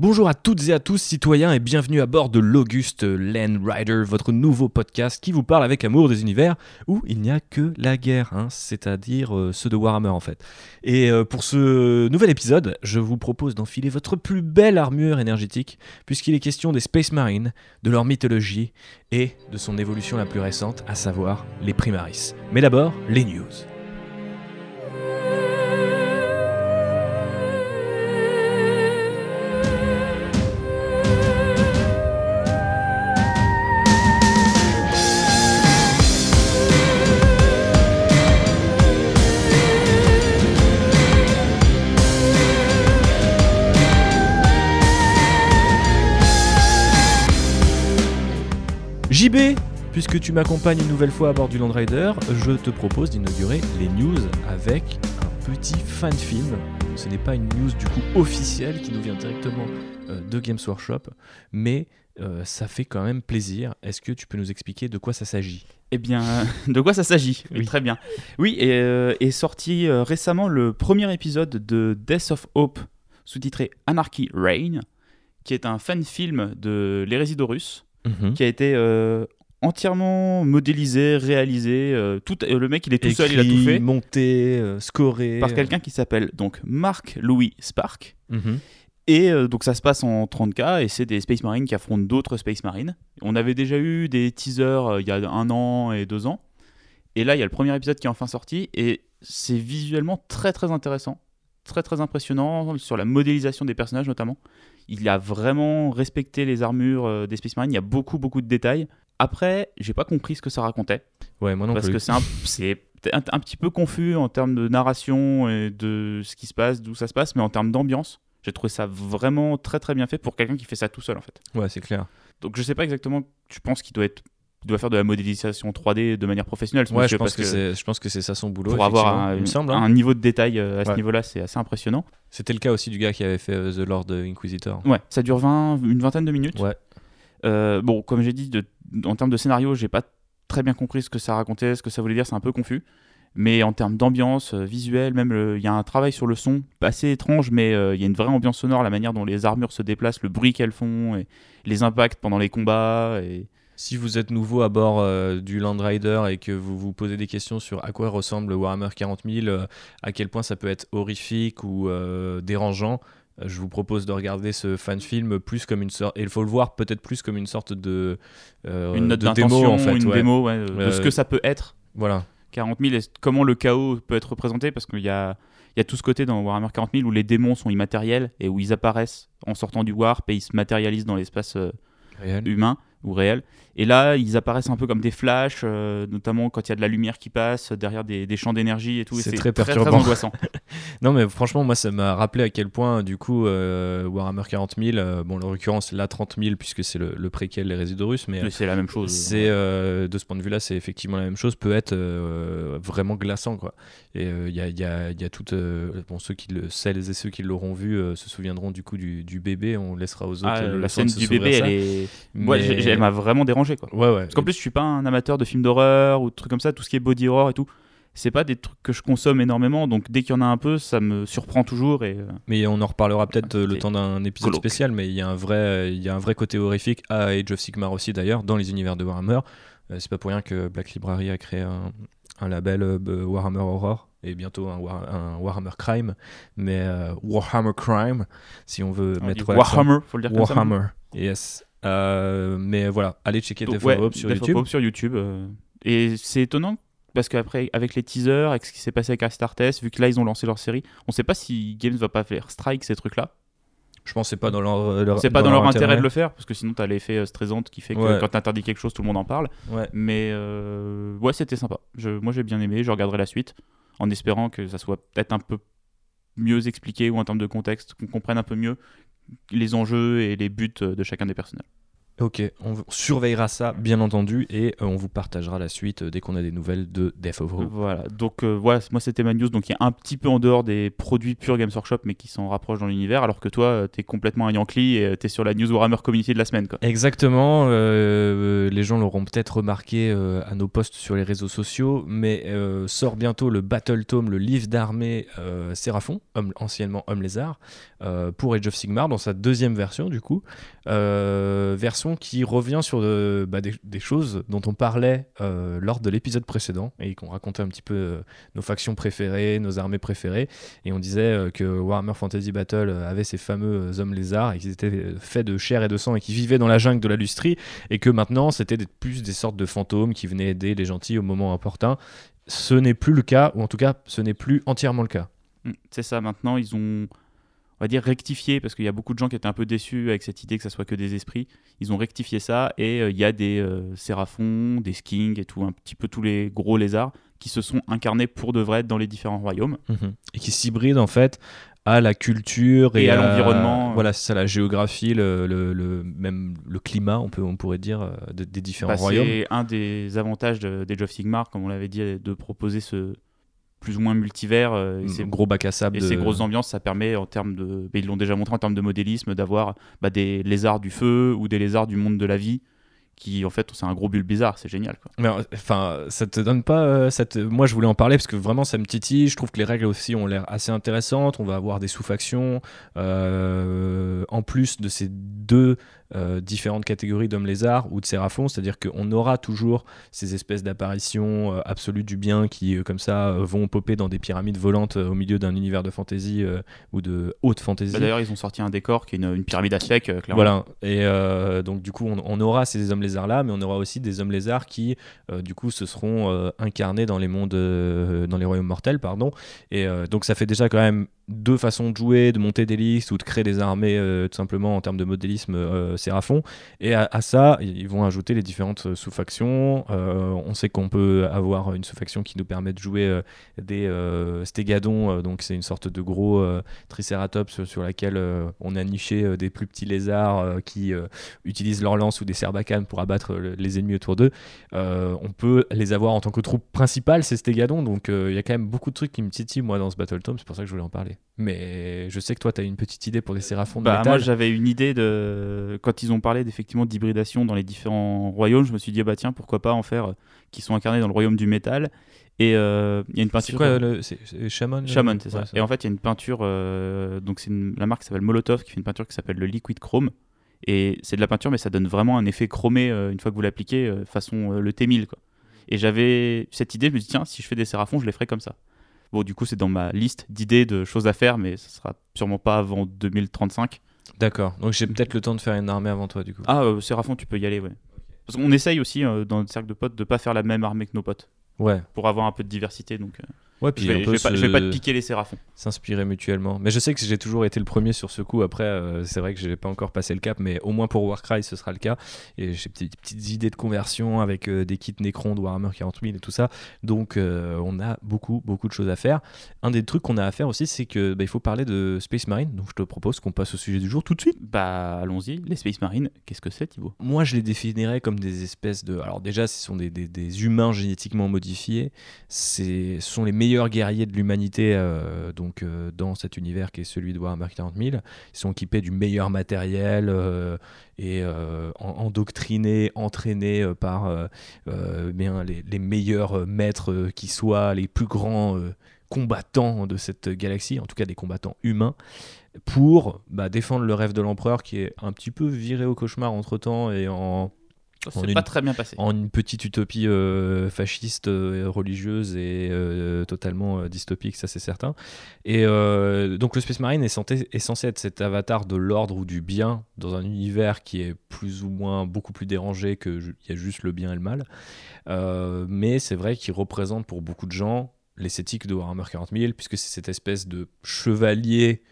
Bonjour à toutes et à tous, citoyens, et bienvenue à bord de l'Auguste Land Rider, votre nouveau podcast qui vous parle avec amour des univers où il n'y a que la guerre, hein, c'est-à-dire euh, ceux de Warhammer en fait. Et euh, pour ce nouvel épisode, je vous propose d'enfiler votre plus belle armure énergétique, puisqu'il est question des Space Marines, de leur mythologie et de son évolution la plus récente, à savoir les Primaris. Mais d'abord, les news. JB, puisque tu m'accompagnes une nouvelle fois à bord du Land Rider, je te propose d'inaugurer les news avec un petit fan film. Ce n'est pas une news du coup officielle qui nous vient directement euh, de Games Workshop, mais euh, ça fait quand même plaisir. Est-ce que tu peux nous expliquer de quoi ça s'agit? Eh bien, de quoi ça s'agit? Oui. Très bien. Oui, et, euh, est sorti euh, récemment le premier épisode de Death of Hope, sous-titré Anarchy Reign, qui est un fan film de l'hérésie d'Horus, Mhm. qui a été euh, entièrement modélisé, réalisé. euh, tout, euh, le mec, il est tout seul, il a tout fait. monté, euh, scoré. Par quelqu'un qui s'appelle donc Mark Louis Spark. Mhm. Et donc ça se passe en 30K et c'est des Space Marines qui affrontent d'autres Space Marines. On avait déjà eu des teasers il y a un an et deux ans. Et là, il y a le premier épisode qui est enfin sorti et c'est visuellement très très intéressant, très très impressionnant sur la modélisation des personnages notamment. Il a vraiment respecté les armures euh, des Space Marines, il y a beaucoup beaucoup de détails. Après, j'ai pas compris ce que ça racontait Ouais, moi non parce plus. que c'est un, c'est un, un petit peu confus en termes de narration et de ce qui se passe, d'où ça se passe, mais en termes d'ambiance, j'ai trouvé ça vraiment très très bien fait pour quelqu'un qui fait ça tout seul en fait. Ouais, c'est clair. Donc je sais pas exactement, je pense qu'il doit être il doit faire de la modélisation 3D de manière professionnelle. Ouais, je pense que, c'est, je pense que c'est ça son boulot. pour avoir un, il me semble. hein. un niveau de détail euh, à ce niveau-là, c'est assez impressionnant. C'était le cas aussi du gars qui avait fait euh, The Lord Inquisitor. Ouais, ça dure 20, une vingtaine de minutes. Ouais. Euh, bon, comme j'ai dit, de- en termes de scénario, j'ai pas très bien compris ce que ça racontait, ce que ça voulait dire, c'est un peu confus. Mais en termes d'ambiance, euh, visuel, même il y a un travail sur le son assez étrange, mais euh, il y a une vraie ambiance sonore, la manière dont les armures se déplacent, le bruit qu'elles font, et les impacts pendant les combats. Et... Si vous êtes nouveau à bord euh, du Land Rider et que vous vous posez des questions sur à quoi ressemble le Warhammer 40 000, euh, à quel point ça peut être horrifique ou euh, dérangeant, je vous propose de regarder ce fan film plus comme une sorte, et il faut le voir peut-être plus comme une sorte de, une note de démo en fait. une ouais. démo ouais, de ce que ça peut être. Voilà. 40 000, et comment le chaos peut être représenté, parce qu'il y a, il y a tout ce côté dans Warhammer 40 000 où les démons sont immatériels et où ils apparaissent en sortant du warp et ils se matérialisent dans l'espace euh, humain ou réel. Et là, ils apparaissent un peu comme des flashs, euh, notamment quand il y a de la lumière qui passe derrière des, des champs d'énergie et tout. C'est très très, très angoissant. Non, mais franchement, moi, ça m'a rappelé à quel point, du coup, euh, Warhammer 40 000, euh, bon, en l'occurrence, la 30 000, puisque c'est le, le préquel des résidus russes, mais. euh, Mais c'est la même chose. c'est euh, de ce point de vue-là, c'est effectivement la même chose. Peut être euh, vraiment glaçant, quoi. Et euh, il y a, y a- y a tout. euh, bon, ceux qui le, celles et ceux qui l'auront vu euh, se souviendront du coup du, du bébé. On laissera aux autres Ah, la scène du bébé, elle est. Mais- j'ai- elle m'a vraiment dérangé. Quoi. Ouais, ouais. Parce qu'en plus, je suis pas un amateur de films d'horreur ou de trucs comme ça, tout ce qui est body horror et tout. C'est pas des trucs que je consomme énormément, donc dès qu'il y en a un peu, ça me surprend toujours. Et, euh, Mais on en reparlera peut-être Ah, euh, le temps d'un épisode spécial, mais il y a un vrai, il y a un vrai côté horrifique à Age of Sigmar aussi d'ailleurs dans les univers de Warhammer. Euh, c'est pas pour rien que Black Library a créé un, un label euh, Warhammer Horror et bientôt un, War- un Warhammer Crime, mais euh, Warhammer Crime si on veut on mettre. Warhammer, faut le dire comme ça. Warhammer, yes. Euh, mais voilà, allez checker Donc, Death ouais, sur YouTube. Sur YouTube. euh, Et c'est étonnant parce qu'après, avec les teasers, avec ce qui s'est passé avec Astartes, vu que là ils ont lancé leur série, on sait pas si Games va pas faire strike ces trucs-là. Je pense que c'est pas dans leur, leur- C'est pas dans, leur intérêt de le faire parce que sinon t'as l'effet euh, stressant qui fait que Ouais. quand t'interdis quelque chose, tout le monde en parle. Ouais. Mais euh, ouais, c'était sympa. Je, moi j'ai bien aimé, je regarderai la suite en espérant que ça soit peut-être un peu mieux expliqué ou en termes de contexte, qu'on comprenne un peu mieux les enjeux et les buts euh, de chacun des personnages. Ok, on surveillera ça bien entendu et euh, on vous partagera la suite euh, dès qu'on a des nouvelles de Death of Hope. Voilà, donc euh, voilà, moi c'était ma news, donc il y a un petit peu en dehors des produits pure Games Workshop mais qui s'en rapprochent dans l'univers, alors que toi tu es complètement un Yankee et tu es sur la news Warhammer Community de la semaine. Quoi. Exactement, les gens l'auront peut-être remarqué à nos posts sur les réseaux sociaux, mais sort bientôt le Battle Tome, le livre d'armée Séraphon, anciennement Homme Lézard, pour Age of Sigmar dans sa deuxième version du coup, version qui revient sur euh, bah, des, choses dont on parlait euh, lors de l'épisode précédent et qu'on racontait un petit peu euh, nos factions préférées, nos armées préférées. Et on disait que Warhammer Fantasy Battle avait ces fameux hommes lézards et qu'ils étaient faits de chair et de sang et qui vivaient dans la jungle de la lustrie et que maintenant c'était plus des sortes de fantômes qui venaient aider les gentils au moment opportun. Ce n'est plus le cas, ou en tout cas ce n'est plus entièrement le cas. Mm, c'est ça, maintenant ils ont on va dire rectifié, parce qu'il y a beaucoup de gens qui étaient un peu déçus avec cette idée que ça soit que des esprits. Ils ont rectifié ça et euh, il y a des euh, séraphons, des skings et tout, un petit peu tous les gros lézards qui se sont incarnés pour de vrai dans les différents royaumes. Mhm. Et qui s'hybrident en fait à la culture et, à, l'environnement. Voilà, c'est ça, la géographie, le, le, même le climat, on, peut, on pourrait dire, des différents bah, royaumes. C'est un des avantages des of Sigmar, comme on l'avait dit, de proposer ce, plus ou moins multivers. Euh, et ces gros bac à sable. Et ces grosses ambiances, ça permet en termes de. ils l'ont déjà montré en termes de modélisme, d'avoir bah, des lézards du feu ou des lézards du monde de la vie qui en fait c'est un gros bulle bizarre c'est génial quoi. mais enfin ça te donne pas euh, cette moi je voulais en parler parce que vraiment ça me titille je trouve que les règles aussi ont l'air assez intéressantes on va avoir des sous-factions euh, en plus de ces deux euh, différentes catégories d'hommes lézards ou de séraphons, c'est-à-dire qu'on aura toujours ces espèces d'apparitions euh, absolues du bien qui, euh, comme ça, vont popper dans des pyramides volantes au milieu d'un univers de fantasy ou de haute fantasy. Bah, d'ailleurs, ils ont sorti un décor qui est une, pyramide aztèque, clairement. Voilà, et donc du coup, on, aura ces hommes lézards-là, mais on aura aussi des hommes lézards qui, du coup, se seront incarnés dans les mondes, dans les royaumes mortels, pardon. Et donc, ça fait déjà quand même deux façons de jouer, de monter des listes ou de créer des armées euh, tout simplement en termes de modélisme euh, Séraphon. Et à, ça, ils vont ajouter les différentes euh, sous-factions. on sait qu'on peut avoir une sous-faction qui nous permet de jouer des stégadons, donc c'est une sorte de gros tricératops sur laquelle on a niché des plus petits lézards qui utilisent leur lance ou des serbacanes pour abattre les ennemis autour d'eux. on peut les avoir en tant que troupe principale, ces stégadons, donc il y a quand même beaucoup de trucs qui me titillent moi dans ce Battle Tom, c'est pour ça que je voulais en parler. Mais je sais que toi, tu as une petite idée pour des séraphons de bah, Moi, j'avais une idée de. Quand ils ont parlé effectivement d'hybridation dans les différents royaumes, je me suis dit, ah bah tiens, pourquoi pas en faire euh, qui sont incarnés dans le royaume du métal. Et euh, il y a une peinture. C'est quoi C'est Shaman Shaman, c'est ça. Et en fait, il y a une peinture. Euh, donc, c'est la marque qui s'appelle Molotov qui fait une peinture qui s'appelle le Liquid Chrome. Et c'est de la peinture, mais ça donne vraiment un effet chromé une fois que vous l'appliquez, façon le T1000. Quoi. Et j'avais cette idée, je me dis, tiens, si je fais des séraphons, je les ferai comme ça. Bon, du coup, c'est dans ma liste d'idées de choses à faire, mais ce sera sûrement pas avant 2035. D'accord. Donc j'ai peut-être le temps de faire une armée avant toi, du coup. Ah, euh, Séraphon, tu peux y aller, ouais. Parce qu'on essaye aussi euh, dans notre cercle de potes de pas faire la même armée que nos potes. Ouais. Pour avoir un peu de diversité, donc. Euh, Ouais, puis je vais, vais, pas, vais, pas, te piquer les séraphons. S'inspirer mutuellement. Mais je sais que j'ai toujours été le premier sur ce coup. Après, euh, c'est vrai que je n'ai pas encore passé le cap, mais au moins pour Warcry, ce sera le cas. Et j'ai des petites idées de conversion avec euh, des kits Necron de Warhammer 40 000 et tout ça. Donc, euh, on a beaucoup, beaucoup de choses à faire. Un des trucs qu'on a à faire aussi, c'est que bah, il faut parler de Space Marine. Donc, je te propose qu'on passe au sujet du jour tout de suite. Bah, allons-y. Les Space Marines, qu'est-ce que c'est, Thibaut? Moi, je les définirais comme des espèces de. Alors, déjà, ce sont des, des, des humains génétiquement modifiés. Ce sont les meilleurs guerriers de l'humanité humanité euh, donc, euh, dans cet univers qui est celui de Warhammer 40 000. Ils sont équipés du meilleur matériel euh, et endoctrinés, entraînés par bien, les, les, meilleurs maîtres qui soient, les plus grands combattants de cette galaxie, en tout cas des combattants humains pour bah, défendre le rêve de l'empereur qui est un petit peu viré au cauchemar entre temps et en c'est pas très bien passé. En une petite utopie euh, fasciste, euh, religieuse et euh, totalement dystopique, ça c'est certain. Et donc le Space Marine est censé, est censé être cet avatar de l'ordre ou du bien dans un univers qui est plus ou moins beaucoup plus dérangé qu'il y a juste le bien et le mal. mais c'est vrai qu'il représente pour beaucoup de gens l'esthétique de Warhammer 40 000, puisque c'est cette espèce de chevalier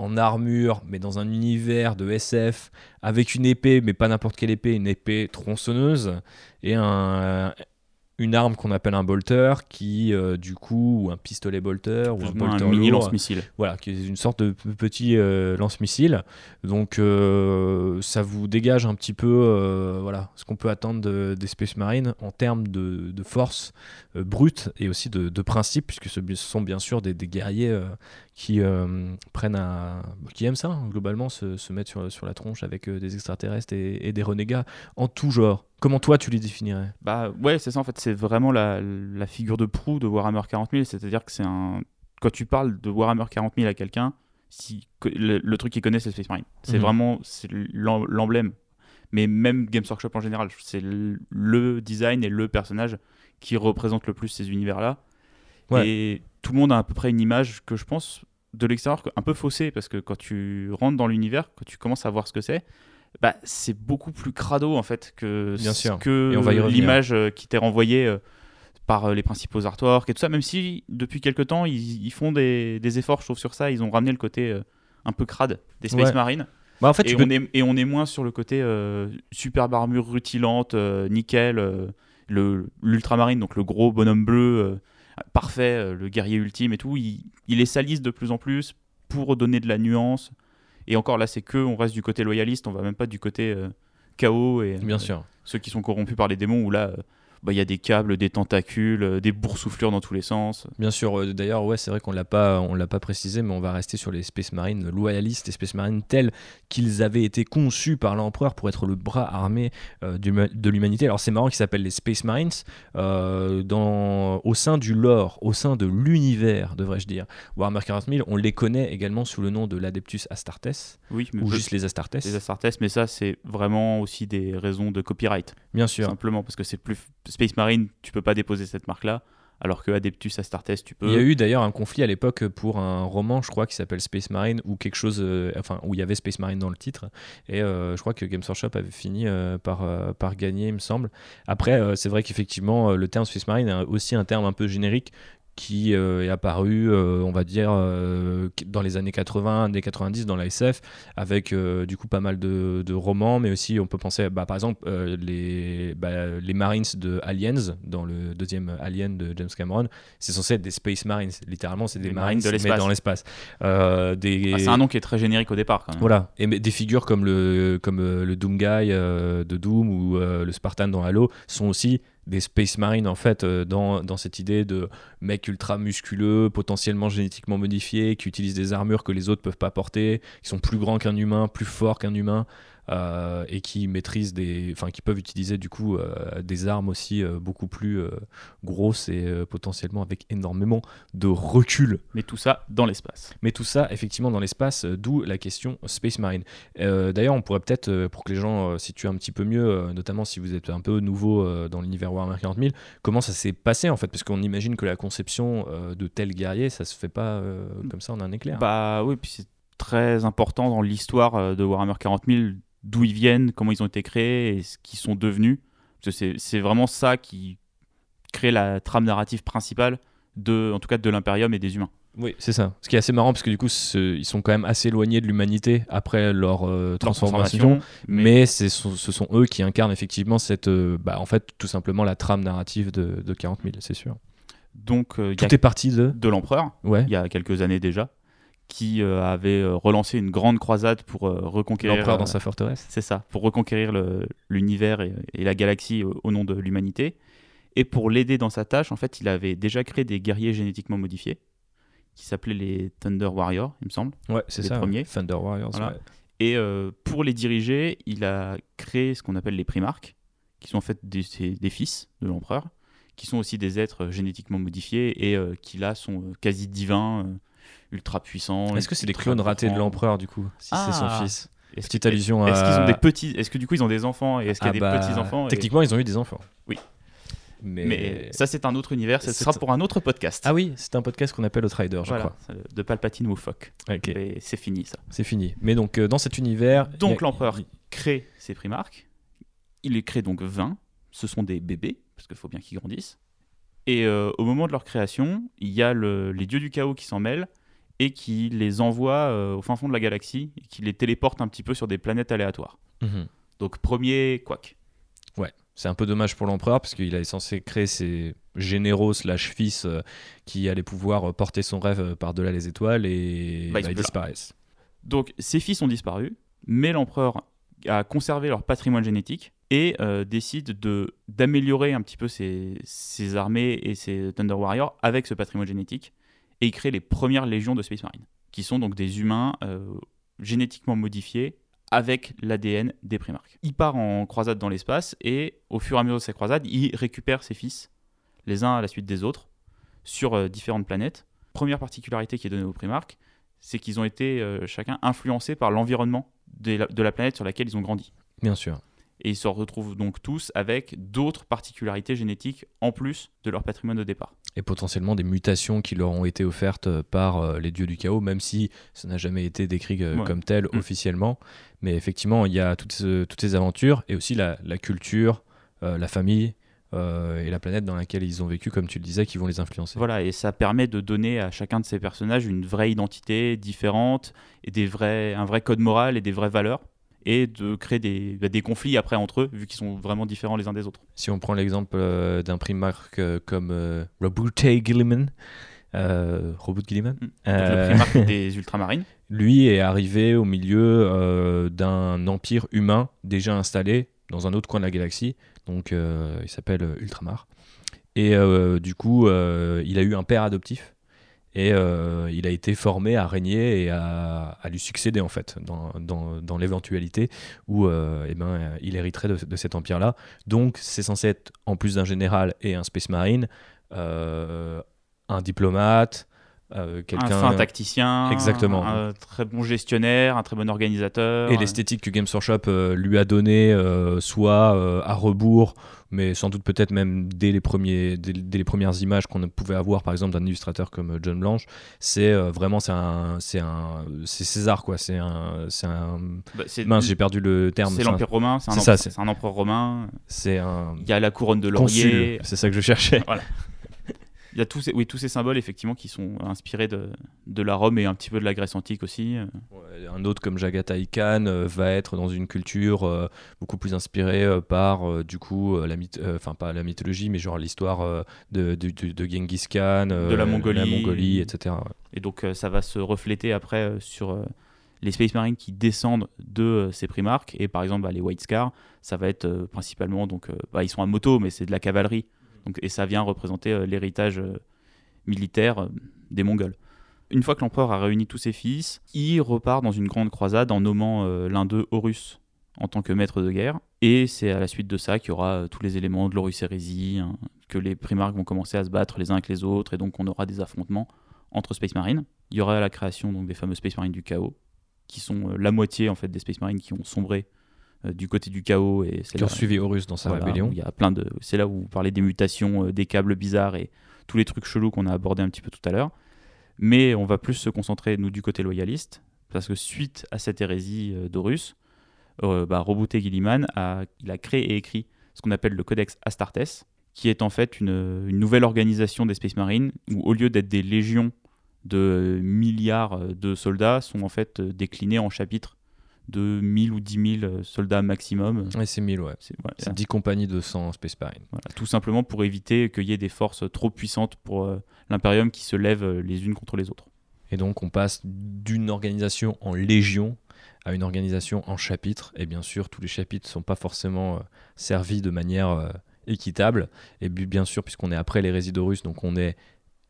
en armure, mais dans un univers de SF, avec une épée, mais pas n'importe quelle épée, une épée tronçonneuse, et un, une arme qu'on appelle un bolter, qui euh, du coup, ou un pistolet bolter, ou un bolter mini lance-missile. voilà, qui est une sorte de petit euh, lance-missile. Donc euh, ça vous dégage un petit peu euh, voilà, ce qu'on peut attendre de- des Space Marines en termes de, de force euh, brute et aussi de, de principe, puisque ce, sont bien sûr des, des guerriers euh, qui euh, prennent qui aiment ça, hein, globalement, se, se mettre sur, sur la tronche avec euh, des extraterrestres et, et des renégats en tout genre. Comment toi tu les définirais? Bah ouais, c'est ça en fait, c'est vraiment la, la figure de proue de Warhammer 40 000, c'est-à-dire que c'est un... Quand tu parles de Warhammer 40 000 à quelqu'un, si, le, le truc qu'il connaît c'est le Space Marine. C'est Mhm. vraiment l'emblème. Mais même Games Workshop en général, c'est le design et le personnage qui représente le plus ces univers-là. Ouais. Et tout le monde a à peu près une image que je pense de l'extérieur un peu faussée, parce que quand tu rentres dans l'univers, quand tu commences à voir ce que c'est, bah, c'est beaucoup plus crado en fait que, Bien ce sûr. que l'image euh, qui t'est renvoyée euh, par euh, les principaux artworks et tout ça, même si depuis quelques temps ils, ils font des, des efforts, je trouve, sur ça, ils ont ramené le côté euh, un peu crade des Space Ouais. Marines. bah, En fait, Et tu peux- on, est, et on est moins sur le côté euh, superbe armure rutilante, nickel, l'ultramarine, donc le gros bonhomme bleu euh, parfait, euh, le guerrier ultime et tout. Il, il les salisse de plus en plus pour donner de la nuance. Et encore là, c'est que on reste du côté loyaliste, on va même pas du côté euh, chaos et bien euh, sûr. ceux qui sont corrompus par les démons où là, euh, bah, il y a des câbles, des tentacules, euh, des boursouflures dans tous les sens. Bien sûr, euh, d'ailleurs, ouais, c'est vrai qu'on l'a pas, on l'a pas précisé, mais on va rester sur les Space Marines loyalistes, les Space Marines tels qu'ils avaient été conçus par l'empereur pour être le bras armé euh, du- de l'humanité. Alors c'est marrant qu'ils s'appellent les Space Marines euh, dans, au sein du lore, au sein de l'univers, devrais-je dire. Warhammer 40 000, on les connaît également sous le nom de l'Adeptus Astartes Oui, ou juste les Astartes. les Astartes, mais ça, c'est vraiment aussi des raisons de copyright. Bien sûr. Simplement parce que c'est plus Space Marine, tu peux pas déposer cette marque-là, alors que Adeptus Astartes, tu peux. Il y a eu d'ailleurs un conflit à l'époque pour un roman, je crois, qui s'appelle Space Marine, ou quelque chose, euh, enfin, où il y avait Space Marine dans le titre. Et euh, je crois que Games Workshop avait fini euh, par, par gagner, il me semble. Après, c'est vrai qu'effectivement, le terme Space Marine est aussi un terme un peu générique qui euh, est apparu, euh, on va dire, euh, dans les années 80, années 90, dans la SF, avec du coup pas mal de, de romans, mais aussi on peut penser, bah, par exemple, les, bah, les Marines de Aliens, dans le deuxième Alien de James Cameron, c'est censé être des Space Marines. Littéralement, c'est des, Des Marines, de mais l'espace. dans l'espace. Des... Ah, c'est un nom qui est très générique au départ quand même. Voilà, et mais des figures comme le, comme le Doom Guy de Doom ou le Spartan dans Halo sont aussi des Space Marines en fait euh, dans, dans cette idée de mecs ultra musculeux, potentiellement génétiquement modifiés, qui utilisent des armures que les autres peuvent pas porter, qui sont plus grands qu'un humain, plus forts qu'un humain. Euh, et qui maîtrisent des, enfin qui peuvent utiliser du coup euh, des armes aussi euh, beaucoup plus grosses et potentiellement avec énormément de recul. Mais tout ça dans l'espace. Mais tout ça, effectivement, dans l'espace, d'où la question Space Marine. D'ailleurs, on pourrait peut-être, pour que les gens situent un petit peu mieux, notamment si vous êtes un peu nouveau dans l'univers Warhammer 40 000, comment ça s'est passé en fait? Parce qu'on imagine que la conception de tel guerrier, ça se fait pas euh, comme ça en un éclair. Bah oui, puis c'est très important dans l'histoire de Warhammer 40 000, d'où ils viennent, comment ils ont été créés et ce qu'ils sont devenus. C'est- vraiment ça qui crée la trame narrative principale de, en tout cas, de l'Imperium et des humains. oui, c'est ça. Ce qui est assez marrant, parce que du coup, ils sont quand même assez éloignés de l'humanité après leur euh, Leur transformation. mais, ce sont eux qui incarnent effectivement cette, euh, bah, en fait, tout simplement la trame narrative de, de 40 000, c'est sûr. donc euh, y Tout a est parti de. de l'empereur, Ouais. il y a quelques années déjà, qui euh, avait euh, relancé une grande croisade pour euh, reconquérir. L'empereur dans sa forteresse. C'est ça, pour reconquérir l'univers et, et la galaxie au, au nom de l'humanité. Et pour l'aider dans sa tâche, en fait, il avait déjà créé des guerriers génétiquement modifiés, qui s'appelaient les Thunder Warriors, il me semble. Ouais, c'est ça. premiers. Thunder Warriors. Voilà. ouais. Et euh, pour les diriger, il a créé ce qu'on appelle les primarques, qui sont en fait des, fils de l'empereur, qui sont aussi des êtres génétiquement modifiés et euh, qui là sont quasi divins, euh, ultra puissants. Est-ce que c'est des ultra clone ratés de l'empereur du coup Si c'est son Ah. fils. Est-ce Petite allusion Est-ce qu'ils à- ont des petits Est-ce que du coup ils ont des enfants et est-ce qu'il y a Ah des bah, petits enfants Techniquement, ils ont eu des enfants. Oui. Mais. Mais ça, c'est un autre univers. Ce C'est- sera pour un autre podcast. Ah oui, c'est un podcast qu'on appelle Outrider, je voilà, c'est de Palpatine ou Fock. crois. Ok, Et c'est fini ça. c'est fini. Mais donc, euh, dans cet univers. Donc a- l'empereur crée ses primarques. Il les crée donc 20. Ce sont des bébés, parce qu'il faut bien qu'ils grandissent. Et euh, au moment de leur création, il y a le- les dieux du chaos qui s'en mêlent et qui les envoient euh, au fin fond de la galaxie et qui les téléportent un petit peu sur des planètes aléatoires. Mhm. Donc premier quack. C'est un peu dommage pour l'empereur parce qu'il est censé créer ses généraux slash fils euh, qui allaient pouvoir euh, porter son rêve euh, par-delà les étoiles et Bah, bah, ils là. disparaissent. Donc ses fils ont disparu, mais l'empereur a conservé leur patrimoine génétique et euh, décide de d'améliorer un petit peu ses, ses armées et ses Thunder Warriors avec ce patrimoine génétique et il crée les premières légions de Space Marine, qui sont donc des humains euh, génétiquement modifiés avec l'ADN des Primarques. Il part en croisade dans l'espace et au fur et à mesure de ses croisades, il récupère ses fils, les uns à la suite des autres, sur euh, différentes planètes. Première particularité qui est donnée aux Primarques, c'est qu'ils ont été euh, chacun influencés par l'environnement de la planète sur laquelle ils ont grandi. Bien sûr. Et ils se retrouvent donc tous avec d'autres particularités génétiques en plus de leur patrimoine de départ. Et potentiellement des mutations qui leur ont été offertes euh, par euh, les dieux du chaos, même si ça n'a jamais été décrit euh, Ouais. comme tel Mm. officiellement. Mais effectivement, il y a toutes, ce- toutes ces aventures et aussi la, la culture, euh, la famille euh, et la planète dans laquelle ils ont vécu, comme tu le disais, qui vont les influencer. Voilà, et ça permet de donner à chacun de ces personnages une vraie identité différente, et des vrais, un vrai code moral et des vraies valeurs, et de créer des, bah, des conflits après entre eux, vu qu'ils sont vraiment différents les uns des autres. Si on prend l'exemple euh, d'un primarque euh, comme euh, Robute Gilliman, euh, Robert Gilliman, Euh, le primarque des ultramarines. lui est arrivé au milieu d'un empire humain déjà installé dans un autre coin de la galaxie. Donc, il s'appelle Ultramar. Et du coup, il a eu un père adoptif. Et euh, il a été formé à régner et à, lui succéder, en fait, dans, dans, l'éventualité où euh, eh ben, il hériterait de, de cet empire-là. Donc, c'est censé être, en plus d'un général et un Space Marine, euh, un diplomate, euh, Un fin tacticien, Exactement. un très bon gestionnaire, un très bon organisateur. Et l'esthétique que Games Workshop euh, lui a donnée, euh, soit euh, à rebours, mais sans doute peut-être même dès les, premiers, dès, dès les premières images qu'on pouvait avoir, par exemple, d'un illustrateur comme euh, John Blanche, c'est euh, vraiment c'est un, c'est un, c'est César quoi. C'est un, c'est un. Bah, Mince, j'ai perdu le terme. c'est l'Empire romain, c'est un, ça, empereur- un empereur romain. C'est un Il y a la couronne de consul. laurier. C'est ça que je cherchais. Il y a tous ces, oui, tous ces symboles effectivement qui sont inspirés de, de la Rome et un petit peu de la Grèce antique aussi. Ouais, Un autre comme Jagatai Khan euh, va être dans une culture euh, beaucoup plus inspirée euh, par du coup la enfin pas la mythologie mais genre l'histoire de, de, de- Genghis Khan, De la Mongolie. la Mongolie, etc. ouais. Et donc ça va se refléter après sur les Space Marines qui descendent de euh, ces primarques. Et par exemple, bah, les White Scars, ça va être euh, principalement, donc, euh, bah, ils sont à moto, mais c'est de la cavalerie. Et ça vient représenter euh, l'héritage euh, militaire euh, des Mongols. Une fois que l'empereur a réuni tous ses fils, il repart dans une grande croisade en nommant l'un d'eux Horus en tant que maître de guerre. Et c'est à la suite de ça qu'il y aura tous les éléments de l'Horus Hérésie, hein, que les primarques vont commencer à se battre les uns avec les autres, et donc on aura des affrontements entre Space Marines. Il y aura la création donc, des fameux Space Marines du chaos, qui sont la moitié en fait des Space Marines qui ont sombré du côté du chaos. Et Qui ont suivi Horus dans sa voilà, rébellion. y a plein de. C'est là où vous parlez des mutations, euh, des câbles bizarres et tous les trucs chelous qu'on a abordés un petit peu tout à l'heure. Mais on va plus se concentrer, nous, du côté loyaliste, parce que suite à cette hérésie euh, d'Horus, euh, bah, Gilliman a, il a créé et écrit ce qu'on appelle le Codex Astartes, qui est en fait une, une nouvelle organisation des Space Marines, où au lieu d'être des légions de milliards euh, de soldats, sont en fait euh, déclinés en chapitres de 1000 ou 10 000 euh, soldats maximum. Ouais, c'est 1000, ouais. C'est voilà, C'est 10 compagnies de 100 Space Marine. voilà, tout simplement pour éviter qu'il y ait des forces trop puissantes pour euh, l'Imperium qui se lèvent euh, les unes contre les autres. Et donc, on passe d'une organisation en légion à une organisation en chapitres. Et bien sûr, tous les chapitres ne sont pas forcément euh, servis de manière euh, équitable. Et bi- bien sûr, puisqu'on est après les résidus russes, donc on est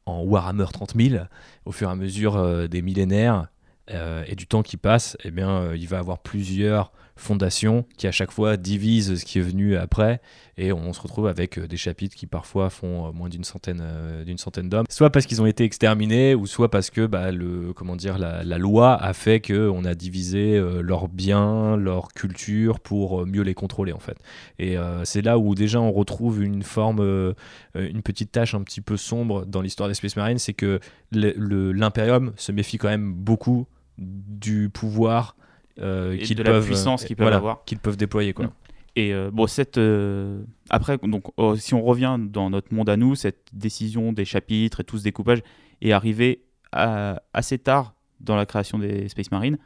en Warhammer 30 000, au fur et à mesure euh, des millénaires euh, et du temps qui passe, eh bien, euh, il va avoir plusieurs fondations qui à chaque fois divisent ce qui est venu après. Et on se retrouve avec euh, des chapitres qui parfois font moins d'une centaine d'une centaine d'hommes. Soit parce qu'ils ont été exterminés ou soit parce que bah, le comment dire la, loi a fait que on a divisé leurs biens leur culture pour mieux les contrôler en fait. Et c'est là où déjà on retrouve une forme une petite tâche un petit peu sombre dans l'histoire des Space Marines c'est que l'impérium se méfie quand même beaucoup du pouvoir euh, Et qu'ils de la peuvent puissance qu'ils peuvent voilà, avoir. qu'ils peuvent déployer quoi. Et euh, bon, cette euh, après, donc, oh, si on revient dans notre monde à nous, cette décision des chapitres et tout ce découpage est arrivé à- assez tard dans la création des Space Marines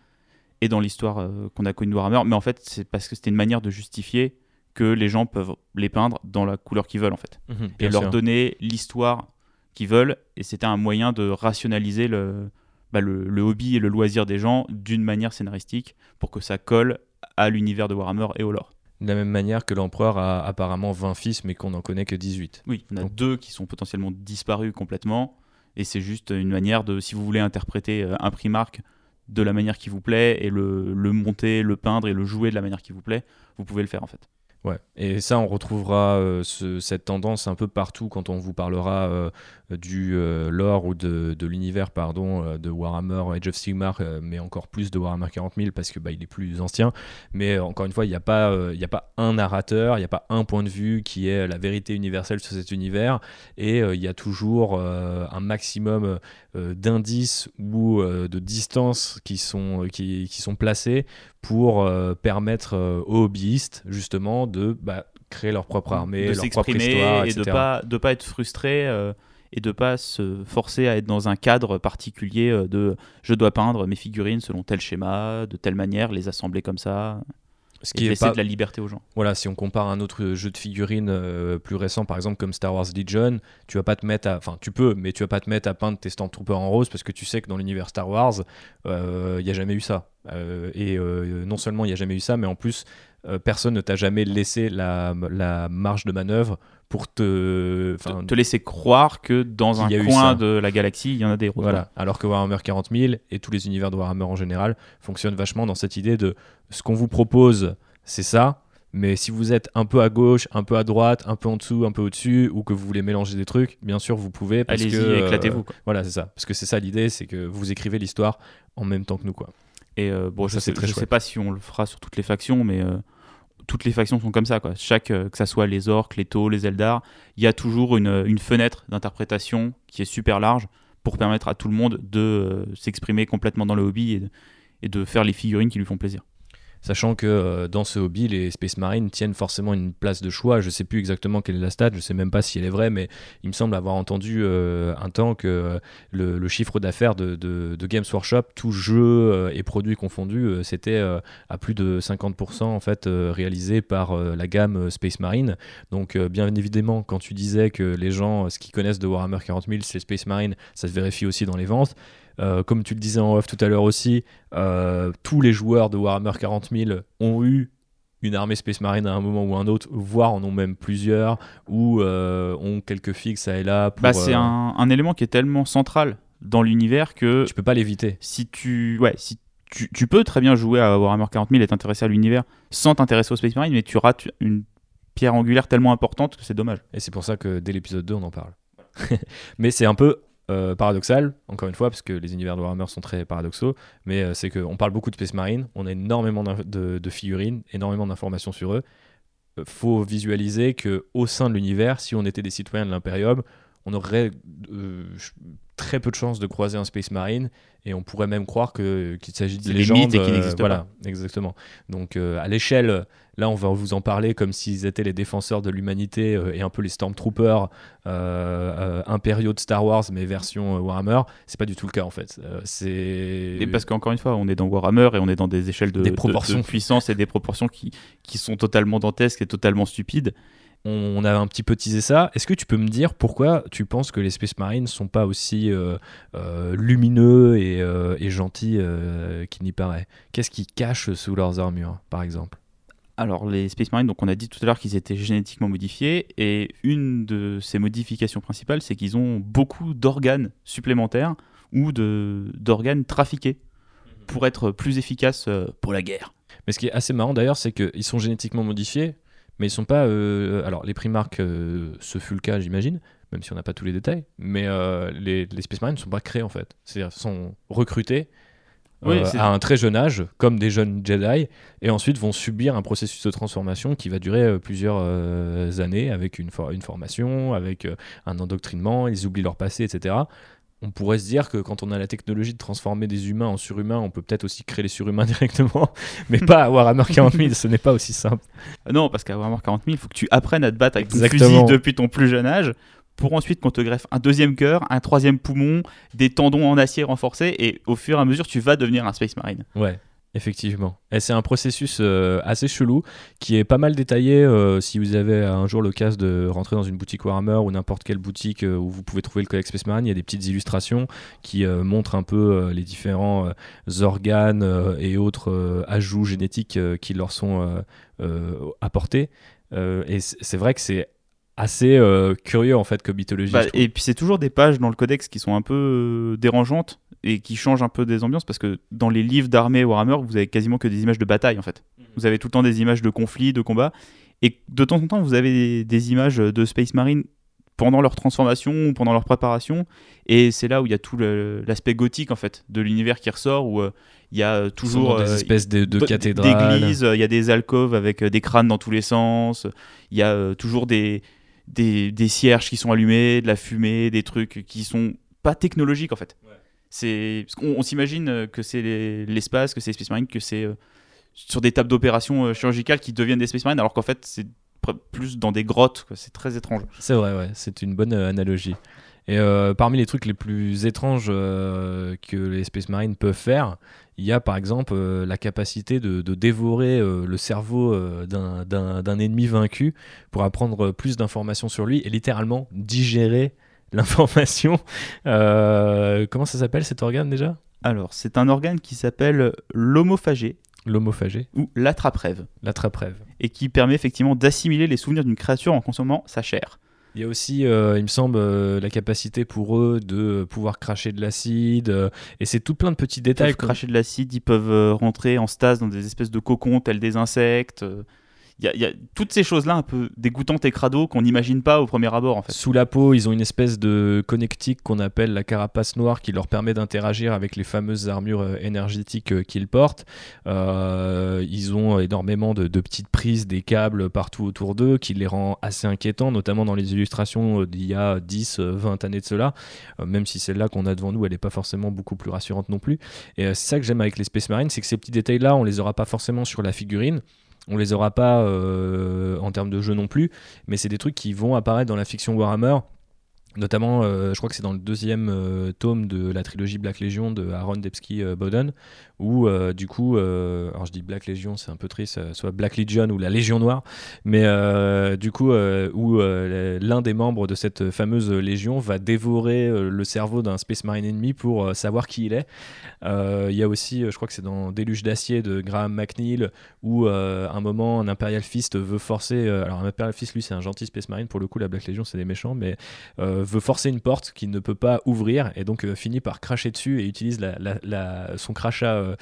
et dans l'histoire euh, qu'on a connue de Warhammer. Mais en fait, c'est parce que c'était une manière de justifier que les gens peuvent les peindre dans la couleur qu'ils veulent en fait. Mhm, et leur donner l'histoire qu'ils veulent. Et c'était un moyen de rationaliser le, bah, le, le hobby et le loisir des gens d'une manière scénaristique pour que ça colle à l'univers de Warhammer et au lore. De la même manière que l'empereur a apparemment 20 fils, mais qu'on n'en connaît que 18. Oui, on a Donc- deux qui sont potentiellement disparus complètement. Et c'est juste une manière de, si vous voulez interpréter euh, un Primark de la manière qui vous plaît et le, le monter, le peindre et le jouer de la manière qui vous plaît, vous pouvez le faire en fait. Ouais, et ça, on retrouvera euh, ce- cette tendance un peu partout quand on vous parlera euh, du euh, lore ou de, l'univers, pardon, euh, de Warhammer Age of Sigmar, mais encore plus de Warhammer 40 000 parce que bah, il est plus ancien. Mais encore une fois, il n'y a, pas, il y a pas un narrateur, il n'y a pas un point de vue qui est la vérité universelle sur cet univers, et il y a toujours un maximum d'indices ou de distances qui sont, qui, sont placés pour permettre aux hobbyistes justement de bah, créer leur propre armée, de leur propre s'exprimer histoire, et etc. de pas de pas être frustré euh, et de pas se forcer à être dans un cadre particulier euh, de je dois peindre mes figurines selon tel schéma, de telle manière, les assembler comme ça, Ce et qui est pas, de la liberté aux gens. voilà, si on compare à un autre jeu de figurines euh, plus récent, par exemple comme Star Wars Legion, tu vas pas te mettre à, enfin tu peux, mais tu vas pas te mettre à peindre tes Stormtroopers en rose parce que tu sais que dans l'univers Star Wars, il y a jamais eu ça. Euh, et euh, non seulement il y a jamais eu ça, mais en plus euh, personne ne t'a jamais laissé la, la marge de manœuvre pour te, te, te laisser croire que dans un coin de la galaxie, il y en a des roses. Voilà. Alors que Warhammer 40 000 et tous les univers de Warhammer en général fonctionnent vachement dans cette idée de ce qu'on vous propose, c'est ça. Mais si vous êtes un peu à gauche, un peu à droite, un peu en dessous, un peu au-dessus, ou que vous voulez mélanger des trucs, bien sûr vous pouvez. Allez-y, euh, éclatez-vous. voilà, c'est ça. Parce que c'est ça l'idée, c'est que vous écrivez l'histoire en même temps que nous, quoi. Et euh, bon, Ça, je sais, très je sais pas si on le fera sur toutes les factions, mais euh, toutes les factions sont comme ça. Quoi. Chaque, euh, que ça soit les orques, les taux, les eldar, il y a toujours une, une fenêtre d'interprétation qui est super large pour permettre à tout le monde de euh, s'exprimer complètement dans le hobby et de faire les figurines qui lui font plaisir. Sachant que euh, dans ce hobby, les Space Marines tiennent forcément une place de choix. Je sais plus exactement quelle est la stat, je sais même pas si elle est vraie, mais il me semble avoir entendu euh, un temps que euh, le, chiffre d'affaires de, Games Workshop, tout jeu et produits confondus, c'était à plus de 50% en fait réalisé par la gamme Space Marine. Donc bien évidemment, quand tu disais que les gens, ce qu'ils connaissent de Warhammer 40 000, c'est Space Marine, ça se vérifie aussi dans les ventes. Euh, comme tu le disais en off tout à l'heure aussi, euh, tous les joueurs de Warhammer 40 000 ont eu une armée Space Marine à un moment ou un autre, voire en ont même plusieurs, ou euh, ont quelques fixes à et là. Pour, Bah, c'est un, un élément qui est tellement central dans l'univers que Tu peux pas l'éviter. si tu, ouais, si tu, tu peux très bien jouer à Warhammer 40 000 et t'intéresser à l'univers sans t'intéresser au Space Marine, mais tu rates une pierre angulaire tellement importante que c'est dommage. Et c'est pour ça que dès l'épisode 2, on en parle. mais c'est un peu euh, paradoxal, encore une fois, parce que les univers de Warhammer sont très paradoxaux, mais euh, c'est qu'on parle beaucoup de Space Marine, on a énormément de figurines, énormément d'informations sur eux. Euh, faut visualiser que au sein de l'univers, si on était des citoyens de l'Imperium, on aurait euh, très peu de chances de croiser un Space Marine et on pourrait même croire qu'il s'agit de légendes. et euh, voilà, exactement. Donc euh, à l'échelle, là, on va vous en parler comme s'ils étaient les défenseurs de l'humanité euh, et un peu les Stormtroopers impériaux de Star Wars, mais version Warhammer. C'est pas du tout le cas en fait. C'est Et parce qu'encore une fois, on est dans Warhammer et on est dans des échelles de, Des de- proportions. de puissance et des proportions qui, qui sont totalement dantesques et totalement stupides. On, a un petit peu teasé ça. Est-ce que tu peux me dire pourquoi tu penses que les Space Marines sont pas aussi euh, euh, lumineux et, euh, et gentils qu'il n'y paraît? Qu'est-ce qu'ils cachent sous leurs armures, par exemple? Alors, les Space Marines, donc on a dit tout à l'heure qu'ils étaient génétiquement modifiés, et une de ces modifications principales, c'est qu'ils ont beaucoup d'organes supplémentaires ou de- d'organes trafiqués pour être plus efficaces pour la guerre. Mais ce qui est assez marrant d'ailleurs, c'est qu'ils sont génétiquement modifiés, mais ils sont pas. euh, alors, les Primarques, euh, ce fut le cas, j'imagine, même si on n'a pas tous les détails, mais euh, les, les Space Marines ne sont pas créés en fait. C'est-à-dire sont recrutés. Oui, euh, à un très jeune âge, comme des jeunes Jedi, et ensuite vont subir un processus de transformation qui va durer plusieurs années avec une, for- une formation, avec un endoctrinement, ils oublient leur passé, etc. On pourrait se dire que quand on a la technologie de transformer des humains en surhumains, on peut peut-être aussi créer les surhumains directement, mais pas à Warhammer 40 000, ce n'est pas aussi simple. Ah Non, parce qu'à Warhammer 40 000, il faut que tu apprennes à te battre avec ton fusil depuis ton plus jeune âge, pour ensuite qu'on te greffe un deuxième cœur, un troisième poumon, des tendons en acier renforcés, et au fur et à mesure, tu vas devenir un Space Marine. Ouais. Effectivement. Et c'est un processus euh, assez chelou qui est pas mal détaillé euh, si vous avez un jour l'occasion de rentrer dans une boutique Warhammer ou n'importe quelle boutique euh, où vous pouvez trouver le Codex Space Marine. Il y a des petites illustrations qui montrent un peu les différents organes et autres ajouts génétiques qui leur sont apportés. et c'est vrai que c'est assez curieux en fait comme mythologie. Bah, et puis c'est toujours des pages dans le codex qui sont un peu dérangeantes et qui change un peu des ambiances parce que dans les livres d'armée Warhammer, vous avez quasiment que des images de bataille en fait. Mhm. Vous avez tout le temps des images de conflits, de combats, et de temps en temps, vous avez des, images de Space Marine pendant leur transformation ou pendant leur préparation, et c'est là où il y a tout l'aspect gothique en fait de l'univers qui ressort, où euh, il y a euh, toujours des euh, espèces de, de cathédrales, d'églises, il y a des alcôves avec des crânes dans tous les sens, il y a toujours des, des, des cierges qui sont allumés, de la fumée, des trucs qui sont pas technologiques en fait. C'est on, s'imagine que c'est l'espace, que c'est Space Marine, que c'est euh, sur des tables d'opération euh, chirurgicales qui deviennent des Space Marines, alors qu'en fait c'est plus dans des grottes. C'est très étrange. C'est vrai, ouais. C'est une bonne euh, analogie. Et parmi les trucs les plus étranges que les Space Marines peuvent faire, il y a par exemple la capacité de, de dévorer le cerveau d'un ennemi vaincu pour apprendre plus d'informations sur lui et littéralement digérer l'information. Euh, comment ça s'appelle cet organe déjà? Alors, c'est un organe qui s'appelle l'homophagé. L'homophagé Ou l'attrape-rêve. L'attrape-rêve. Et qui permet effectivement d'assimiler les souvenirs d'une créature en consommant sa chair. Il y a aussi, euh, il me semble, euh, la capacité pour eux de pouvoir cracher de l'acide. et c'est tout plein de petits détails. Ils peuvent cracher de l'acide, ils peuvent rentrer en stase dans des espèces de cocons tels des insectes il y, a toutes ces choses-là un peu dégoûtantes et crado qu'on n'imagine pas au premier abord. Sous la peau, ils ont une espèce de connectique qu'on appelle la carapace noire qui leur permet d'interagir avec les fameuses armures euh, énergétiques euh, qu'ils portent. Euh, ils ont énormément de, petites prises, des câbles partout autour d'eux qui les rend assez inquiétants, notamment dans les illustrations d'il y a 10, 20 années de cela. même si celle-là qu'on a devant nous, elle n'est pas forcément beaucoup plus rassurante non plus. Et c'est ça que j'aime avec les Space Marines, c'est que ces petits détails-là, on les aura pas forcément sur la figurine. On les aura pas euh, en termes de jeu non plus, mais c'est des trucs qui vont apparaître dans la fiction Warhammer. Notamment, euh, je crois que c'est dans le deuxième euh, tome de la trilogie Black Legion de Aaron Depsky Bowden, où euh, du coup, euh, alors je dis Black Legion, c'est un peu triste, euh, soit Black Legion ou la Légion Noire, mais du coup, où l'un des membres de cette fameuse légion va dévorer le cerveau d'un Space Marine ennemi pour savoir qui il est. Il y a aussi, je crois que c'est dans Déluge d'acier de Graham McNeil, où un moment un Imperial Fist veut forcer, alors un Imperial Fist lui c'est un gentil Space Marine, pour le coup la Black Legion c'est des méchants, mais veut forcer une porte qu'il ne peut pas ouvrir et donc finit par cracher dessus et utilise la, son crachat euh,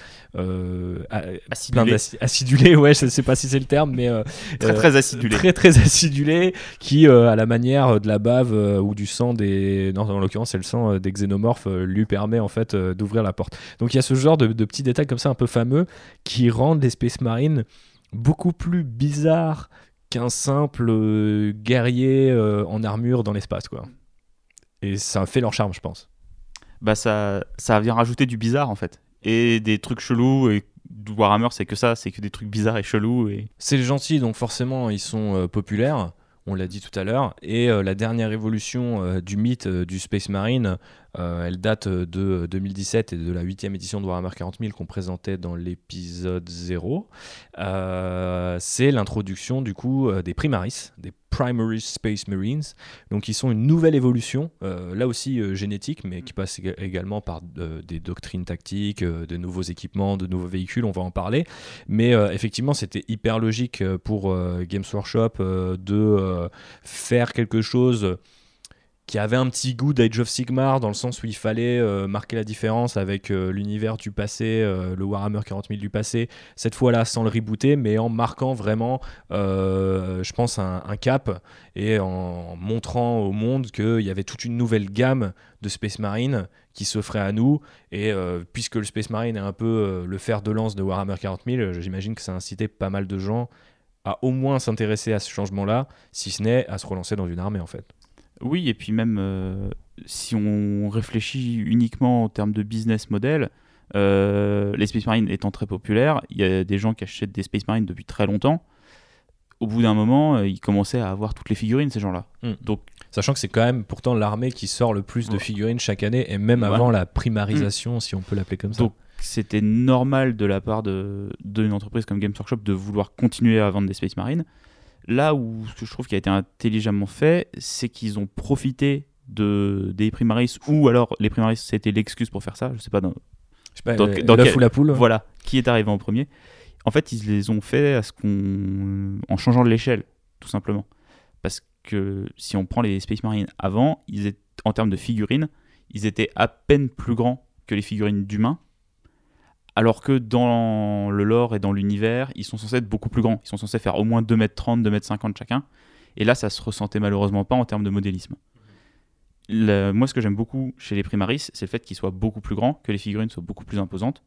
euh, acidulé. acidulé. ouais, je sais pas si c'est le terme, mais euh, très très acidulé, très très acidulé, qui à la manière de la bave ou du sang des, non, en l'occurrence c'est le sang des xénomorphes, lui permet en fait d'ouvrir la porte. Donc il y a ce genre de, petits détails comme ça un peu fameux qui rendent les Space Marines beaucoup plus bizarres qu'un simple guerrier en armure dans l'espace, quoi. Et ça fait leur charme, je pense. Bah ça, ça vient rajouter du bizarre en fait et des trucs chelous et Warhammer c'est que ça, c'est que des trucs bizarres et chelous et c'est les gentils donc forcément ils sont euh, populaires on l'a dit tout à l'heure et euh, la dernière évolution euh, du mythe du Space Marine euh, elle date de 2017 et de la huitième édition de Warhammer 40 000 qu'on présentait dans l'épisode 0. Euh, c'est l'introduction du coup euh, des Primaris, des Primary Space Marines, donc qui sont une nouvelle évolution, là aussi génétique, mais qui passe également par des doctrines tactiques, de nouveaux équipements, de nouveaux véhicules, on va en parler. Mais effectivement, c'était hyper logique pour Games Workshop de faire quelque chose qui avait un petit goût d'Age of Sigmar dans le sens où il fallait euh, marquer la différence avec euh, l'univers du passé, euh, le Warhammer 40 000 du passé, cette fois-là sans le rebooter, mais en marquant vraiment, je pense, un, cap et en montrant au monde qu'il y avait toute une nouvelle gamme de Space Marine qui s'offrait à nous. Et puisque le Space Marine est un peu le fer de lance de Warhammer 40 000, j'imagine que ça a incité pas mal de gens à au moins s'intéresser à ce changement-là, si ce n'est à se relancer dans une armée en fait. Oui, et puis même euh, si on réfléchit uniquement en termes de business model, euh, les Space Marines étant très populaires, il y a des gens qui achètent des Space Marines depuis très longtemps. Au bout d'un moment, euh, ils commençaient à avoir toutes les figurines, ces gens-là. Hmm. Donc, Sachant que c'est quand même pourtant l'armée qui sort le plus de figurines chaque année, et même avant la primarisation, si on peut l'appeler comme ça. Donc c'était normal de la part de d'une entreprise comme Games Workshop de vouloir continuer à vendre des Space Marines. Là où ce que je trouve qui a été intelligemment fait, c'est qu'ils ont profité de, des Primaris, ou alors les Primaris c'était l'excuse pour faire ça, je sais pas, dans, Je sais pas, Donc- euh, euh, ou la poule voilà, qui est arrivé en premier. En fait, ils les ont fait à ce qu'on en changeant l'échelle, tout simplement. Parce que si on prend les Space Marines avant, ils étaient, en termes de figurines, ils étaient à peine plus grands que les figurines d'humains. Alors que dans le lore et dans l'univers, ils sont censés être beaucoup plus grands. Ils sont censés faire au moins 2m30, 2m50 chacun. Et là, ça se ressentait malheureusement pas en termes de modélisme. Le- moi, ce que j'aime beaucoup chez les Primaris, c'est le fait qu'ils soient beaucoup plus grands, que les figurines soient beaucoup plus imposantes.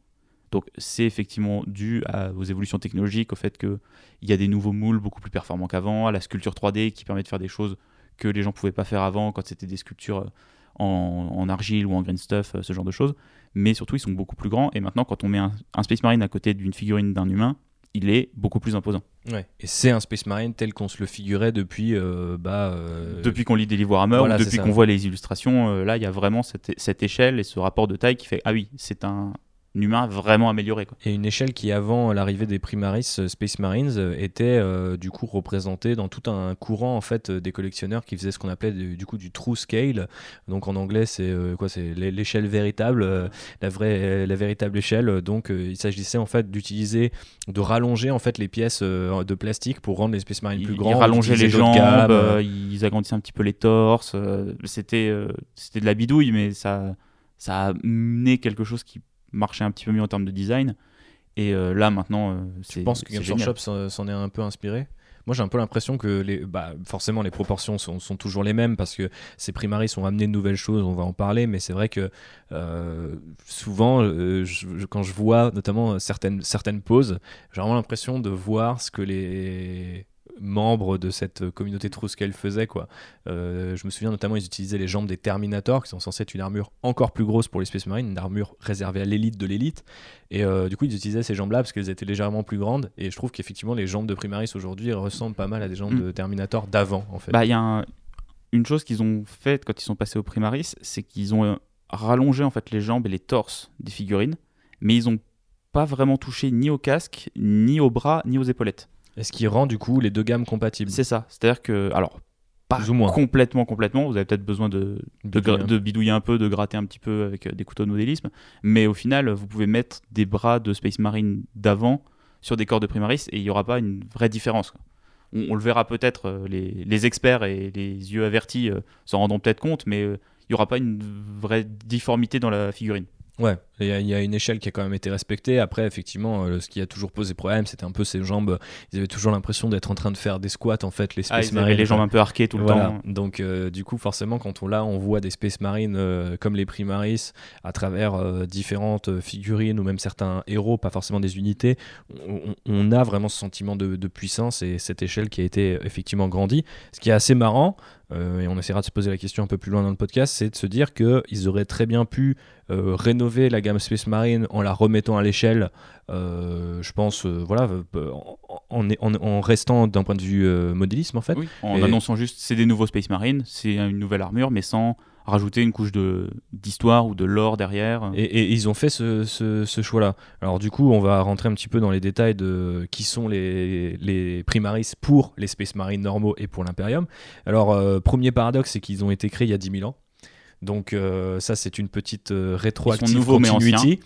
Donc, c'est effectivement dû à- aux évolutions technologiques, au fait qu'il y a des nouveaux moules beaucoup plus performants qu'avant, à la sculpture 3D qui permet de faire des choses que les gens pouvaient pas faire avant quand c'était des sculptures euh, en, en argile ou en green stuff, euh, ce genre de choses. Mais surtout, ils sont beaucoup plus grands. Et maintenant, quand on met un, un Space Marine à côté d'une figurine d'un humain, il est beaucoup plus imposant. Ouais. Et c'est un Space Marine tel qu'on se le figurait depuis. euh, bah, euh, depuis qu'on lit des livres Warhammer voilà, ou depuis qu'on voit les illustrations, euh, là, il y a vraiment cette, cette échelle et ce rapport de taille qui fait Ah oui, c'est un humain vraiment amélioré. Quoi. Et une échelle qui, avant l'arrivée des Primaris euh, Space Marines, euh, était euh, du coup représentée dans tout un courant en fait des collectionneurs qui faisaient ce qu'on appelait du, du coup du true scale. Donc en anglais, c'est euh, quoi C'est l'é- l'échelle véritable, euh, la vraie, la véritable échelle. Donc il s'agissait en fait d'utiliser, de rallonger en fait les pièces de plastique pour rendre les Space Marines plus grands. ils rallongeaient les jambes, ils agrandissaient un petit peu les torses. c'était, c'était de la bidouille, mais ça, ça a mené quelque chose qui marchait un petit peu mieux en termes de design. Et euh, là, maintenant, euh, c'est. Je pense que Games. Workshop s'en est un peu inspiré? Moi, j'ai un peu l'impression que les, bah, forcément les proportions sont, sont toujours les mêmes parce que ces primaris ont amené de nouvelles choses, on va en parler, mais c'est vrai que euh, souvent, euh, je- quand je vois notamment certaines, certaines poses, j'ai vraiment l'impression de voir ce que les membres de cette communauté Trouscale faisaient. Quoi. Euh, je me souviens notamment, ils utilisaient les jambes des Terminators, qui sont censées être une armure encore plus grosse pour les Space Marines, une armure réservée à l'élite de l'élite. Et euh, du coup, ils utilisaient ces jambes-là parce qu'elles étaient légèrement plus grandes. Et je trouve qu'effectivement, les jambes de Primaris aujourd'hui ressemblent pas mal à des jambes Mm. de Terminator d'avant, en fait. Bah, il y a un- une chose qu'ils ont faite quand ils sont passés au Primaris, c'est qu'ils ont euh, rallongé en fait les jambes et les torses des figurines, mais ils ont pas vraiment touché ni au casque, ni aux bras, ni aux épaulettes. Et ce qui rend du coup les deux gammes compatibles. C'est ça. C'est-à-dire que, alors, pas Plus ou moins. complètement, complètement, vous avez peut-être besoin de, de, Bidouiller un de bidouiller un peu, de gratter un petit peu avec euh, des couteaux de modélisme, mais au final, vous pouvez mettre des bras de Space Marine d'avant sur des corps de Primaris et il n'y aura pas une vraie différence. On, on le verra peut-être, euh, les, les experts et les yeux avertis euh, s'en rendront peut-être compte, mais euh, il n'y aura pas une vraie difformité dans la figurine. Ouais, il y, a- il y a une échelle qui a quand même été respectée. Après, effectivement, euh, ce qui a toujours posé problème, c'était un peu ces jambes. Ils avaient toujours l'impression d'être en train de faire des squats, en fait, les Ah, Space avaient Marines. les jambes un peu arquées tout le Voilà. temps. Donc, euh, du coup, forcément, quand on là, on voit des Space Marines euh, comme les Primaris à travers euh, différentes euh, figurines ou même certains héros, pas forcément des unités, on, a vraiment ce sentiment de, de puissance et cette échelle qui a été euh, effectivement grandie. Ce qui est assez marrant, euh, et on essaiera de se poser la question un peu plus loin dans le podcast, c'est de se dire qu'ils auraient très bien pu euh, rénover la gamme Space Marine en la remettant à l'échelle, euh, je pense, voilà, en, en- en- en restant d'un point de vue modélisme en fait. Oui, en Et- annonçant juste c'est des nouveaux Space Marines, c'est une nouvelle armure, mais sans rajouter une couche de d'histoire ou de lore derrière. Et, et ils ont fait ce, ce- ce choix-là. Alors du coup, on va rentrer un petit peu dans les détails de qui sont les, les primaris pour les Space Marines normaux et pour l'Imperium. Alors, euh, premier paradoxe, c'est qu'ils ont été créés il y a 10 000 ans. Donc euh, ça, c'est une petite euh, rétroactive continuity.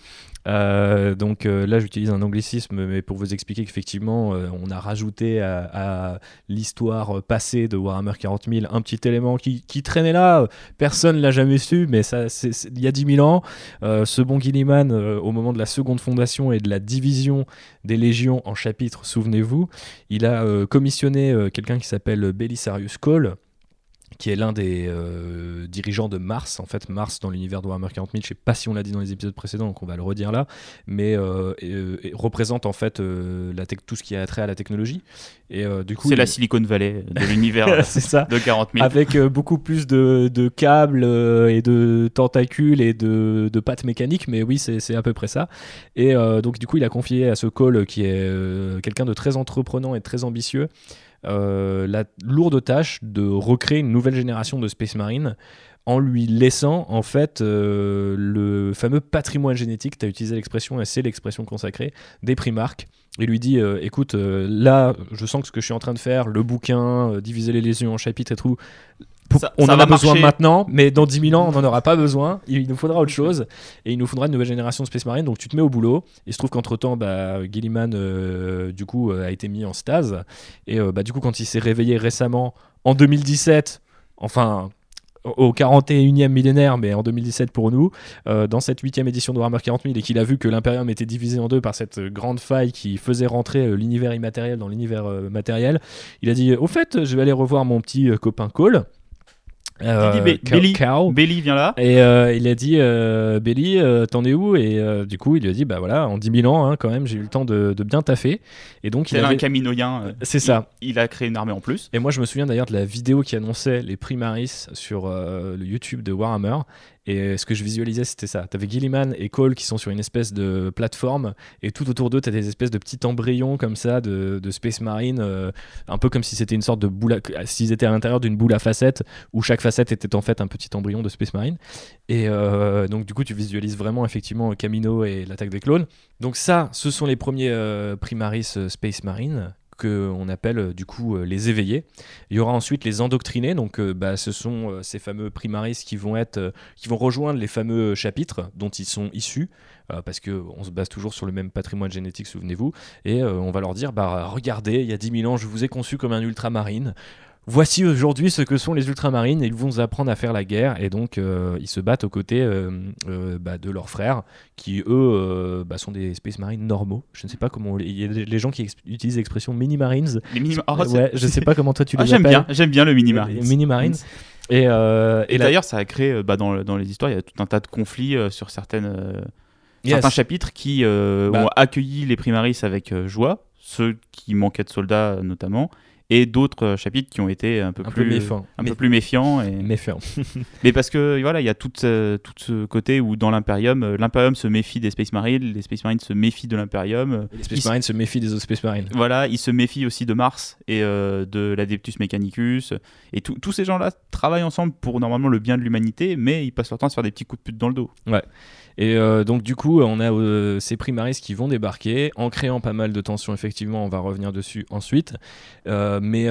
Euh, donc euh, là, j'utilise un anglicisme, mais pour vous expliquer qu'effectivement, euh, on a rajouté à, l'histoire passée de Warhammer 40 000 un petit élément qui, traînait là. Personne l'a jamais su, mais ça, il y a 10 000 ans, ce bon Gilliman, euh, au moment de la seconde fondation et de la division des légions en chapitres, souvenez-vous, il a commissionné quelqu'un qui s'appelle Belisarius Cole qui est l'un des euh, dirigeants de Mars. En fait, Mars, dans l'univers de Warhammer 40 000, je sais pas si on l'a dit dans les épisodes précédents, donc on va le redire là, mais euh, et, euh, et représente en fait euh, la tout ce qui a trait à la technologie. Et du coup, C'est la il- Silicon Valley de l'univers c'est ça de 40 000. avec beaucoup plus de, de câbles et de tentacules et de, de pattes mécaniques, mais oui, c'est c'est à peu près ça. Et donc, du coup, il a confié à ce call, qui est quelqu'un de très entreprenant et très ambitieux, euh, la lourde tâche de recréer une nouvelle génération de Space Marine en lui laissant en fait euh, le fameux patrimoine génétique, tu as utilisé l'expression et c'est l'expression consacrée, des Primarques. Il lui dit euh, écoute, là je sens que ce que je suis en train de faire, le bouquin, diviser les lésions en chapitres et tout, Ça- on ça en a besoin marcher. maintenant, mais dans 10 000 ans on n'en aura pas besoin, il nous faudra autre chose, et il nous faudra une nouvelle génération de Space Marine, donc tu te mets au boulot, il se trouve qu'entre temps, bah, Gilliman euh, du coup euh, a été mis en stase, et euh, bah, du coup quand il s'est réveillé récemment en 2017, enfin au 41e millénaire, mais en 2017 pour nous, euh, dans cette huitième édition de Warhammer 40 000 et qu'il a vu que l'Imperium était divisé en deux par cette grande faille qui faisait rentrer euh, l'univers immatériel dans l'univers euh, matériel, il a dit au fait, je vais aller revoir mon petit copain Cole. Euh. Belly vient là. Et euh, il a dit, euh, Belly, t'en es où? Et du coup, il lui a dit, bah voilà, en 10 000 ans, hein, quand même, j'ai eu le temps de, de bien taffer. Et donc, il un C'est ça. Il a créé une armée en plus. Et moi, je me souviens d'ailleurs de la vidéo qui annonçait les primaris sur le YouTube de Warhammer. Et ce que je visualisais, c'était ça. T'avais Gilliman et Cole qui sont sur une espèce de plateforme. Et tout autour d'eux, t'as des espèces de petits embryons comme ça de, Space Marine. euh, un peu comme si c'était une sorte de boule S'ils étaient à l'intérieur d'une boule à facettes, où chaque facette était en fait un petit embryon de Space Marine. Et euh, donc, du coup, tu visualises vraiment effectivement Camino et l'attaque des clones. Donc, ça, ce sont les premiers euh, primaris Space Marine qu'on appelle euh, du coup euh, les éveillés. Il y aura ensuite les endoctrinés, donc euh, bah, ce sont ces fameux primaris qui vont être, qui vont rejoindre les fameux chapitres dont ils sont issus, parce que on se base toujours sur le même patrimoine génétique, souvenez-vous, et on va leur dire, bah regardez, il y a 10 000 ans, je vous ai conçu comme un ultramarine. Voici aujourd'hui ce que sont les ultramarines ils vont apprendre à faire la guerre et donc euh, ils se battent aux côtés euh, euh, bah, de leurs frères qui eux bah, sont des space marines normaux. Je ne sais pas comment il y a les gens qui utilisent l'expression mini marines. Les mini oh, ouais, je sais pas comment toi tu les Ah, j'aime bien, j'aime bien le mini marine. Les mini marines. Et, Et la- d'ailleurs, ça a créé, bah, dans, le- dans les histoires, il y a tout un tas de conflits sur certaines, Yes. certains chapitres qui ont accueilli les primaris avec joie, ceux qui manquaient de soldats notamment, et d'autres euh, chapitres qui ont été un peu un peu plus méfiant. un Mé- peu plus méfiants. Et... Mais parce que voilà, il y a tout, euh, tout ce côté où dans l'Imperium, euh, l'Imperium se méfie des Space Marines, les Space Marines se méfient de l'Imperium. euh, Les Space Marines se méfient des autres Space Marines. Voilà, ils se méfient aussi de Mars et euh, de l'Adeptus Mechanicus. Et tous ces gens-là travaillent ensemble pour normalement le bien de l'humanité, mais ils passent leur temps à se faire des petits coups de pute dans le dos. Et euh, donc du coup, on a euh, ces primaris qui vont débarquer en créant pas mal de tensions. Effectivement, on va revenir dessus ensuite. Euh, mais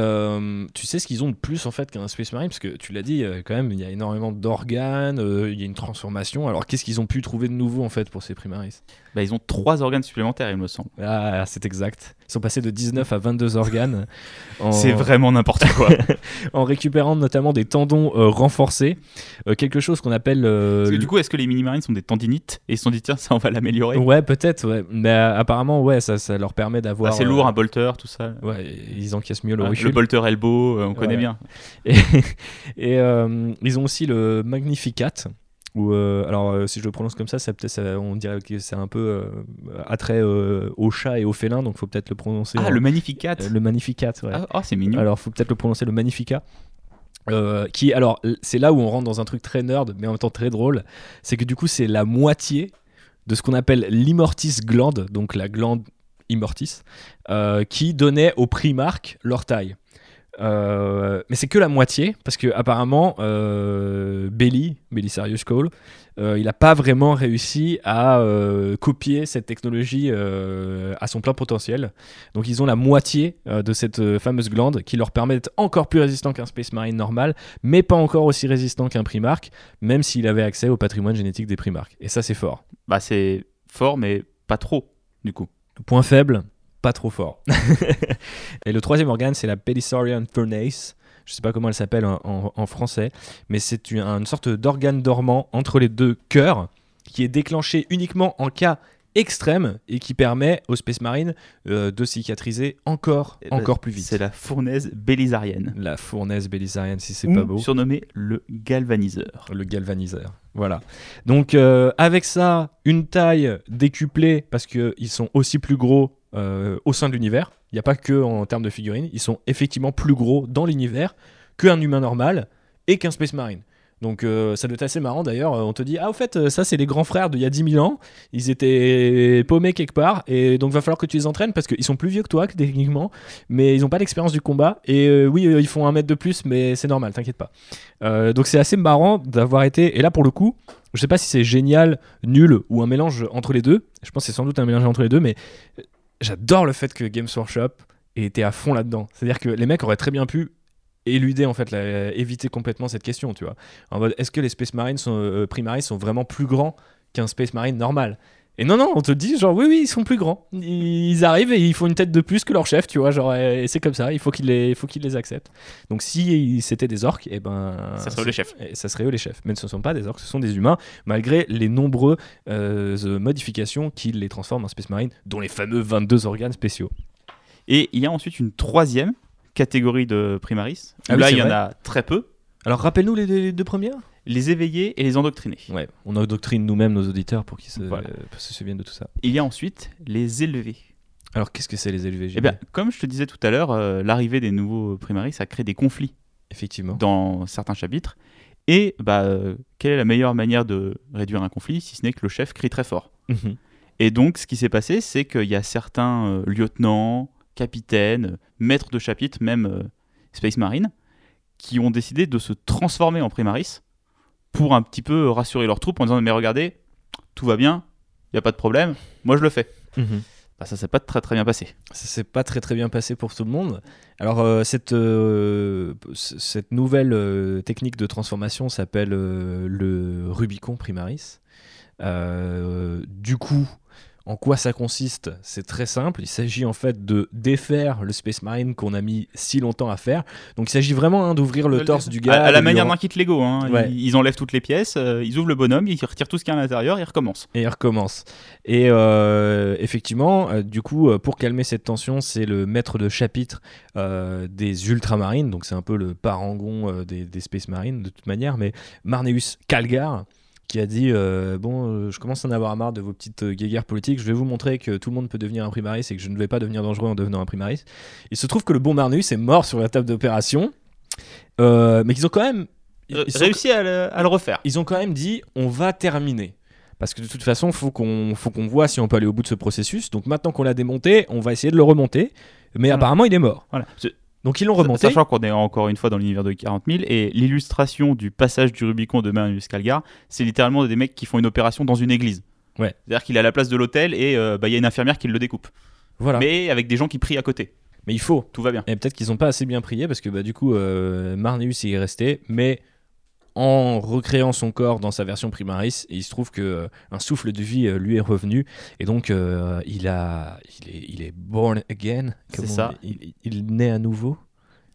tu sais ce qu'ils ont de plus en fait qu'un Space Marine, parce que tu l'as dit, quand même, il y a énormément d'organes, il y a une transformation. Alors qu'est-ce qu'ils ont pu trouver de nouveau en fait pour ces primaris Bah, ils ont trois organes supplémentaires, il me semble. Ah, c'est exact. Ils sont passés de 19 à 22 organes. en- C'est vraiment n'importe quoi. en récupérant notamment des tendons euh, renforcés, Euh, quelque chose qu'on appelle. euh, Parce que du coup, est-ce que les mini-marines sont des tendinites Et ils se sont dit, tiens, ça, on va l'améliorer. ouais, peut-être, ouais. Mais apparemment, ouais, ça, ça leur permet d'avoir. Bah, c'est lourd, un bolter, tout ça. Ouais, ils encaissent mieux le Ah, le bolter elbow, on connaît Ouais. bien. Et, et, ils ont aussi le Magnificat. Ou euh, alors, euh, si je le prononce comme ça, ça peut-être, on dirait que c'est un peu euh, attrait au chat et au félin, donc faut peut-être le prononcer. Ah, le Magnificat. le Magnificat. Ouais. Ah, oh, c'est mignon. Alors, faut peut-être le prononcer le Magnificat. Euh, qui alors c'est là où on rentre dans un truc très nerd mais en même temps très drôle c'est que du coup c'est la moitié de ce qu'on appelle l'immortis glande donc la glande immortis euh, qui donnait aux primarques leur taille Euh, mais c'est que la moitié parce que apparemment euh, Belly Belisarius Cole euh, il n'a pas vraiment réussi à euh, copier cette technologie à son plein potentiel donc ils ont la moitié de cette fameuse glande qui leur permet d'être encore plus résistant qu'un Space Marine normal, mais pas encore aussi résistant qu'un Primarque, même s'il avait accès au patrimoine génétique des Primarques. Et ça c'est fort. Bah, c'est fort, mais pas trop, du coup. Point faible, pas trop fort. Et le troisième organe c'est la Belisarian Furnace. Je sais pas comment elle s'appelle en, en- en français, mais c'est une, une sorte d'organe dormant entre les deux cœurs qui est déclenché uniquement en cas extrême et qui permet aux Space Marines euh, de cicatriser encore, Eh ben, encore plus vite. C'est la fournaise bélisarienne. La fournaise belisarienne, si c'est pas beau. surnommé le galvaniseur. Le galvaniseur. Voilà. Donc, euh, avec ça, une taille décuplée, parce qu'ils sont aussi plus gros euh, au sein de l'univers. Il n'y a pas que en termes de figurines. Ils sont effectivement plus gros dans l'univers qu'un humain normal et qu'un Space Marine. Donc euh, ça doit être assez marrant d'ailleurs. On te dit, ah au fait, euh, ça c'est les grands frères d'il y a 10 000 ans. Ils étaient paumés quelque part. Et donc va falloir que tu les entraînes parce qu'ils sont plus vieux que toi techniquement. Mais ils n'ont pas d'expérience du combat. Et euh, oui, euh, ils font un mètre de plus, mais c'est normal, t'inquiète pas. Euh, donc c'est assez marrant d'avoir été. Et là pour le coup, je sais pas si c'est génial, nul ou un mélange entre les deux. Je pense que c'est sans doute un mélange entre les deux. Mais euh, j'adore le fait que Games Workshop ait été à fond là-dedans. C'est-à-dire que les mecs auraient très bien pu éluder en fait, éviter complètement cette question, tu vois. En mode, est-ce que les Space Marines sont, euh, sont vraiment plus grands qu'un Space Marine normal? Et non, non, on te dit genre, oui, oui, ils sont plus grands. Ils arrivent et ils font une tête de plus que leur chef, tu vois, genre, et c'est comme ça, il faut qu'ils les, faut qu'ils les acceptent. Donc si c'était des orques, et ben... Ça serait eux les chefs. et ça serait eux les chefs. Mais ce ne sont pas des orques, ce sont des humains, malgré les nombreuses modifications qui les transforment en Space Marine, dont les fameux 22 organes spéciaux. Et il y a ensuite une troisième catégorie de primaris. Ah oui, là, il y en a très peu. Alors rappelle-nous les, les deux premières Les éveillés et les endoctrinés. Ouais, on endoctrine nous-mêmes nos auditeurs pour qu'ils se, Voilà. euh, se souviennent de tout ça. Il y a ensuite les élevés. Alors qu'est-ce que c'est les élevés Eh bien, comme je te disais tout à l'heure, euh, l'arrivée des nouveaux primaris, ça crée des conflits Effectivement. dans certains chapitres. Et bah, euh, quelle est la meilleure manière de réduire un conflit si ce n'est que le chef crie très fort? Mhm. Et donc, ce qui s'est passé, c'est qu'il y a certains euh, lieutenants, capitaines, euh, maîtres de chapitre, même euh, Space Marine, qui ont décidé de se transformer en primaris pour un petit peu rassurer leurs troupes en disant Mais regardez, tout va bien, il n'y a pas de problème, moi je le fais. Mhm. Bah, ça s'est pas très très bien passé. Ça s'est pas très très bien passé pour tout le monde. Alors euh, cette, euh, cette nouvelle euh, technique de transformation s'appelle le Rubicon Primaris. Du coup, en quoi ça consiste C'est très simple. Il s'agit en fait de défaire le Space Marine qu'on a mis si longtemps à faire. Donc il s'agit vraiment hein, d'ouvrir le torse du gars. à, à la manière d'un kit Lego, hein. Ouais. ils, ils enlèvent toutes les pièces, euh, ils ouvrent le bonhomme, ils retirent tout ce qu'il y a à l'intérieur et ils recommencent. Et il recommence. Et euh, effectivement, euh, du coup, euh, pour calmer cette tension, c'est le maître de chapitre euh, des ultramarines, donc c'est un peu le parangon euh, des, des Space Marines de toute manière, mais Marneus Calgar qui a dit euh, bon euh, je commence à en avoir marre de vos petites euh, guéguerres politiques je vais vous montrer que tout le monde peut devenir un primaris et que je ne vais pas devenir dangereux en devenant un primaris il se trouve que le bon Marneus est mort sur la table d'opération euh, mais qu'ils ont quand même ils sont- réussi à le, à le refaire. ils ont quand même dit on va terminer. Parce que de toute façon, faut qu'on faut qu'on voit si on peut aller au bout de ce processus. Donc maintenant qu'on l'a démonté, on va essayer de le remonter. Mais Voilà. apparemment, il est mort. Voilà. Donc ils l'ont remonté. Sachant qu'on est encore une fois dans l'univers de 40 000 et l'illustration du passage du Rubicon de Marius Calgar, c'est littéralement des mecs qui font une opération dans une église. Ouais. C'est-à-dire qu'il est à la place de l'hôtel et euh, bah, il y a une infirmière qui le découpe. Voilà. Mais, Mais avec des gens qui prient à côté. il faut. Tout va bien. Et peut-être qu'ils n'ont pas assez bien prié parce que bah, du coup, euh, Marneus y est resté. Mais en recréant son corps dans sa version primaris, et il se trouve que euh, un souffle de vie euh, lui est revenu. Et donc, euh, il, a, il, est, il est born again. C'est ça. dit. Il, il naît à nouveau.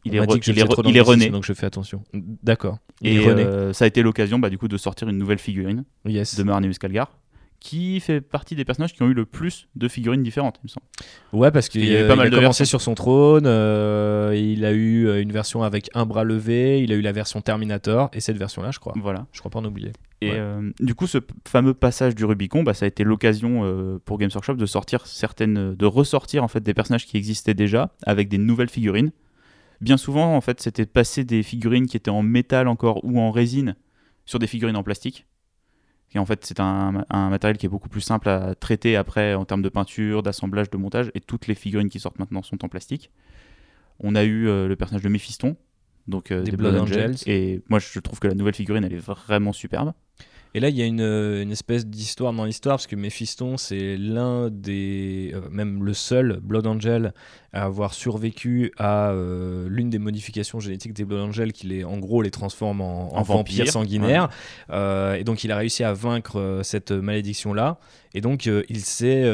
Il est, re- il est, re- il rené. Donc je fais attention. D'accord. Il Et euh, ça a été l'occasion bah, du coup de sortir une nouvelle figurine Yes. de Marius Calgar qui fait partie des personnages qui ont eu le plus de figurines différentes, il me semble. Ouais, parce qu'il Il euh, pas il mal a de commencé versions. sur son trône. euh, il a eu euh, une version avec un bras levé. Il a eu la version Terminator et cette version-là, je crois. Voilà. Je crois pas en oublier. Et Ouais. euh, du coup, ce fameux passage du Rubicon, bah, ça a été l'occasion pour Games Workshop de sortir certaines, de ressortir en fait des personnages qui existaient déjà avec des nouvelles figurines. Bien souvent, en fait, c'était de passer des figurines qui étaient en métal encore ou en résine sur des figurines en plastique. Et en fait, c'est un, un matériel qui est beaucoup plus simple à traiter après en termes de peinture, d'assemblage, de montage. Et toutes les figurines qui sortent maintenant sont en plastique. On a eu euh, le personnage de Méphiston, donc euh, Des des, Blood Blood Angels. Angels. Et moi, je trouve que la nouvelle figurine, elle est vraiment superbe. Et là, il y a une, une espèce d'histoire dans l'histoire, parce que Méphiston, c'est l'un des, euh, même le seul Blood Angel à avoir survécu à euh, l'une des modifications génétiques des Blood Angels qui les, en gros les transforme en, en En vampires sanguinaires. Euh, et donc, il a réussi à vaincre euh, cette malédiction-là. Et donc, il s'est,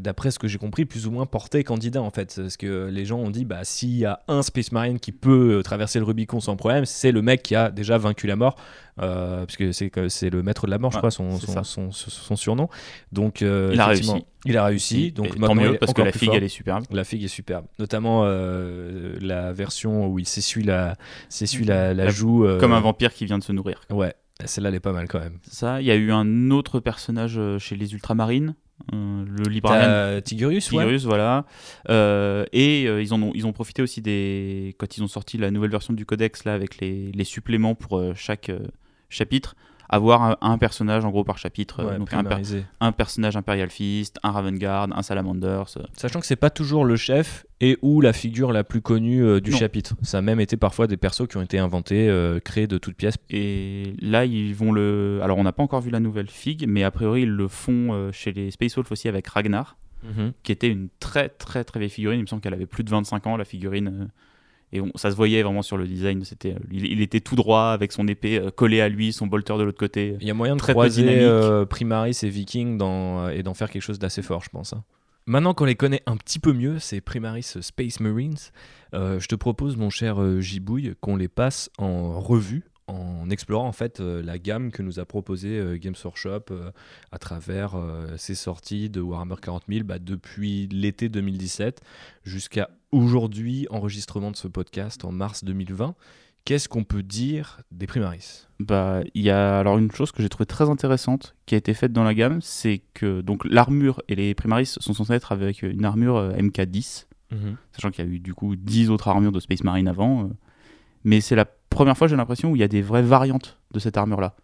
d'après ce que j'ai compris, plus ou moins porté candidat en fait. Parce que les gens ont dit, bah, s'il y a un Space Marine qui peut traverser le Rubicon sans problème, c'est le mec qui a déjà vaincu la mort. Euh, c'est que c'est le maître de la mort, je crois, son, surnom. Donc, euh, Il a réussi. Il a réussi. Donc, tant maintenant, mieux parce que la figue fort. elle est superbe. La figue est superbe. Notamment euh, la version où il s'essuie la, s'essuie la, la La- joue. euh, Comme un vampire qui vient de se nourrir. Ouais, celle-là, elle est pas mal quand même. Ça, il y a eu un autre personnage euh, chez les Ultramarines, euh, le librarian Tigurius, ouais. Tigurius, voilà. Et ils, en ont, ils ont profité aussi des. Quand ils ont sorti la nouvelle version du codex, là, avec les, les suppléments pour chaque, chapitre, avoir un, un personnage en gros par chapitre. euh, Ouais, donc un, per- primarisé. un personnage Imperial Fist, un Ravengard, un Salamanders. euh, Sachant que c'est pas toujours le chef et ou la figure la plus connue euh, du Non. chapitre. Ça a même été parfois des persos qui ont été inventés, euh, créés de toutes pièces. Et là, ils vont le. Alors, on n'a pas encore vu la nouvelle figue, mais a priori, ils le font euh, chez les Space Wolf aussi avec Ragnar, qui était une très très très vieille figurine. Il me semble qu'elle avait plus de 25 ans, la figurine. Et on- ça se voyait vraiment sur le design. C'était, euh, il, il était tout droit avec son épée euh, collée à lui, son bolter de l'autre côté. Il y a moyen de Très croiser euh, Primaris et Viking dans, et d'en faire quelque chose d'assez fort, je pense. hein. Maintenant qu'on les connaît un petit peu mieux, ces Primaris Space Marines, euh, je te propose, mon cher Gibouille, qu'on les passe en revue en explorant en fait euh, la gamme que nous a proposé euh, Games Workshop euh, à travers ses sorties de Warhammer 40 000 bah, depuis l'été 2017 jusqu'à aujourd'hui, enregistrement de ce podcast en mars 2020. Qu'est-ce qu'on peut dire des Primaris? Bah, il y a alors une chose que j'ai trouvé très intéressante qui a été faite dans la gamme, c'est que donc l'armure et les Primaris sont censés être avec une armure euh, MK10. sachant qu'il y a eu du coup 10 autres armures de Space Marine avant. Mais c'est la première fois, j'ai l'impression, où il y a des vraies variantes de cette armure-là.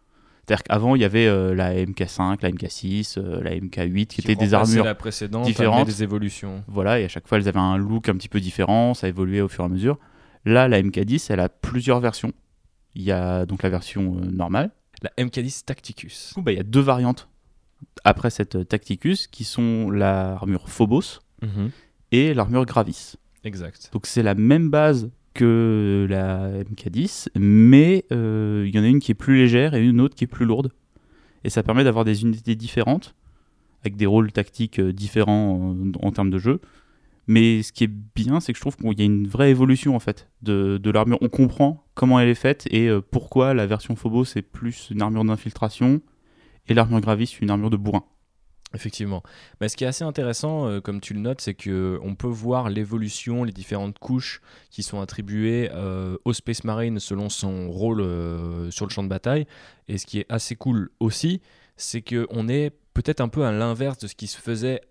C'est-à-dire qu'avant, il y avait euh, la MK5, la MK6, euh, la MK8, qui, étaient des armures. la précédente, différentes. des évolutions. Voilà, et à chaque fois, elles avaient un look un petit peu différent, ça évoluait au fur et à mesure. Là, la MK10, elle a plusieurs versions. Il y a donc la version euh, normale. La MK10 Tacticus. Du coup, bah, il y a deux variantes après cette Tacticus, qui sont l'armure Phobos et l'armure Gravis. Exact. Donc c'est la même base que la MK10, mais euh, il y en a une qui est plus légère et une autre qui est plus lourde. Et ça permet d'avoir des unités différentes, avec des rôles tactiques euh, différents en, en termes de jeu. Mais ce qui est bien, c'est que je trouve qu'il y a une vraie évolution en fait de, l'armure. On comprend comment elle est faite et euh, pourquoi la version Phobos c'est plus une armure d'infiltration et l'armure Gravis une armure de bourrin. Effectivement. Mais ce qui est assez intéressant, euh, comme tu le notes, c'est que on peut voir l'évolution, les différentes couches qui sont attribuées euh, au Space Marine selon son rôle euh, sur le champ de bataille. Et ce qui est assez cool aussi, c'est que on est peut-être un peu à l'inverse de ce qui se faisait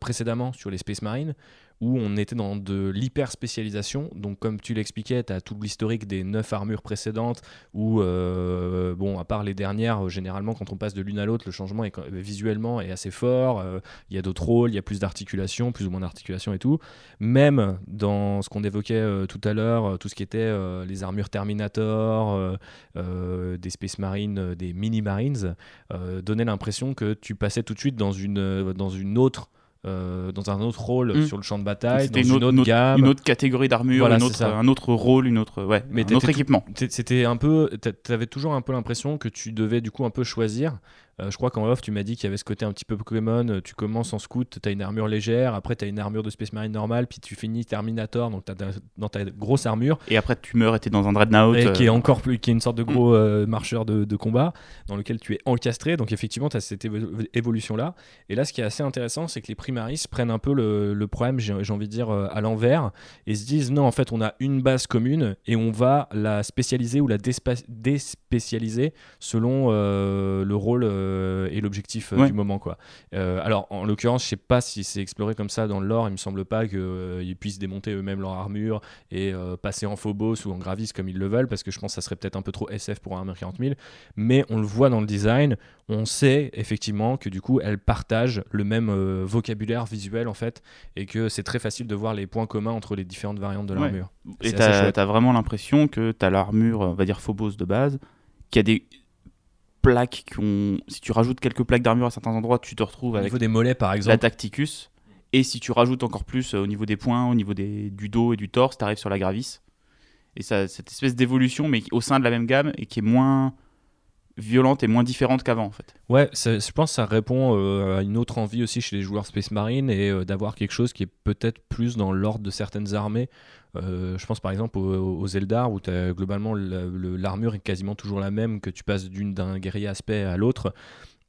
précédemment sur les Space Marines, où on était dans de l'hyper spécialisation. Donc, comme tu l'expliquais, tu as tout l'historique des neuf armures précédentes, où, euh, bon, à part les dernières, euh, généralement, quand on passe de l'une à l'autre, le changement est, quand- visuellement est assez fort. euh, Il y a d'autres rôles, il y a plus d'articulation, plus ou moins d'articulation et tout. Même dans ce qu'on évoquait euh, tout à l'heure, euh, tout ce qui était euh, les armures Terminator, euh, euh, des Space Marines, euh, des Mini Marines, euh, donnait l'impression que tu passais tout de suite dans une, euh, dans une autre. Euh, dans un autre rôle Mm. sur le champ de bataille, dans une, autre, gamme. une autre catégorie d'armure, Voilà, un autre rôle, une autre, ouais, Mais un autre équipement. C'était un peu, t'a- t'avais toujours un peu l'impression que tu devais du coup un peu choisir. Euh, je crois qu'en off, tu m'as dit qu'il y avait ce côté un petit peu Pokémon. euh, Tu commences en scout, tu as une armure légère, après tu as une armure de Space Marine normale, puis tu finis Terminator, donc tu dans ta grosse armure, Et après, tu meurs et t'es dans un dreadnought. et qui est euh, encore plus, qui est une sorte de gros euh, marcheur de, de combat, dans lequel tu es encastré. Donc effectivement, tu as cette évo- évolution-là. Et là, ce qui est assez intéressant, c'est que les Primaris prennent un peu le, le problème, j'ai envie de dire, à l'envers, et se disent non, en fait, on a une base commune et on va la spécialiser ou la déspécialiser selon le rôle et l'objectif euh, Ouais. du moment. Quoi. Euh, alors, en l'occurrence, je sais pas si c'est exploré comme ça dans le lore, il me semble pas qu'ils puissent démonter eux-mêmes leur armure et euh, passer en Phobos ou en Gravis comme ils le veulent, parce que je pense que ça serait peut-être un peu trop SF pour un Hammer 40 000. Mais on le voit dans le design, on sait effectivement que du coup, elles partagent le même euh, vocabulaire visuel en fait, et que c'est très facile de voir les points communs entre les différentes variantes de Ouais. l'armure. Et t'as as vraiment l'impression que t'as l'armure, on va dire Phobos de base, qui a des plaques qui ont. Si tu rajoutes quelques plaques d'armure à certains endroits, tu te retrouves Au avec niveau des mollets par la exemple, Tacticus. Et si tu rajoutes encore plus euh, au niveau des points, au niveau des, du dos et du torse, t'arrives sur la Gravis. Et ça, cette espèce d'évolution, mais au sein de la même gamme et qui est moins violente et moins différente qu'avant en fait. Ouais, je pense que ça répond euh, à une autre envie aussi chez les joueurs Space Marine et euh, d'avoir quelque chose qui est peut-être plus dans l'ordre de certaines armées. Euh, je pense par exemple aux, Eldar où globalement la- le- l'armure est quasiment toujours la même, que tu passes d'une d'un guerrier aspect à l'autre.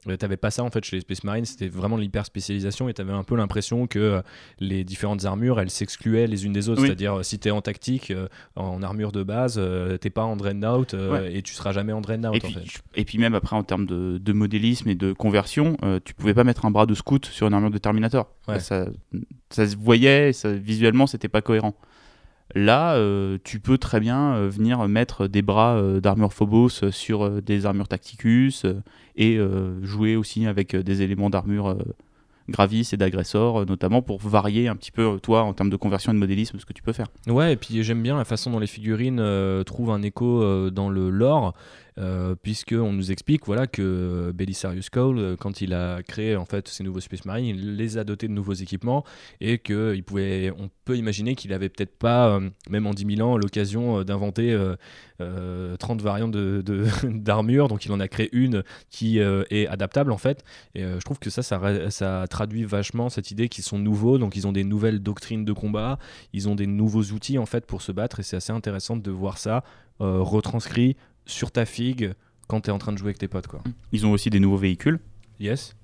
Euh, T'avais pas ça en fait chez les Space Marines, c'était vraiment l'hyper spécialisation et t'avais un peu l'impression que euh, les différentes armures elles s'excluaient les unes des autres. Oui. C'est-à-dire euh, si t'es en tactique, en armure de base, t'es pas en Dreadnought euh, et tu seras jamais en Dreadnought. Et en puis, fait. et puis même après en termes de, de modélisme et de conversion, euh, tu pouvais pas mettre un bras de scout sur une armure de Terminator. Ouais. Ça, ça se voyait, ça, visuellement c'était pas cohérent. Là, euh, tu peux très bien euh, venir mettre des bras euh, d'armure Phobos sur des armures Tacticus et jouer aussi avec des éléments d'armure Gravis et d'agressor, notamment pour varier un petit peu, toi, en termes de conversion et de modélisme, ce que tu peux faire. Ouais, et puis j'aime bien la façon dont les figurines trouvent un écho dans le lore, euh, puisque on nous explique voilà que Belisarius Cole, euh, quand il a créé en fait ces nouveaux Space Marines, il les a dotés de nouveaux équipements et que il pouvait, on peut imaginer qu'il avait peut-être pas, euh, même en 10 000 ans, l'occasion d'inventer euh, euh, 30 variantes de- de- d'armure, donc il en a créé une qui est adaptable en fait. Et je trouve que ça, ça, ça traduit vachement cette idée qu'ils sont nouveaux, donc ils ont des nouvelles doctrines de combat, ils ont des nouveaux outils en fait pour se battre, et c'est assez intéressant de voir ça retranscrit sur ta figue quand tu es en train de jouer avec tes potes quoi. Ils ont aussi des nouveaux véhicules, Yes.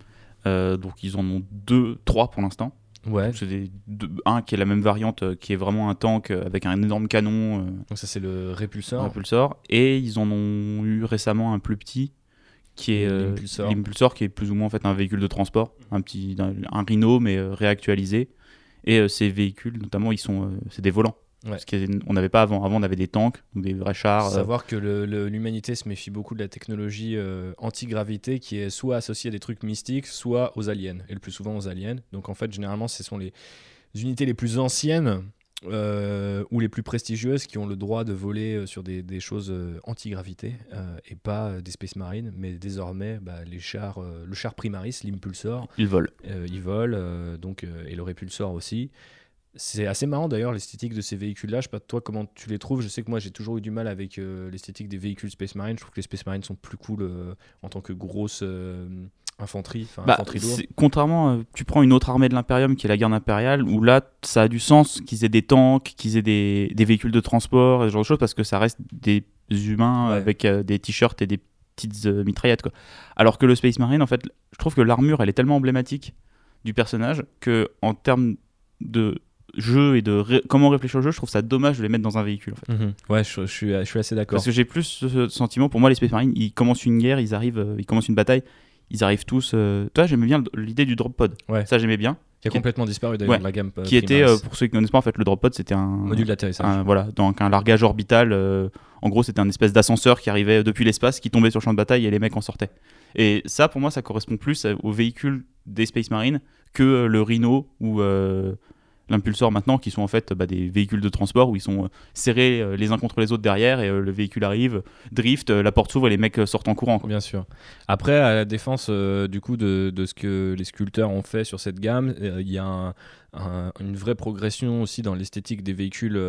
euh, donc ils en ont deux, trois pour l'instant. Ouais. C'est des- deux- un qui est la même variante, euh, qui est vraiment un tank euh, avec un énorme canon, Donc ça c'est le répulsor. impulsor, et ils en ont eu récemment un plus petit qui est L'impulsor. l'impulsor, qui est plus ou moins en fait un véhicule de transport, un petit un, un Rhino mais réactualisé. Et ces véhicules, notamment, ils sont, c'est des volants. Ouais. Ce qu'on n'avait pas avant. Avant, on avait des tanks, des vrais chars. euh, Savoir que l'humanité se méfie beaucoup de la technologie euh, anti-gravité qui est soit associée à des trucs mystiques, soit aux aliens, et le plus souvent aux aliens. Donc en fait, généralement, ce sont les unités les plus anciennes euh, ou les plus prestigieuses qui ont le droit de voler euh, sur des, des choses anti-gravité et pas des Space Marines, mais désormais bah, les chars, le char Primaris, l'impulsor, euh, ils volent, euh, donc, et le répulsor aussi. C'est assez marrant d'ailleurs l'esthétique de ces véhicules-là. Je sais pas toi comment tu les trouves? Je sais que moi j'ai toujours eu du mal avec euh, l'esthétique des véhicules Space Marine. Je trouve que les Space Marines sont plus cool euh, en tant que grosse euh, infanterie, Bah, infanterie lourde. c'est- contrairement, tu prends une autre armée de l'Imperium qui est la garde impériale, où là, ça a du sens qu'ils aient des tanks, qu'ils aient des, des véhicules de transport et ce genre de choses, parce que ça reste des humains Ouais. avec des t-shirts et des petites mitraillettes. Quoi. Alors que le Space Marine, en fait, je trouve que l'armure, elle est tellement emblématique du personnage que en termes de jeu et de ré- comment réfléchir au jeu, je trouve ça dommage de les mettre dans un véhicule. En fait. Mhm. Ouais, je, je suis, je suis assez d'accord. Parce que j'ai plus ce sentiment, pour moi, les Space Marines, ils commencent une guerre, ils arrivent, euh, ils commencent une bataille, ils arrivent tous. euh, Toi, j'aimais bien l'idée du drop pod. Ouais. Ça, j'aimais bien. Qui a complètement disparu d'ailleurs Ouais. de la gamme. euh, qui était, euh, pour ceux qui ne connaissent pas, en fait, le drop pod, c'était un module d'atterrissage. voilà, donc un largage orbital. euh, en gros, c'était un espèce d'ascenseur qui arrivait depuis l'espace, qui tombait sur le champ de bataille et les mecs en sortaient. Et ça, pour moi, ça correspond plus aux véhicules des Space Marines que le Rhino ou l'impulsor maintenant, qui sont en fait bah, des véhicules de transport où ils sont euh, serrés euh, les uns contre les autres derrière et euh, le véhicule arrive, drift, la porte s'ouvre et les mecs sortent en courant. Bien sûr. Après, à la défense du coup de, ce que les sculpteurs ont fait sur cette gamme, il y a un- un- une vraie progression aussi dans l'esthétique des véhicules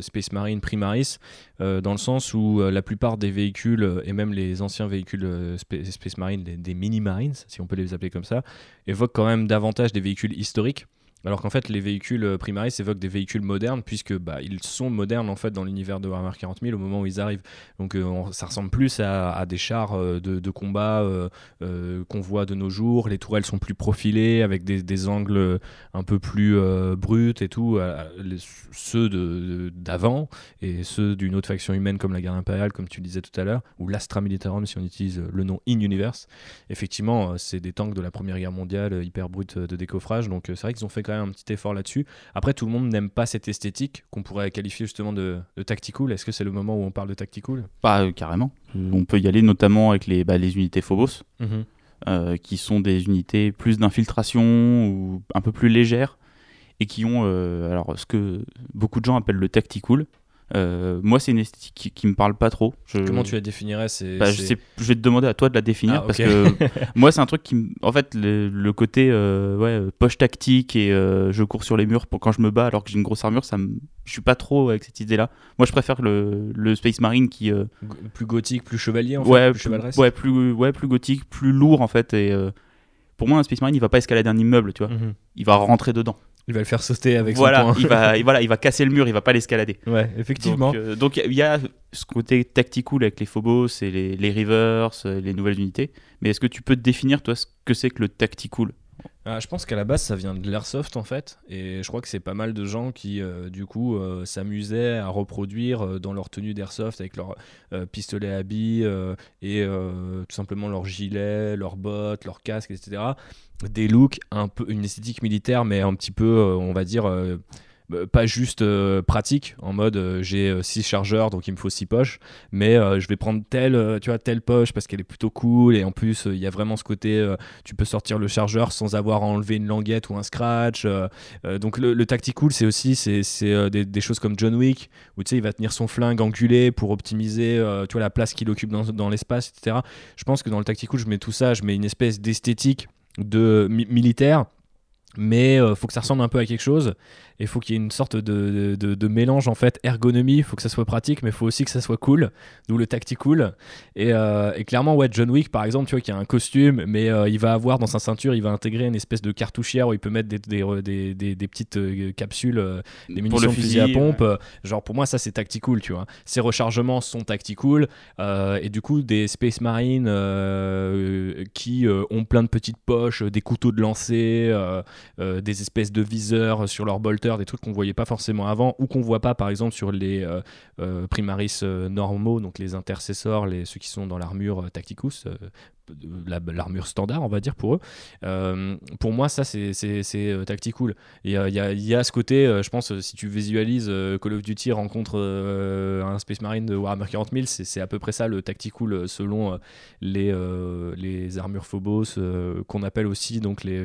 Space Marine Primaris, dans le sens où la plupart des véhicules, et même les anciens véhicules Spa- Space Marine, des, des Mini Marines, si on peut les appeler comme ça, évoquent quand même davantage des véhicules historiques. Alors qu'en fait, les véhicules euh, Primaris évoquent des véhicules modernes, puisque bah, ils sont modernes en fait dans l'univers de Warhammer 40 000 au moment où ils arrivent. Donc euh, on- ça ressemble plus à, des chars euh, de, combat qu'on voit de nos jours. Les tourelles sont plus profilées, avec des, angles un peu plus bruts et tout. ceux de- de- d'avant et ceux d'une autre faction humaine comme la garde impériale, comme tu disais tout à l'heure, ou l'Astra Militarum si on utilise le nom In-Universe. Effectivement, c'est des tanks de la Première Guerre mondiale hyper bruts euh, de décoffrage. Donc c'est vrai qu'ils ont fait quand même un petit effort là-dessus. Après, tout le monde n'aime pas cette esthétique qu'on pourrait qualifier justement de, de tactical. Est-ce que c'est le moment où on parle de tactical Pas euh, carrément. On peut y aller notamment avec les, bah, les unités Phobos. Mhm. euh, qui sont des unités plus d'infiltration ou un peu plus légères et qui ont euh, alors ce que beaucoup de gens appellent le tactical. Euh, moi, c'est une esthétique qui, qui me parle pas trop. Je, Comment tu la définirais c'est, bah, je, c'est- sais- je vais te demander à toi de la définir Ah, parce que moi, c'est un truc qui, me- en fait, le, le côté euh, ouais, poche tactique et euh, je cours sur les murs pour quand je me bats alors que j'ai une grosse armure, ça me, je suis pas trop avec cette idée-là. Moi, je préfère le, le Space Marine qui plus gothique, plus chevalier en fait, ouais, plus chevaleresque ouais, plus, ouais, plus gothique, plus lourd en fait. Et pour moi, un Space Marine, il va pas escalader un immeuble, tu vois. Mhm. Il va rentrer dedans. Il va le faire sauter avec voilà, son poing. il va, il- voilà, il va casser le mur, il va pas l'escalader. Ouais, effectivement. Donc, euh, il y a ce côté tactical avec les Phobos et les, les Rivers, euh, les nouvelles unités. Mais est-ce que tu peux te définir toi ce que c'est que le tactical Ah, je pense qu'à la base, ça vient de l'airsoft en fait. Et je crois que c'est pas mal de gens qui, euh, du coup, euh, s'amusaient à reproduire euh, dans leur tenue d'airsoft avec leur pistolet à billes et tout simplement leurs gilets, leurs bottes, leurs casques, etc. Des looks, un peu, une esthétique militaire, mais un petit peu, on va dire. Euh, bah, pas juste euh, pratique en mode euh, j'ai 6 chargeurs donc il me faut 6 poches mais je vais prendre telle tu vois telle poche parce qu'elle est plutôt cool et en plus il y a vraiment ce côté tu peux sortir le chargeur sans avoir enlevé une languette ou un scratch donc le, le tactical c'est aussi c'est des, des, choses comme John Wick où tu sais il va tenir son flingue angulé pour optimiser tu vois la place qu'il occupe dans, dans l'espace etc je pense que dans le tactical je mets tout ça je mets une espèce d'esthétique de militaire mais il faut que ça ressemble un peu à quelque chose il faut qu'il y ait une sorte de, de, mélange en fait ergonomie. Il faut que ça soit pratique mais il faut aussi que ça soit cool. D'où le tactical et, euh, et, clairement ouais John Wick par exemple tu vois qui a un costume mais euh, il va avoir dans sa ceinture il va intégrer une espèce de cartouchière où il peut mettre des, des, des, des petites euh, capsules des munitions de fusil à pompe. Genre pour moi ça c'est tactical tu vois. Ces rechargements sont tactical et du coup des Space Marines qui ont plein de petites poches des couteaux de lancer des espèces de viseurs sur leur bolter des trucs qu'on voyait pas forcément avant ou qu'on voit pas par exemple sur les euh, euh, primaris euh, normaux, donc les intercessors, les, ceux qui sont dans l'armure Tacticus, l'armure standard, on va dire pour eux. pour moi, ça c'est tactical. Il y a, y a, ce côté, je pense, si tu visualises Call of Duty rencontre un Space Marine de Warhammer 40 000, c'est à peu près ça le tactical selon les, les armures Phobos qu'on appelle aussi donc les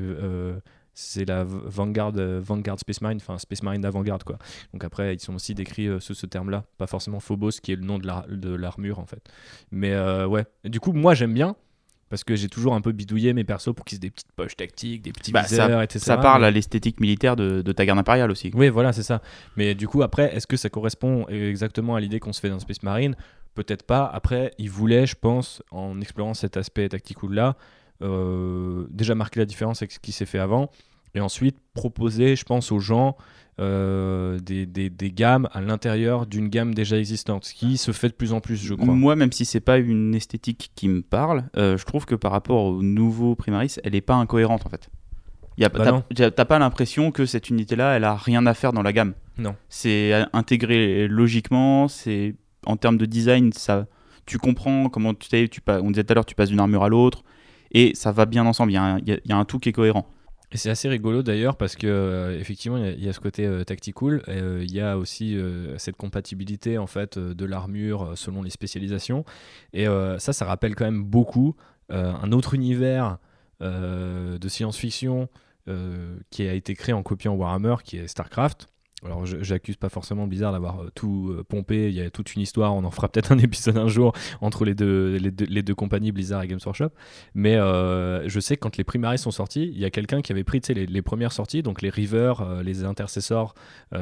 c'est la Vanguard, euh, Vanguard Space Marine, enfin Space Marine d'avant-garde quoi. Donc après ils sont aussi décrits euh, sous ce terme-là, pas forcément Phobos qui est le nom de l'armure en fait. Mais euh, ouais, du coup moi j'aime bien parce que j'ai toujours un peu bidouillé mes persos pour qu'ils aient des petites poches tactiques, des petits bah, viseurs, ça, etc. Ça parle à l'esthétique militaire de, ta garde impériale aussi. Oui, voilà, c'est ça. Mais du coup, après, est-ce que ça correspond exactement à l'idée qu'on se fait dans Space Marine? Peut-être pas. Après, ils voulaient, je pense, en explorant cet aspect tactical-là, déjà marquer la différence avec ce qui s'est fait avant et ensuite proposer, je pense, aux gens euh, des, des, des, gammes à l'intérieur d'une gamme déjà existante, ce qui se fait de plus en plus, je crois. Moi, même si c'est pas une esthétique qui me parle, euh, je trouve que par rapport au nouveau Primaris, elle est pas incohérente en fait. Bah T'as pas l'impression que cette unité-là, elle a rien à faire dans la gamme. Non. C'est intégré logiquement, c'est en termes de design, ça, tu comprends comment tu tu on disait tout à l'heure, tu passes d'une armure à l'autre, et ça va bien ensemble. Il y, y, a un tout qui est cohérent. Et c'est assez rigolo d'ailleurs parce que euh, effectivement il y, a ce côté euh, tactical, euh, il y a aussi cette compatibilité en fait de l'armure selon les spécialisations. Et ça ça rappelle quand même beaucoup un autre univers de science-fiction qui a été créé en copiant Warhammer qui est Starcraft alors j'accuse pas forcément Blizzard d'avoir euh, tout euh, pompé, il y a toute une histoire, on en fera peut-être un épisode un jour entre les deux, les deux, compagnies Blizzard et Games Workshop, mais euh, je sais que quand les primaries sont sortis, il y a quelqu'un qui avait pris les, les, premières sorties, donc les Rivers, les intercessors,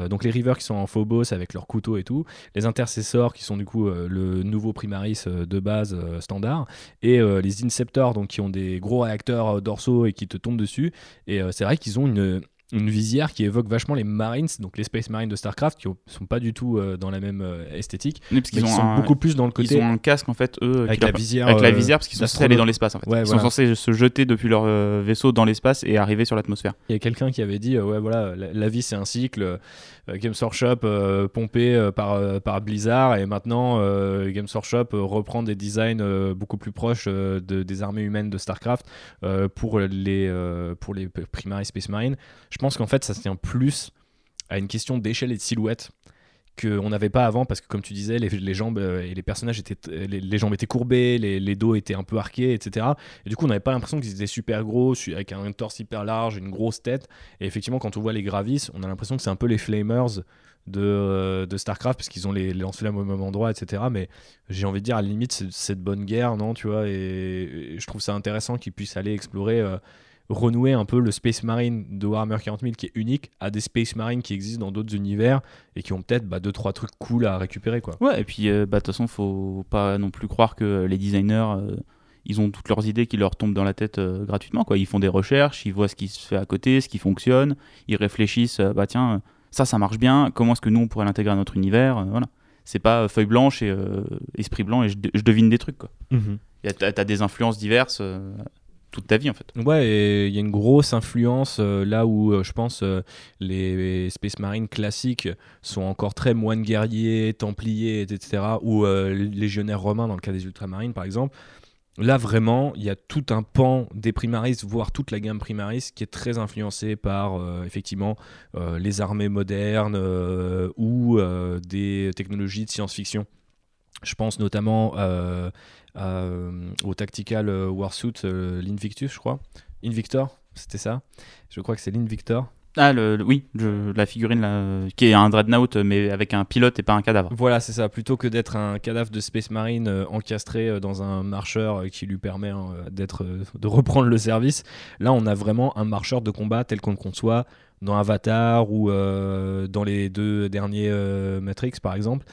donc les Rivers qui sont en Phobos avec leurs couteaux et tout, les intercessors qui sont du coup le nouveau primaris de base standard, et les Inceptors donc qui ont des gros réacteurs dorsaux et qui te tombent dessus, et c'est vrai qu'ils ont une une visière qui évoque vachement les Marines, donc les Space Marines de StarCraft, qui sont pas du tout euh, dans la même euh, esthétique, mais ils sont beaucoup plus dans le côté. Ils ont un casque en fait, eux, avec la visière, avec la euh, visière parce qu'ils sont censés aller dans l'espace en fait. ils sont censés se jeter depuis leur vaisseau dans l'espace et arriver sur l'atmosphère. Il y a quelqu'un qui avait dit, ouais voilà, la, vie c'est un cycle. Games Workshop pompé par, par Blizzard et maintenant Games Workshop reprend des designs beaucoup plus proches de, des armées humaines de StarCraft pour les pour les Primary Space Marines je pense qu'en fait, ça se tient plus à une question d'échelle et de silhouette qu'on n'avait pas avant parce que comme tu disais les, jambes euh, et les personnages étaient les, jambes étaient courbées les, dos étaient un peu arqués etc et du coup on n'avait pas l'impression qu'ils étaient super gros avec un torse hyper large une grosse tête. Et effectivement quand on voit les Gravis on a l'impression que c'est un peu les Flamers de, euh, de Starcraft parce qu'ils ont les, lance-flammes au même endroit etc mais j'ai envie de dire à la limite c'est cette bonne guerre non tu vois et, je trouve ça intéressant qu'ils puissent aller explorer euh, renouer un peu le Space Marine de Warhammer 40 000 qui est unique à des Space Marines qui existent dans d'autres univers et qui ont peut-être bah, deux trois trucs cool à récupérer quoi. Ouais et puis euh, bah, de toute façon faut pas non plus croire que les designers euh, ils ont toutes leurs idées qui leur tombent dans la tête euh, gratuitement quoi. Ils font des recherches, ils voient ce qui se fait à côté, ce qui fonctionne, ils réfléchissent bah tiens ça ça marche bien, comment est-ce que nous on pourrait l'intégrer à notre univers, voilà. C'est pas feuille blanche et esprit blanc et je, devine des trucs quoi. Mm T'as des influences diverses toute ta vie en fait. Ouais, il y a une grosse influence euh, là où euh, je pense euh, les Space Marines classiques sont encore très moines guerriers, templiers, etc. ou légionnaires romains dans le cas des Ultramarines par exemple. Là, vraiment, il y a tout un pan des Primaris, voire toute la gamme Primaris, qui est très influencée par, effectivement, les armées modernes ou des technologies de science-fiction. Je pense notamment euh, euh, au Tactical euh, Warsuit, euh, l'Invictus, je crois. Invictor, c'était ça Je crois que c'est l'Invictor. Ah, le, le- oui, je- la figurine là, qui est un dreadnought, mais avec un pilote et pas un cadavre. Voilà, c'est ça. Plutôt que d'être un cadavre de Space Marine euh, encastré euh, dans un marcheur euh, qui lui permet hein, d'être, de reprendre le service, là, on a vraiment un marcheur de combat tel qu'on le conçoit dans Avatar ou dans les deux derniers Matrix, par exemple.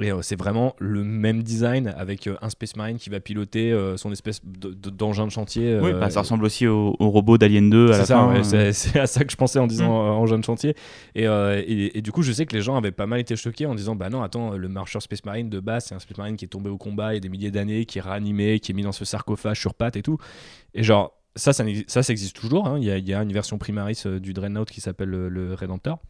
Et euh, c'est vraiment le même design avec euh, un Space Marine qui va piloter euh, son espèce de- de- d'engin de chantier. oui, bah, ça ressemble aussi au, au robot d'Alien 2 à c'est la ça, fin. ouais, euh. c'est- à ça que je pensais en disant Mm. euh, engin de chantier. Et, euh, et, et du coup, je sais que les gens avaient pas mal été choqués en disant Bah non, attends, le marcheur Space Marine de base, c'est un Space Marine qui est tombé au combat il y a des milliers d'années, qui est réanimé, qui est mis dans ce sarcophage sur pattes et tout. Et genre, ça, ça, ça, ça existe toujours. hein. Il y, a, il y a une version Primaris euh, du Dreadnought qui s'appelle le, le Redemptor.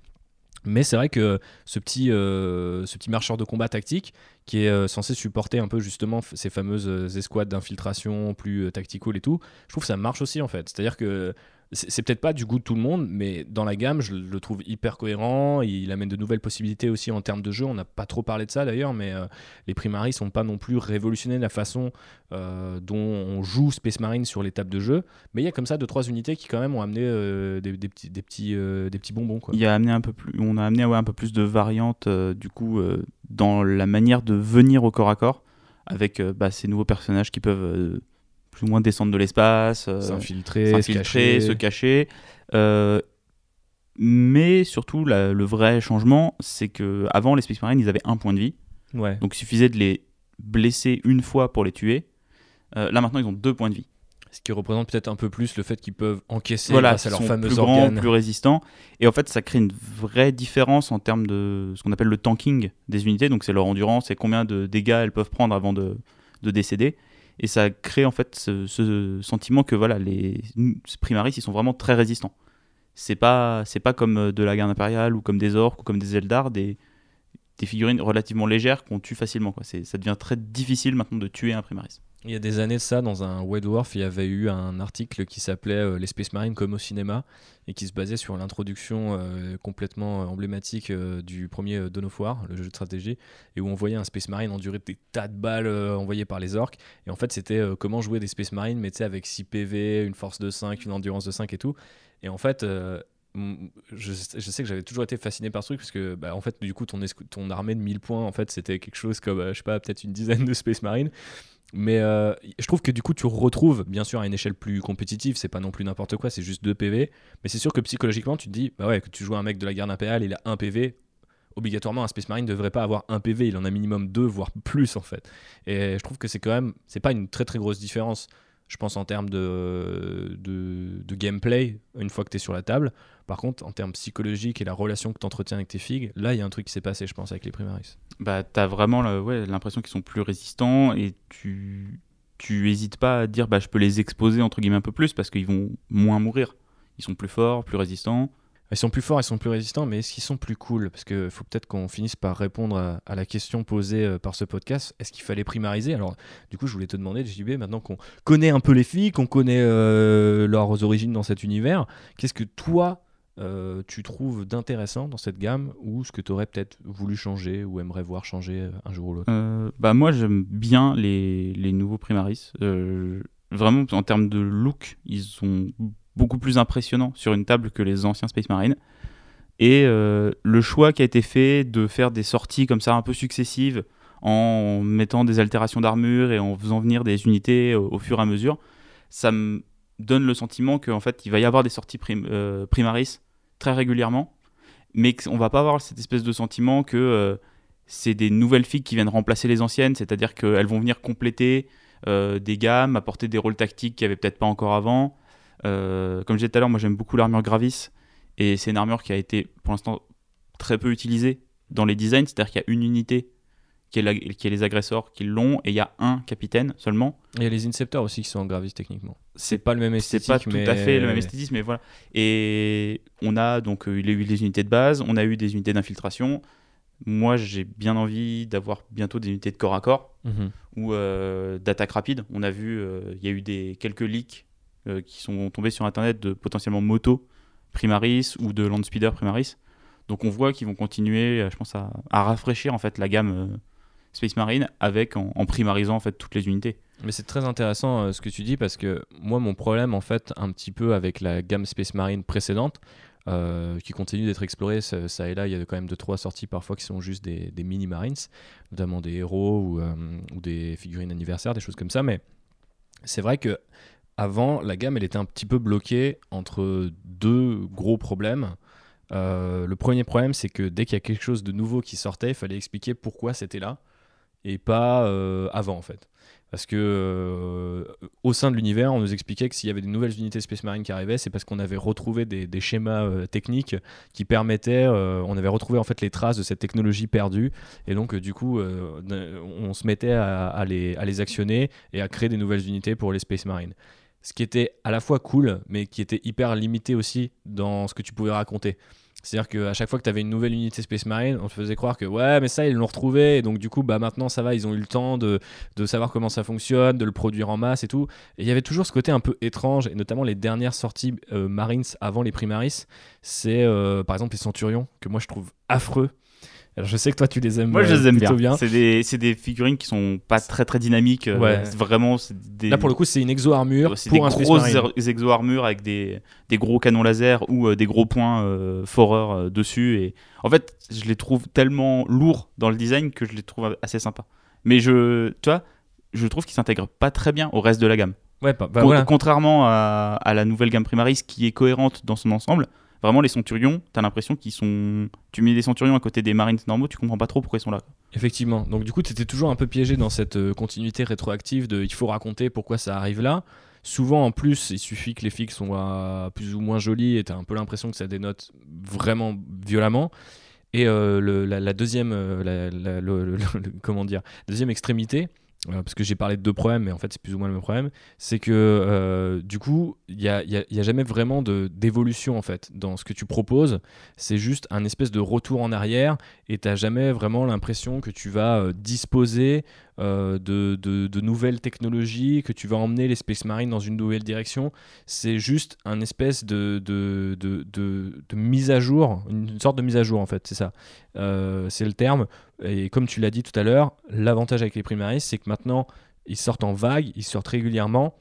Mais c'est vrai que ce petit, euh, ce petit marcheur de combat tactique qui est euh, censé supporter un peu justement ces fameuses euh, escouades d'infiltration plus euh, et tout, je trouve que ça marche aussi en fait. C'est-à-dire que c'est peut-être pas du goût de tout le monde, mais dans la gamme, je le trouve hyper cohérent. Il amène de nouvelles possibilités aussi en termes de jeu. On n'a pas trop parlé de ça d'ailleurs, mais euh, les Primaris sont pas non plus révolutionné la façon euh, dont on joue Space Marine sur les tables de jeu. Mais il y a comme ça deux trois unités qui quand même ont amené euh, des, petits, des, petits, des petits bonbons. Quoi. Il y a amené un peu plus, on a amené un peu plus de variantes du coup dans la manière de venir au corps à corps avec bah, ces nouveaux personnages qui peuvent plus ou moins descendre de l'espace, euh, S'infiltrer, se cacher. se cacher. Euh, mais surtout, la- le vrai changement, c'est que avant les Space Marines, ils avaient un point de vie, Ouais. donc il suffisait de les blesser une fois pour les tuer. Euh, là maintenant, ils ont deux points de vie. Ce qui représente peut-être un peu plus le fait qu'ils peuvent encaisser voilà, grâce à sont fameux plus grands, organes. plus résistants. Et en fait, ça crée une vraie différence en termes de ce qu'on appelle le tanking des unités. Donc, c'est leur endurance et combien de dégâts elles peuvent prendre avant de, de décéder. Et ça crée en fait ce, sentiment que voilà, les primaris, ils sont vraiment très résistants. C'est pas, pas comme de la garde impériale ou comme des orques ou comme des Eldar, des, figurines relativement légères qu'on tue facilement. Ça devient très difficile maintenant de tuer un primaris. Il y a des années de ça, dans un Wedworth, il y avait eu un article qui s'appelait euh, Les Space Marines comme au cinéma et qui se basait sur l'introduction euh, complètement euh, emblématique euh, du premier Dawn le jeu de stratégie, et où on voyait un Space Marine endurer des tas de balles envoyées par les orques. Et en fait, c'était comment jouer des Space Marines, mais avec 6 PV, une force de 5, une endurance de 5 et tout. Et en fait. je, sais que j'avais toujours été fasciné par ce truc parce que bah, en fait du coup ton, ton armée de 1000 points en fait c'était quelque chose comme je sais pas peut-être une dizaine de Space Marines mais euh, je trouve que du coup, tu retrouves, bien sûr, à une échelle plus compétitive, c'est pas non plus n'importe quoi, c'est juste 2 PV. Mais c'est sûr que psychologiquement, tu te dis, bah ouais, que tu joues un mec de la garde impériale, il a 1 PV. Obligatoirement, un Space Marine ne devrait pas avoir 1 PV, il en a minimum 2, voire plus en fait. Et je trouve que c'est quand même, c'est pas une très très grosse différence, je pense, en termes de, de, gameplay, une fois que tu es sur la table. Par contre, en termes psychologiques et la relation que tu entretiens avec tes figues, là, il y a un truc qui s'est passé, je pense, avec les Primaris. bah, t'as vraiment le- ouais, l'impression qu'ils sont plus résistants et tu tu hésites pas à dire bah je peux les exposer entre guillemets un peu plus parce qu'ils vont moins mourir. Ils sont plus forts, plus résistants. Ils sont plus forts, ils sont plus résistants, mais est-ce qu'ils sont plus cool? Parce qu'il faut peut-être qu'on finisse par répondre à, la question posée euh, par ce podcast. Est-ce qu'il fallait primariser? Alors, du coup, je voulais te demander, JB, maintenant qu'on connaît un peu les filles, qu'on connaît euh, leurs origines dans cet univers, qu'est-ce que toi, euh, tu trouves d'intéressant dans cette gamme ou ce que tu aurais peut-être voulu changer ou aimerais voir changer un jour ou l'autre? Bah moi j'aime bien les, les nouveaux primaris. Vraiment en termes de look, ils sont beaucoup plus impressionnants sur une table que les anciens Space Marines. Et euh, le choix qui a été fait de faire des sorties comme ça un peu successives en mettant des altérations d'armure et en faisant venir des unités au, fur et à mesure, ça me donne le sentiment qu'en fait il va y avoir des sorties prim- euh, primaris très régulièrement, mais qu'on va pas avoir cette espèce de sentiment que euh, c'est des nouvelles figues qui viennent remplacer les anciennes, c'est-à-dire qu'elles vont venir compléter des gammes, apporter des rôles tactiques qu'il n'y avait peut-être pas encore avant. Euh, comme je disais tout à l'heure, moi j'aime beaucoup l'armure Gravis, et c'est une armure qui a été pour l'instant très peu utilisée dans les designs, c'est-à-dire qu'il y a une unité qui est, la- qui est les agresseurs qui l'ont, et il y a un capitaine seulement. Il y a les Inceptors aussi qui sont en gravis techniquement. C'est C'est pas le même c'est esthétique, pas tout à fait le même esthétisme, mais voilà. Et on a donc euh, il y a eu les unités de base, on a eu des unités d'infiltration, moi j'ai bien envie d'avoir bientôt des unités de corps à corps Mhm. ou euh, d'attaque rapide. On a vu, euh, il y a eu des, quelques leaks euh, qui sont tombés sur internet de potentiellement moto Primaris ou de Land Speeder Primaris. Donc on voit qu'ils vont continuer, euh, je pense, à, rafraîchir en fait la gamme euh, Space Marine avec en, primarisant en fait toutes les unités. Mais c'est très intéressant ce que tu dis parce que moi, mon problème, en fait, un petit peu avec la gamme Space Marine précédente, qui continue d'être explorée, ça, et là, il y a quand même deux trois sorties parfois qui sont juste des, mini Marines, notamment des héros ou, ou des figurines anniversaires, des choses comme ça. Mais c'est vrai que avant, la gamme, elle était un petit peu bloquée entre deux gros problèmes. Euh, le premier problème, c'est que dès qu'il y a quelque chose de nouveau qui sortait, il fallait expliquer pourquoi c'était là et pas euh, avant en fait. Parce que euh, au sein de l'univers, on nous expliquait que s'il y avait des nouvelles unités Space Marine qui arrivaient, c'est parce qu'on avait retrouvé des, schémas techniques qui permettaient, on avait retrouvé en fait les traces de cette technologie perdue, et donc du coup, on se mettait à, les, à les actionner et à créer des nouvelles unités pour les Space Marine. Ce qui était à la fois cool, mais qui était hyper limité aussi dans ce que tu pouvais raconter. C'est-à-dire qu'à chaque fois que tu avais une nouvelle unité Space Marine, on te faisait croire que ouais, mais ça, ils l'ont retrouvé, et donc du coup, bah maintenant ça va, ils ont eu le temps de, de savoir comment ça fonctionne, de le produire en masse et tout. Et il y avait toujours ce côté un peu étrange, et notamment les dernières sorties euh, Marines avant les Primaris, c'est euh, par exemple les Centurions, que moi je trouve affreux. Alors je sais que toi tu les aimes Moi je euh, les aime plutôt bien. C'est des, figurines qui sont pas très très dynamiques. euh, Ouais. vraiment des, Là pour le coup, c'est une exo-armure c'est des pour un grosses Marine. er- exo-armures avec des, des gros canons laser ou euh, des gros points euh, foreurs euh, dessus. Et en fait, je les trouve tellement lourds dans le design que je les trouve assez sympas. Mais je, tu vois, je trouve qu'ils s'intègrent pas très bien au reste de la gamme. Ouais, bah, bah Con- voilà. Contrairement à, à la nouvelle gamme Primaris qui est cohérente dans son ensemble, vraiment les Centurions, t'as l'impression qu'ils sont. Tu mets des Centurions à côté des Marines normaux, tu comprends pas trop pourquoi ils sont là. Effectivement. Donc du coup, tu étais toujours un peu piégé dans cette euh, continuité rétroactive de il faut raconter pourquoi ça arrive là. Souvent en plus, il suffit que les figues soient plus ou moins jolies et tu as un peu l'impression que ça dénote vraiment violemment. Et euh, le- la, deuxième, euh, la- comment dire, deuxième extrémité, euh, parce que j'ai parlé de deux problèmes, mais en fait c'est plus ou moins le même problème, c'est que euh, du coup, il n'y a, y a- y a jamais vraiment d'évolution en fait dans ce que tu proposes. C'est juste un espèce de retour en arrière et tu n'as jamais vraiment l'impression que tu vas euh, disposer euh, de, de- nouvelles technologies, que tu vas emmener les Space Marines dans une nouvelle direction. C'est juste un espèce de, de, de, mise à jour, une sorte de mise à jour en fait, c'est ça. Euh, c'est le terme. Et comme tu l'as dit tout à l'heure, l'avantage avec les Primaris, c'est que maintenant, ils sortent en vague, ils sortent régulièrement.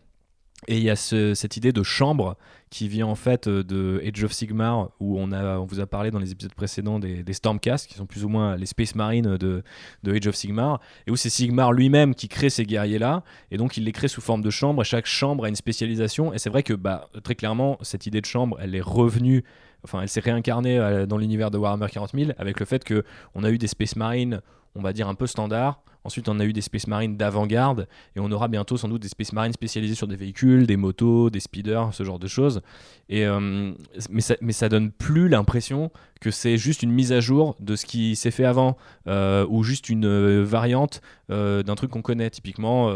Et il y a ce- cette idée de chambre qui vient en fait euh, de Age of Sigmar, où on, a, on vous a parlé dans les épisodes précédents des, des qui sont plus ou moins les Space Marines de, de Age of Sigmar, et où c'est Sigmar lui-même qui crée ces guerriers-là, et donc il les crée sous forme de chambre, et chaque chambre a une spécialisation, et c'est vrai que bah, très clairement, cette idée de chambre, elle est revenue, enfin elle s'est réincarnée euh, dans l'univers de Warhammer 40 000, avec le fait que on a eu des Space Marines, on va dire un peu standards, Ensuite, on a eu des Space Marines d'avant-garde et on aura bientôt sans doute des Space Marines spécialisés sur des véhicules, des motos, des speeders, ce genre de choses. Et, euh, mais, ça, mais donne plus l'impression que c'est juste une mise à jour de ce qui s'est fait avant euh, ou juste une euh, variante d'un truc qu'on connaît. Typiquement,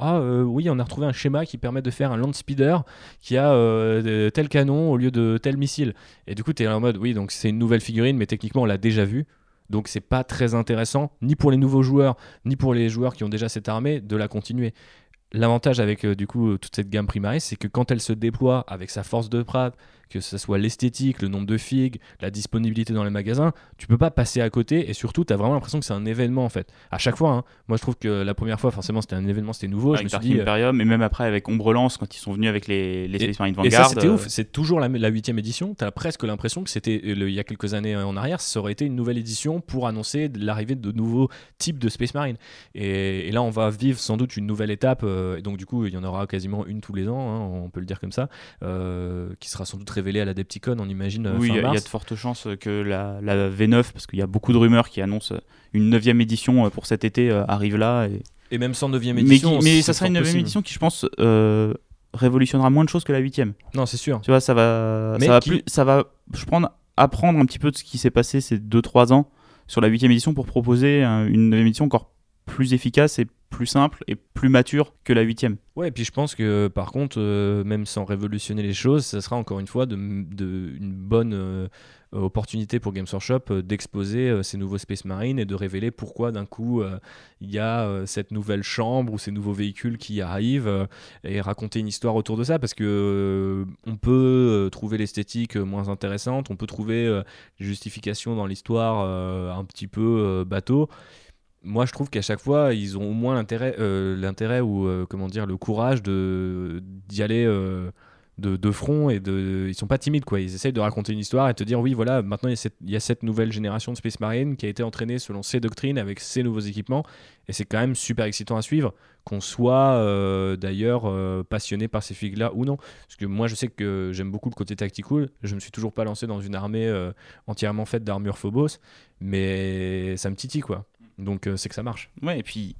ah oui, on a retrouvé un schéma qui permet de faire un land speeder qui a tel canon au lieu de tel missile. Et du coup, tu es en mode, oui, donc c'est une nouvelle figurine, mais techniquement, on l'a déjà vue. Donc c'est pas très intéressant, ni pour les nouveaux joueurs, ni pour les joueurs qui ont déjà cette armée, de la continuer. L'avantage avec euh, du coup euh, toute cette gamme Primaris, c'est que quand elle se déploie avec sa force de frappe, que ce soit l'esthétique, le nombre de figues, la disponibilité dans les magasins, tu peux pas passer à côté et surtout tu as vraiment l'impression que c'est un événement en fait. À chaque fois, hein. moi je trouve que la première fois forcément c'était un événement, c'était nouveau, je avec me suis dit euh, Imperium, et même après avec Ombrelance quand ils sont venus avec les, les Et- Space Marine Et ça, Vanguard. c'était euh, ouf. C'est toujours la la huitième édition. T'as presque l'impression que c'était euh, il y a quelques années en arrière, ça aurait été une nouvelle édition pour annoncer l'arrivée de nouveaux types de Space Marine. Et, et là, on va vivre sans doute une nouvelle étape. euh, et donc, du coup, il y en aura quasiment une tous les ans, hein, on peut le dire comme ça, euh, qui sera sans doute révélée à la Depticon, on imagine. euh, Oui, il y, a- y de fortes chances que la, la V9, parce qu'il y a beaucoup de rumeurs qui annoncent une neuvième édition euh, pour cet été, euh, arrive là. Et... Et même sans 9 Mais, édition. mais ça sera une fort neuvième possible. édition qui, je pense, euh, révolutionnera moins de choses que la huitième. Non, c'est sûr. Tu vois, ça va, Mais ça va, qui- plus, ça va je prendre, apprendre un petit peu de ce qui s'est passé ces 2-3 ans sur la huitième édition pour proposer un- une neuvième édition encore plus efficace et plus simple et plus mature que la huitième. Ouais, et puis je pense que par contre, euh, même sans révolutionner les choses, ça sera encore une fois une bonne euh, opportunité pour Games Workshop euh, d'exposer ces nouveaux Space Marine et de révéler pourquoi d'un coup il y a cette nouvelle chambre ou ces nouveaux véhicules qui arrivent et raconter une histoire autour de ça parce que on peut trouver l'esthétique moins intéressante, on peut trouver des justifications dans l'histoire un petit peu bateau moi je trouve qu'à chaque fois ils ont au moins l'intérêt euh, l'intérêt ou euh, comment dire le courage de d'y aller euh, de, front et de ils sont pas timides quoi. Ils essayent de raconter une histoire et te dire oui voilà maintenant il y a cette, nouvelle génération de Space Marine qui a été entraînée selon ces doctrines avec ces nouveaux équipements. Et c'est quand même super excitant à suivre qu'on soit d'ailleurs passionné par ces figues là ou non. Parce que moi je sais que j'aime beaucoup le côté tactical. Je me suis toujours pas lancé dans une armée entièrement faite d'armure Phobos mais ça me titille quoi donc euh, c'est que ça marche. Ouais, et puis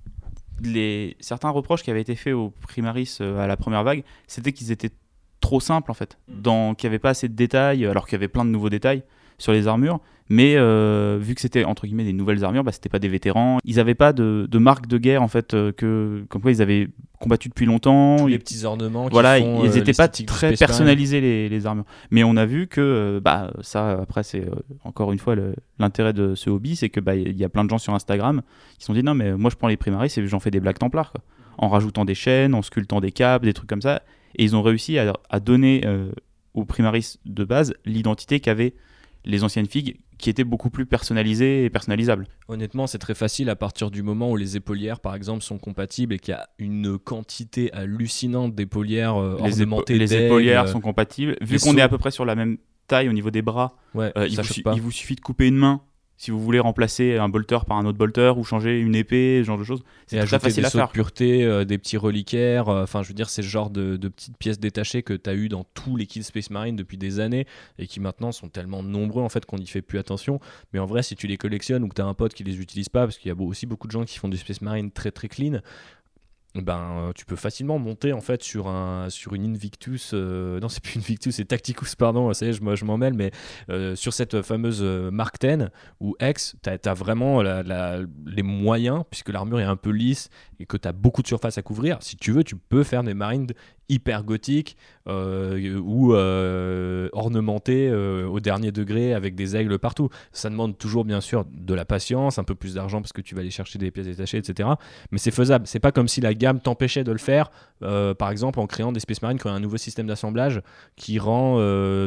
les... certains reproches qui avaient été faits aux Primaris euh, à la première vague, c'était qu'ils étaient trop simples en fait, Mm. dans... qu'il n'y avait pas assez de détails, alors qu'il y avait plein de nouveaux détails sur les armures. Mais euh, vu que c'était entre guillemets des nouvelles armures, bah, c'était pas des vétérans. Ils n'avaient pas de, de marque de guerre en fait, euh, que comme quoi ils avaient combattu depuis longtemps. Tous les petits ornements. qui voilà, font, ils euh, n'étaient pas l'esthétique du très personnalisés les, les armures. Mais on a vu que, euh, bah, ça, après, c'est euh, encore une fois l'intérêt de ce hobby, c'est que bah, il y a plein de gens sur Instagram qui se sont dit non, mais moi je prends les primaris et j'en fais des blagues templars, quoi. en rajoutant des chaînes, en sculptant des capes, des trucs comme ça. Et ils ont réussi à, à donner euh, aux primaris de base l'identité qu'avaient les anciennes figues, qui étaient beaucoup plus personnalisées et personnalisables. Honnêtement, c'est très facile à partir du moment où les épaulières, par exemple, sont compatibles et qu'il y a une quantité hallucinante d'épaulières euh, Les, ornementées. les épaulières euh, sont compatibles. Vu qu'on est à peu près sur la même taille au niveau des bras, Ouais, Euh, vous, il vous suffit de couper une main si vous voulez remplacer un bolter par un autre bolter ou changer une épée, ce genre de choses. C'est très facile des à faire. de pureté, euh, des petits reliquaires. euh, Enfin, je veux dire, c'est le genre de, de petites pièces détachées que tu as eu dans tous les kits Space Marine depuis des années et qui maintenant sont tellement nombreux en fait qu'on n'y fait plus attention. Mais en vrai, si tu les collectionnes ou que tu as un pote qui les utilise pas, parce qu'il y a aussi beaucoup de gens qui font du Space Marine très très clean. Ben, euh, tu peux facilement monter en fait sur un sur une Invictus euh, non c'est plus Invictus c'est Tacticus pardon ça y est je, me- je m'en mêle mais euh, sur cette fameuse euh, Mark 10 ou X tu as, vraiment les moyens puisque l'armure est un peu lisse et que tu as beaucoup de surface à couvrir, si tu veux, tu peux faire des marines hyper gothiques euh, ou euh, ornementées euh, au dernier degré avec des aigles partout. Ça demande toujours, bien sûr, de la patience, un peu plus d'argent parce que tu vas aller chercher des pièces détachées, etc. Mais c'est faisable. C'est pas comme si la gamme t'empêchait de le faire, par exemple, en créant des Space Marines qui ont un nouveau système d'assemblage qui rend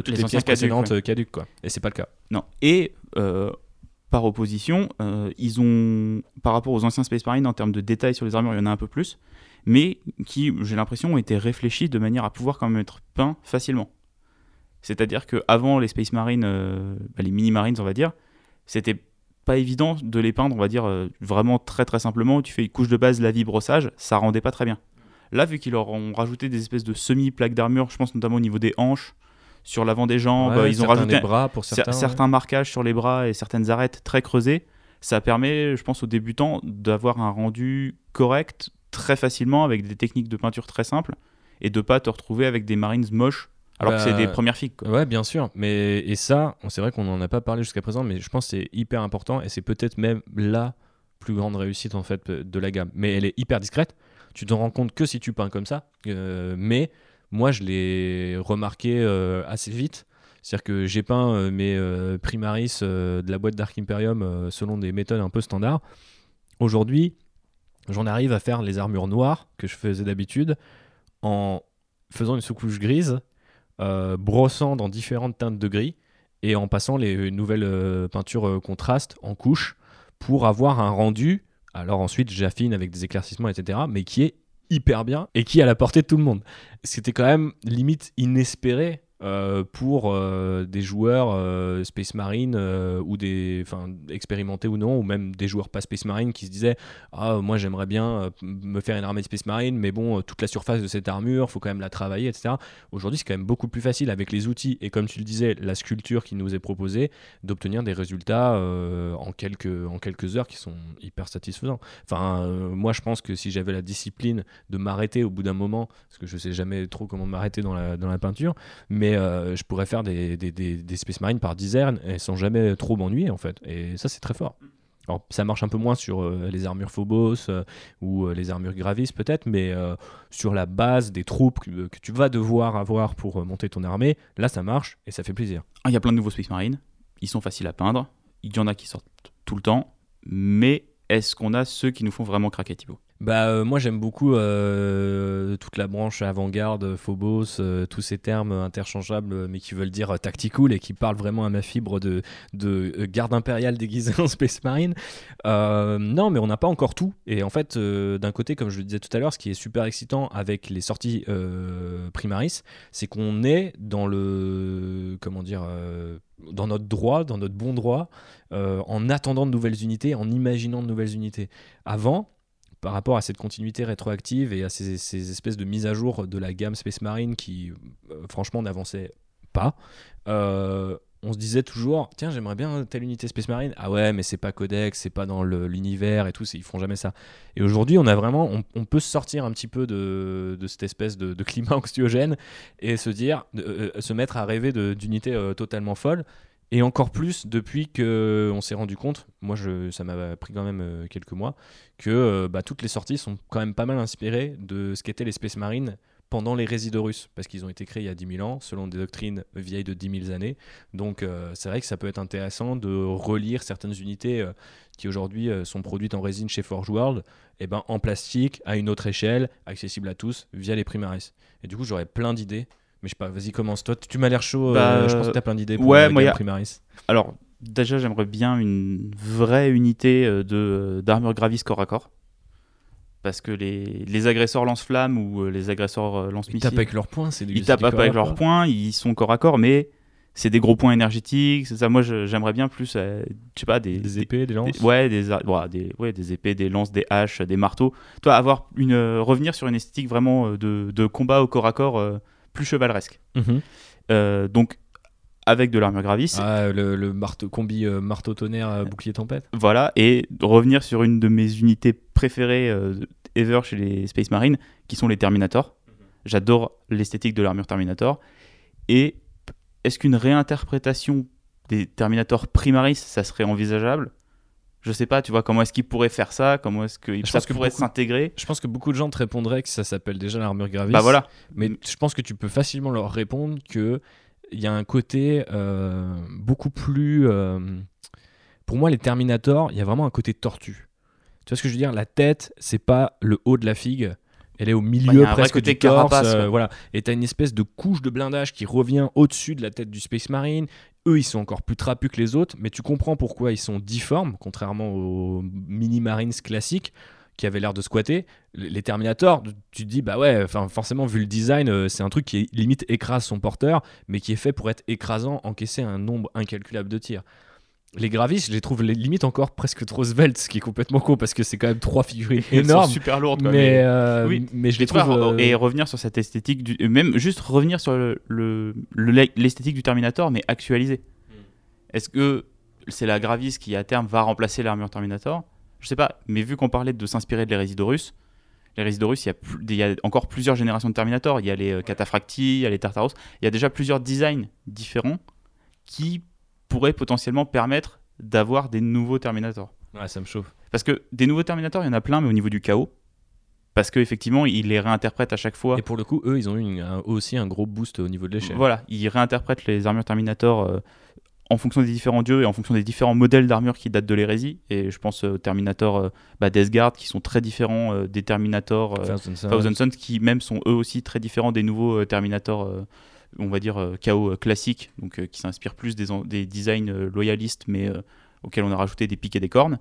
toutes Les pièces caduques, précédentes ouais. caduques. Quoi. Et c'est pas le cas. Non. Et par opposition, ils ont, par rapport aux anciens Space Marines, en termes de détails sur les armures, il y en a un peu plus, mais qui, j'ai l'impression, ont été réfléchis de manière à pouvoir quand même être peints facilement. C'est-à-dire qu'avant les Space Marines, euh, bah, les Mini Marines, on va dire, c'était pas évident de les peindre, on va dire, euh, vraiment très très simplement. Tu fais une couche de base, la vie, brossage, ça rendait pas très bien. Là, vu qu'ils leur ont rajouté des espèces de semi-plaques d'armure, je pense notamment au niveau des hanches, sur l'avant des jambes, Ouais, ils ont rajouté des bras pour Cer- certains. certains, ouais. marquages sur les bras et certaines arêtes très creusées, ça permet, je pense, aux débutants d'avoir un rendu correct très facilement avec des techniques de peinture très simples et de pas te retrouver avec des marines moches alors que Bah, c'est des premières figues. quoi. Ouais, bien sûr. Mais et ça, c'est vrai qu'on n'en a pas parlé jusqu'à présent, mais je pense que c'est hyper important et c'est peut-être même la plus grande réussite en fait de la gamme. Mais elle est hyper discrète. Tu t'en rends compte que si tu peins comme ça. Euh, mais moi, je l'ai remarqué euh, assez vite. C'est-à-dire que j'ai peint euh, mes Primaris de la boîte Dark Imperium selon des méthodes un peu standards. Aujourd'hui, j'en arrive à faire les armures noires que je faisais d'habitude en faisant une sous-couche grise euh, brossant dans différentes teintes de gris et en passant les nouvelles euh, peintures euh, contrastes en couche pour avoir un rendu. Alors ensuite, j'affine avec des éclaircissements, etc. Mais qui est hyper bien et qui est à la portée de tout le monde. C'était quand même limite inespéré euh, pour euh, des joueurs euh, Space Marine ou des, expérimentés ou non, ou même des joueurs pas Space Marine qui se disaient ah moi j'aimerais bien me faire une armée de Space Marine, mais bon toute la surface de cette armure, faut quand même la travailler, etc. Aujourd'hui, c'est quand même beaucoup plus facile avec les outils et comme tu le disais, la sculpture qui nous est proposée, d'obtenir des résultats en, quelques, en quelques heures qui sont hyper satisfaisants. Enfin, moi, je pense que si j'avais la discipline de m'arrêter au bout d'un moment, parce que je sais jamais trop comment m'arrêter dans la, dans la peinture, mais euh, je pourrais faire des, Space Marines par dizaines et sans jamais trop m'ennuyer, en fait. Et ça, c'est très fort. Alors, ça marche un peu moins sur euh, les armures Phobos euh, ou les armures Gravis peut-être, mais sur la base des troupes que, tu vas devoir avoir pour monter ton armée, là ça marche et ça fait plaisir. Ah, Il y a plein de nouveaux Space Marines. Ils sont faciles à peindre. Il y en a qui sortent tout le temps. Mais est-ce qu'on a ceux qui nous font vraiment craquer, Thibaut? Bah, euh, moi j'aime beaucoup euh, toute la branche avant-garde, Phobos, euh, tous ces termes interchangeables mais qui veulent dire tactical et qui parlent vraiment à ma fibre de, de garde impériale déguisée en Space Marine. Non, mais on n'a pas encore tout. Et en fait, d'un côté, comme je le disais tout à l'heure, ce qui est super excitant avec les sorties Primaris, c'est qu'on est dans le. Comment dire dans notre droit, dans notre bon droit, en attendant de nouvelles unités, en imaginant de nouvelles unités. Avant, par rapport à cette continuité rétroactive et à ces, ces espèces de mises à jour de la gamme Space Marine qui, euh, franchement, n'avançaient pas, euh, on se disait toujours tiens j'aimerais bien telle unité Space Marine ah ouais mais c'est pas codex c'est pas dans l'univers et tout ils font jamais ça. Et aujourd'hui on a vraiment on, on peut sortir un petit peu de, cette espèce de, climat anxiogène et se dire euh, se mettre à rêver d'unités totalement folles et encore plus depuis que on s'est rendu compte moi ça m'a pris quand même euh, quelques mois que euh, bah, toutes les sorties sont quand même pas mal inspirées de ce qu'étaient les Space Marines pendant les résidus russes, parce qu'ils ont été créés il y a 10 000 ans, selon des doctrines vieilles de 10 000 années. Donc euh, c'est vrai que ça peut être intéressant de relire certaines unités euh, qui aujourd'hui euh, sont produites en résine chez Forge World, et ben, en plastique, à une autre échelle, accessible à tous, via les Primaris. Et du coup j'aurais plein d'idées. Mais je sais pas, vas-y commence toi. Tu m'as l'air chaud, Bah, euh, je pense que tu as plein d'idées pour ouais, moi, a- Primaris. Alors, déjà, j'aimerais bien une vraie unité euh, de d'armure Gravis corps à corps. Parce que les, les agresseurs lance-flammes ou euh, les agresseurs euh, Ils lance-missiles, tapent avec leurs poings, c'est du ils tapent avec leurs poings, ils sont corps à corps, mais c'est des gros points énergétiques. C'est ça, moi, j'aimerais bien plus, euh, je sais pas, des, Des épées, des lances. des- ouais, des, ouais, des épées, des lances, des haches, des marteaux. Toi, avoir une, euh, revenir sur une esthétique vraiment euh, de, de combat au corps à corps euh, plus chevaleresque. Mhm. Euh, donc, avec de l'armure Gravis. Ah, le, le marteau, combi euh, marteau tonnerre, euh, bouclier tempête. Voilà, et revenir sur une de mes unités préférées euh, ever chez les Space Marines, qui sont les Terminators. J'adore l'esthétique de l'armure Terminator. Et est-ce qu'une réinterprétation des Terminators Primaris, ça serait envisageable? Je sais pas, tu vois, comment est-ce qu'ils pourraient faire ça Comment est-ce que pourrait s'intégrer Je pense que beaucoup de gens te répondraient que ça s'appelle déjà l'armure Gravis. Bah voilà, Mais je pense que tu peux facilement leur répondre que il y a un côté euh, beaucoup plus. euh, pour moi, les Terminators, il y a vraiment un côté tortue. Tu vois ce que je veux dire? La tête, c'est pas le haut de la figue. Elle est au milieu vrai presque du torse, carapace, euh, ouais. voilà. Et t'as une espèce de couche de blindage qui revient au-dessus de la tête du Space Marine. Eux, ils sont encore plus trapus que les autres, mais tu comprends pourquoi ils sont difformes, contrairement aux mini Marines classiques qui avaient l'air de squatter. Les Terminators, tu te dis, bah ouais, forcément, vu le design, euh, c'est un truc qui limite écrase son porteur, mais qui est fait pour être écrasant, encaisser un nombre incalculable de tirs. Les Gravis, je les trouve les- limite encore presque trop sveltes, ce qui est complètement con parce que c'est quand même trois figurines sont énormes. super lourdes. quoi, Mais, mais- euh, oui. mais je les trouve. euh, et revenir sur cette esthétique, du, même juste revenir sur le- le- le- l'esthétique du Terminator, mais actualisée. Est-ce que c'est la Gravis qui à terme va remplacer l'armure Terminator? Je sais pas, mais vu qu'on parlait de s'inspirer de les Résidorus, les Résidorus, il y, a plus- il y a encore plusieurs générations de Terminator. Il y a les euh, Cataphracti, il y a les Tartaros. Il y a déjà plusieurs designs différents qui pourraient potentiellement permettre d'avoir des nouveaux Terminator. Ouais, ça me chauffe. Parce que des nouveaux Terminator, il y en a plein, mais au niveau du chaos. Parce qu'effectivement, ils les réinterprètent à chaque fois. Et pour le coup, eux, ils ont eu une- un- aussi un gros boost au niveau de l'échelle. Voilà, ils réinterprètent les armures Terminator euh, en fonction des différents dieux et en fonction des différents modèles d'armure qui datent de l'hérésie. Et je pense euh, aux Terminator euh, bah, Death Guard qui sont très différents euh, des Terminator euh, Thousand Sons qui même sont eux aussi très différents des nouveaux Terminator, on va dire euh, KO euh, classiques, donc euh, qui s'inspirent plus des, designs euh, loyalistes mais euh, auxquels on a rajouté des pics et des cornes.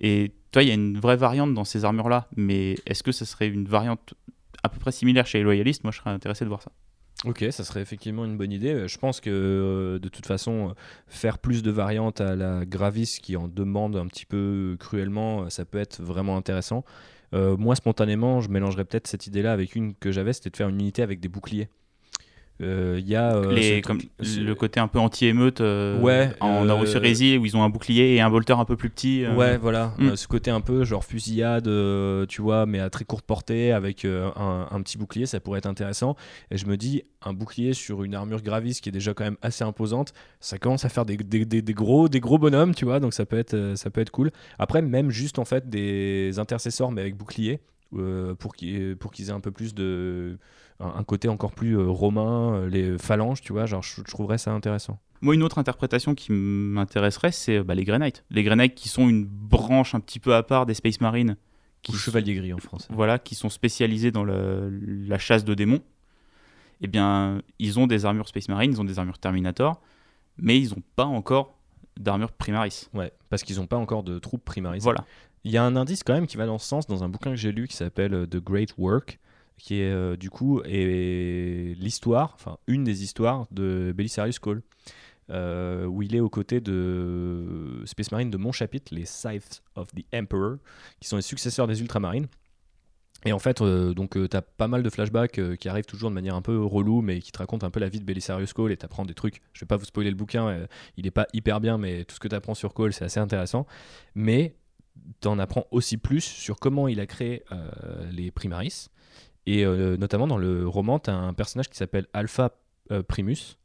Et toi, il y a une vraie variante dans ces armures-là, mais est-ce que ce serait une variante à peu près similaire chez les loyalistes? Moi, je serais intéressé de voir ça. Ok, ça serait effectivement une bonne idée. Euh, Je pense que euh, de toute façon, euh, faire plus de variantes à la Gravis qui en demande un petit peu cruellement, euh, ça peut être vraiment intéressant. Euh, moi, spontanément, je mélangerais peut-être cette idée-là avec une que j'avais, c'était de faire une unité avec des boucliers. Euh, Il y a euh, Les, comme, le côté un peu anti-émeute euh, Ouais, en euh, Easy, où ils ont un bouclier et un bolter un peu plus petit. euh, Ouais, voilà, Mm. Euh, ce côté un peu genre fusillade, euh, tu vois, mais à très courte portée avec euh, un, un petit bouclier, ça pourrait être intéressant. Et je me dis, un bouclier sur une armure Gravis qui est déjà quand même assez imposante, ça commence à faire des, des- des- des gros, des gros bonhommes, tu vois, donc ça peut être, euh, ça peut être cool. Après, même juste en fait des intercesseurs, mais avec bouclier, euh, pour qu'ils pour qu'ils aient un peu plus de. Un, un côté encore plus euh, romain, euh, les phalanges, tu vois, genre je, je trouverais ça intéressant. Moi, une autre interprétation qui m'intéresserait, c'est bah, les Grey Knights. Les Grey Knights qui sont une branche un petit peu à part des Space Marines. Qui Ou chevalier gris en français. voilà, qui sont spécialisés dans le- la chasse de démons, eh bien, ils ont des armures Space Marine, ils ont des armures Terminator, mais ils n'ont pas encore d'armure Primaris. Ouais, parce qu'ils n'ont pas encore de troupes primarisées. Voilà. Il y a un indice quand même qui va dans ce sens dans un bouquin que j'ai lu qui s'appelle euh, The Great Work, qui est euh, du coup est l'histoire, enfin une des histoires de Belisarius Cole, euh, où il est aux côtés de Space Marine de mon chapitre, les Scythes of the Emperor, qui sont les successeurs des Ultramarines. Et en fait, euh, donc tu as pas mal de flashbacks euh, qui arrivent toujours de manière un peu relou, mais qui te racontent un peu la vie de Belisarius Cole et t'apprends des trucs. Je vais pas vous spoiler le bouquin, euh, il est pas hyper bien, mais tout ce que tu apprends sur Cole, c'est assez intéressant. Mais t'en apprends aussi plus sur comment il a créé euh, les Primaris. Et euh, notamment dans le roman, tu as un personnage qui s'appelle Alpha euh, Primus.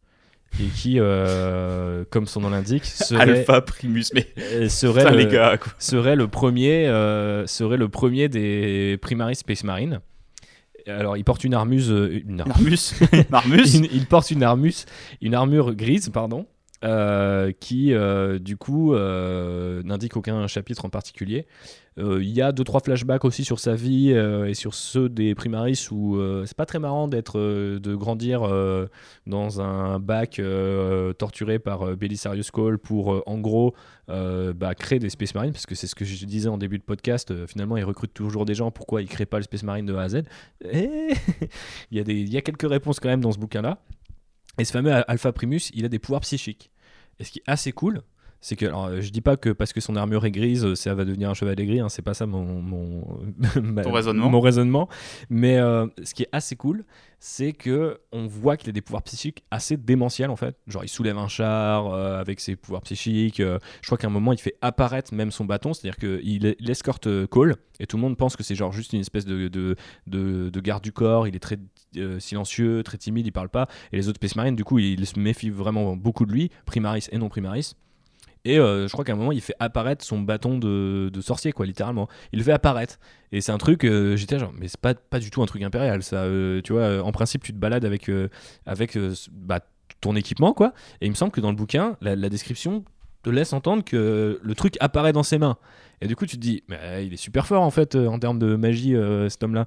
Et qui, euh, comme son nom l'indique, serait, Alpha Primus, mais euh, serait, putain, le, les gars, quoi. serait le premier, euh, serait le premier des Primaris Space Marine. Alors, il porte une armuse, euh, une armure- Narmus, Narmus. il, il porte une armus, une armure grise, pardon, euh, qui euh, du coup euh, n'indique aucun chapitre en particulier. Il y a deux trois flashbacks aussi sur sa vie et sur ceux des Primaris où c'est pas très marrant d'être, de grandir dans un bac torturé par Belisarius Cole pour en gros bah, créer des Space Marines parce que c'est ce que je disais en début de podcast. finalement, il recrute toujours des gens. Pourquoi il crée pas le Space Marine de A à Z? Il y a des, il y a quelques réponses quand même dans ce bouquin-là. Et ce fameux Alpha Primus, il a des pouvoirs psychiques. Et ce qui est assez cool, c'est que, alors, euh, je dis pas que parce que son armure est grise, euh, ça va devenir un chevalier gris, hein, c'est pas ça mon, mon, ma- raisonnement. mon raisonnement. Mais euh, ce qui est assez cool, c'est que on voit qu'il a des pouvoirs psychiques assez démentiels en fait. Genre, il soulève un char euh, avec ses pouvoirs psychiques. euh, je crois qu'à un moment, il fait apparaître même son bâton, c'est-à-dire qu'il il escorte Cole, et tout le monde pense que c'est genre juste une espèce de, de, de- de garde du corps. Il est très euh, silencieux, très timide, il parle pas. Et les autres Space Marines, du coup, ils se méfient vraiment beaucoup de lui, Primaris et non Primaris. Et euh, je crois qu'à un moment, il fait apparaître son bâton de, sorcier, quoi, littéralement. Il le fait apparaître. Et c'est un truc, euh, j'étais genre, mais c'est pas, pas du tout un truc impérial, ça. tu vois, en principe, tu te balades avec, avec bah, ton équipement, quoi. Et il me semble que dans le bouquin, la, la description te laisse entendre que le truc apparaît dans ses mains. Et du coup, tu te dis, mais il est super fort, en fait, en termes de magie, cet homme-là.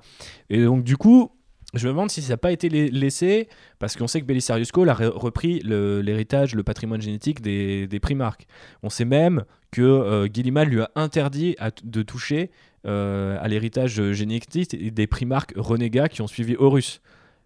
Et donc, du coup, je me demande si ça n'a pas été la- laissé, parce qu'on sait que Belisarius Cole a re- repris l'héritage, le, patrimoine génétique des, des primarques. On sait même que euh, Guilliman lui a interdit à de toucher euh, à l'héritage génétique des primarques renégats qui ont suivi Horus.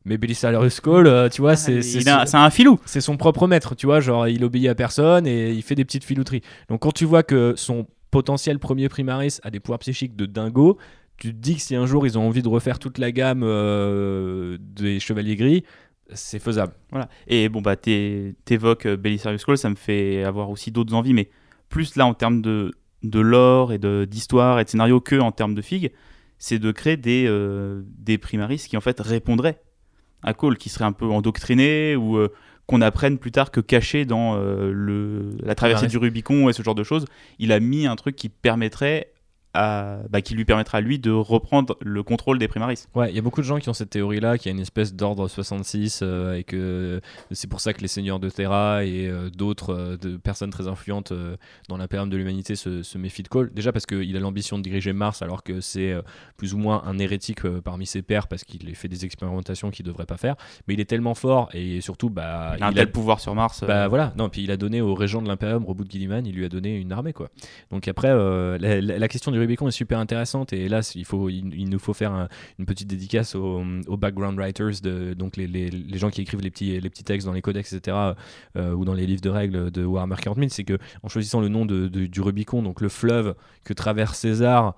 Mais Belisarius Cole, euh, tu vois, c'est c'est Il a- son- c'est un filou. c'est son propre maître, tu vois, genre il obéit à personne et il fait des petites filouteries. Donc quand tu vois que son potentiel premier primaris a des pouvoirs psychiques de dingo, tu te dis que si un jour ils ont envie de refaire toute la gamme euh, des chevaliers gris, c'est faisable. Voilà. Et bon, bah, t'é- t'évoques euh, Belisarius Cole, ça me fait avoir aussi d'autres envies, mais plus là en termes de, de lore et de- d'histoire et de scénario que en termes de figues, c'est de créer des, euh, des primaris qui en fait répondraient à Cole, qui seraient un peu endoctrinés ou euh, qu'on apprenne plus tard que cachés dans le, la traversée du Rubicon et ce genre de choses. Il a mis un truc qui permettrait à, bah, qui lui permettra à lui de reprendre le contrôle des primaris. Ouais, il y a beaucoup de gens qui ont cette théorie-là, qu'il y a une espèce d'ordre 66 euh, et que c'est pour ça que les seigneurs de Terra et euh, d'autres euh, de personnes très influentes euh, dans l'impérium de l'humanité se, se méfient de Cole. Déjà parce qu'il a l'ambition de diriger Mars alors que c'est euh, plus ou moins un hérétique euh, parmi ses pairs parce qu'il fait des expérimentations qu'il devrait pas faire. Mais il est tellement fort et surtout, bah, il a un il a- tel pouvoir sur Mars. euh, bah voilà, non, puis il a donné au régent de l'Imperium, Robout Gilliman, il lui a donné une armée quoi. Donc après, euh, la, la- la question du Rubicon est super intéressante et là, il, faut, il, nous faut faire un- une petite dédicace aux, background writers, de, donc les, les- les gens qui écrivent les petits, les textes dans les codex, etc., euh, ou dans les livres de règles de Warhammer 40 000, c'est que en choisissant le nom de- du Rubicon, donc le fleuve que traverse César,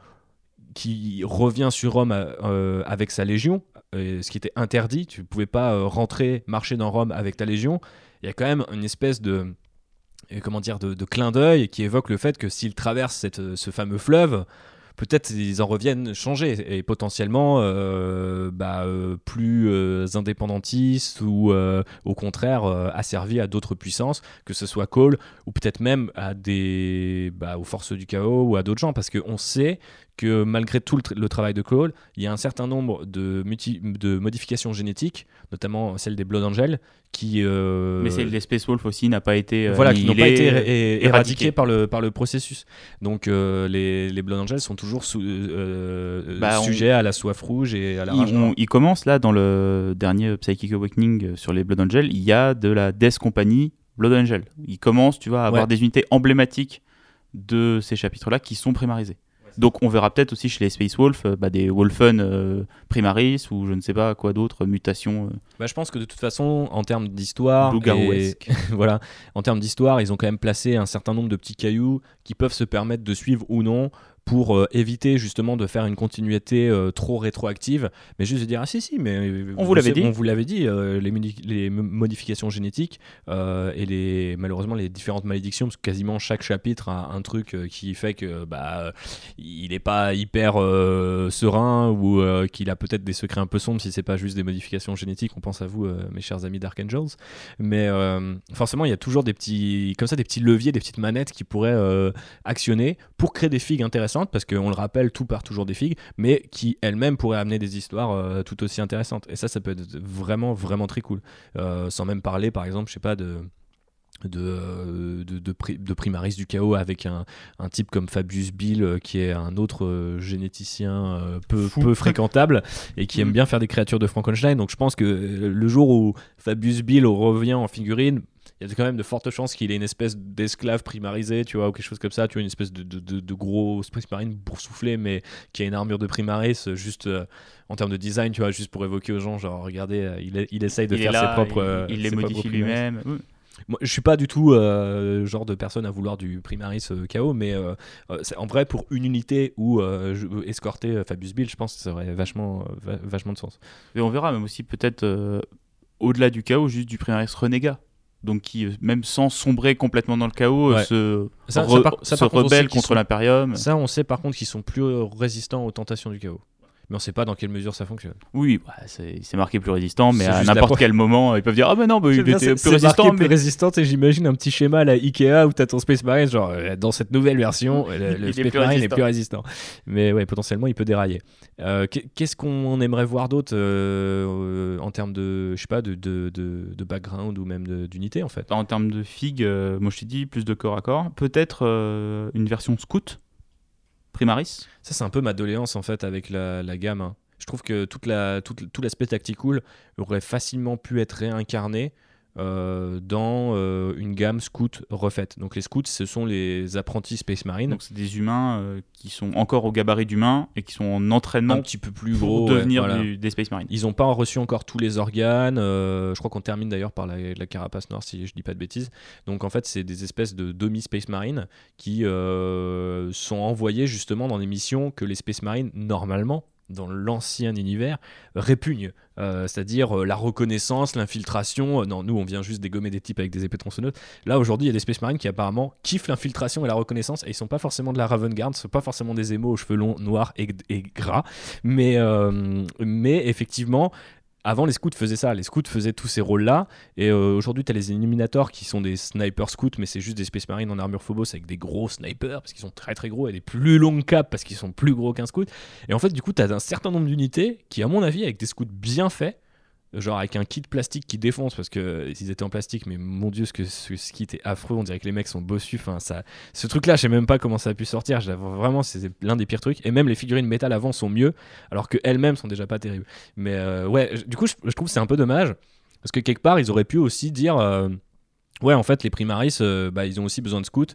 qui revient sur Rome euh, avec sa légion, euh, ce qui était interdit. Tu pouvais pas rentrer, marcher dans Rome avec ta légion. Il y a quand même une espèce de comment dire de, clin d'œil qui évoque le fait que s'ils traversent cette, euh, ce fameux fleuve, peut-être ils en reviennent changés et potentiellement euh, bah, euh, plus indépendantistes ou au contraire asservis à d'autres puissances, que ce soit Cole ou peut-être même à des bah, aux forces du chaos ou à d'autres gens, parce qu'on sait que malgré tout le, tra- le travail de Cole, il y a un certain nombre de, modifications génétiques, notamment celle des Blood Angels, qui euh, Mais c'est les Space Wolf aussi n'a pas été. euh, voilà, qui n'ont pas été éradiqués par le, par le processus. Donc euh, les, les Blood Angels sont toujours sous- euh, Bah, on- sujets à la soif rouge et à la rage Ils, ils commencent là dans le dernier Psychic Awakening sur les Blood Angels, il y a de la Death Company Blood Angel. Ils commencent, tu vois, à avoir Ouais. des unités emblématiques de ces chapitres-là qui sont primarisés. Donc on verra peut-être aussi chez les Space Wolf euh, bah, des Wolfen euh, Primaris ou je ne sais pas quoi d'autre, mutations. euh, Bah, je pense que de toute façon, en termes d'histoire, et- voilà, en termes d'histoire, ils ont quand même placé un certain nombre de petits cailloux qui peuvent se permettre de suivre ou non pour euh, éviter justement de faire une continuité euh, trop rétroactive, mais juste de dire ah si si, mais On vous l'avait dit. on vous l'avait dit, euh, les, modi- les mo- modifications génétiques et les malheureusement les différentes malédictions, parce que quasiment chaque chapitre a un truc qui fait que bah il n'est pas hyper serein ou qu'il a peut-être des secrets un peu sombres si c'est pas juste des modifications génétiques. On pense à vous, mes chers amis Dark Angels. Mais forcément, il y a toujours des petits, comme ça, des petits leviers, des petites manettes qui pourraient actionner pour créer des figues intéressantes, parce qu'on le rappelle, tout part toujours des figues, mais qui elles-mêmes pourraient amener des histoires euh, tout aussi intéressantes. Et ça, ça peut être vraiment, vraiment très cool. Euh, sans même parler, par exemple, je sais pas de de, euh, de, de, pri- de Primaris du chaos avec un, un type comme Fabius Bill euh, qui est un autre euh, généticien euh, peu, peu fréquentable et qui aime Mm. bien faire des créatures de Frankenstein donc je pense que le jour où Fabius Bill revient en figurine il y a quand même de fortes chances qu'il ait une espèce d'esclave primarisé, tu vois, ou quelque chose comme ça, tu vois, une espèce de, de, de- de gros Space Marine boursouflé, mais qui a une armure de primaris, euh, juste euh, en termes de design, tu vois, juste pour évoquer aux gens, genre, regardez, euh, il, est- il essaye de il faire là, ses propres. il- il, les ses propres modifie primaris. lui-même. Oui. Moi, je suis pas du tout euh, le genre de personne à vouloir du Primaris euh, KO, mais euh, en vrai, pour une unité ou escorter Fabius Bill, je pense que ça aurait vachement, va- vachement de sens. Et on verra même aussi peut-être au-delà du chaos, juste du Primaris renégat. Donc qui, même sans sombrer complètement dans le chaos, euh, Ouais. se, Ça- re- ça, par- ça, se rebelle contre l'Imperium. Ça, on sait par contre qu'ils sont plus résistants aux tentations du chaos. Mais on sait pas dans quelle mesure ça fonctionne. Oui, bah, c'est c'est marqué plus résistant, mais C'est à juste la n'importe pro- quel moment, ils peuvent dire Ah, ben non, bah, il bien, était plus c'est résistant. Mais... plus résistante et j'imagine un petit schéma à la Ikea où t'as ton Space Marine, genre euh, dans cette nouvelle version, euh, le, le Il est Space plus Marine est résistant. plus résistant. Mais ouais, potentiellement il peut dérailler. Euh, qu'est- Qu'est-ce qu'on aimerait voir d'autre euh, euh, en termes de, je sais pas, de, de, de, de background ou même de- d'unité en fait? En termes de figues, euh, moi je t'ai dit plus de corps à corps. Peut-être euh, une version scout, Ça, c'est un peu ma doléance en fait avec la, gamme. hein. Je trouve que tout l'aspect tactical aurait facilement pu être réincarné euh, dans euh, une gamme scout refaite. Donc les scouts, ce sont les apprentis Space Marine, Donc c'est des humains euh, qui sont encore au gabarit d'humains et qui sont en entraînement un petit peu plus pour gros. ouais, devenir voilà. du- des Space Marines. Ils n'ont pas reçu encore tous les organes. je crois qu'on termine d'ailleurs par la, la carapace noire, si je dis pas de bêtises. Donc en fait, c'est des espèces de demi-space marines qui sont envoyés justement dans des missions que les space marines, normalement, dans l'ancien univers, répugnent. Euh, C'est-à-dire euh, la reconnaissance, l'infiltration. Euh, non, nous, on vient juste dégommer des types avec des épées tronçonneuses. Là, aujourd'hui, il y a des space marines qui apparemment kiffent l'infiltration et la reconnaissance. Et ils sont pas forcément de la Raven Guard, ce sont pas forcément des émaux aux cheveux longs, noirs et, et gras. Mais, mais effectivement, avant, les scouts faisaient ça. Les scouts faisaient tous ces rôles-là. Et euh, aujourd'hui, tu as les Illuminators qui sont des snipers scouts, mais c'est juste des Space Marines en armure Phobos avec des gros snipers parce qu'ils sont très très gros et des plus longues capes parce qu'ils sont plus gros qu'un scout. Et en fait, du coup, tu as un certain nombre d'unités qui, à mon avis, avec des scouts bien faits, genre avec un kit plastique qui défonce parce que euh, ils étaient en plastique mais mon dieu ce que ce, kit est affreux on dirait que les mecs sont bossus enfin ça ce truc là je sais même pas comment ça a pu sortir vraiment c'est l'un des pires trucs. Et même les figurines métal avant sont mieux alors que elles-mêmes sont déjà pas terribles. Mais euh, ouais du coup je, je trouve c'est un peu dommage parce que quelque part ils auraient pu aussi dire euh, ouais en fait les primaris euh, bah, ils ont aussi besoin de scouts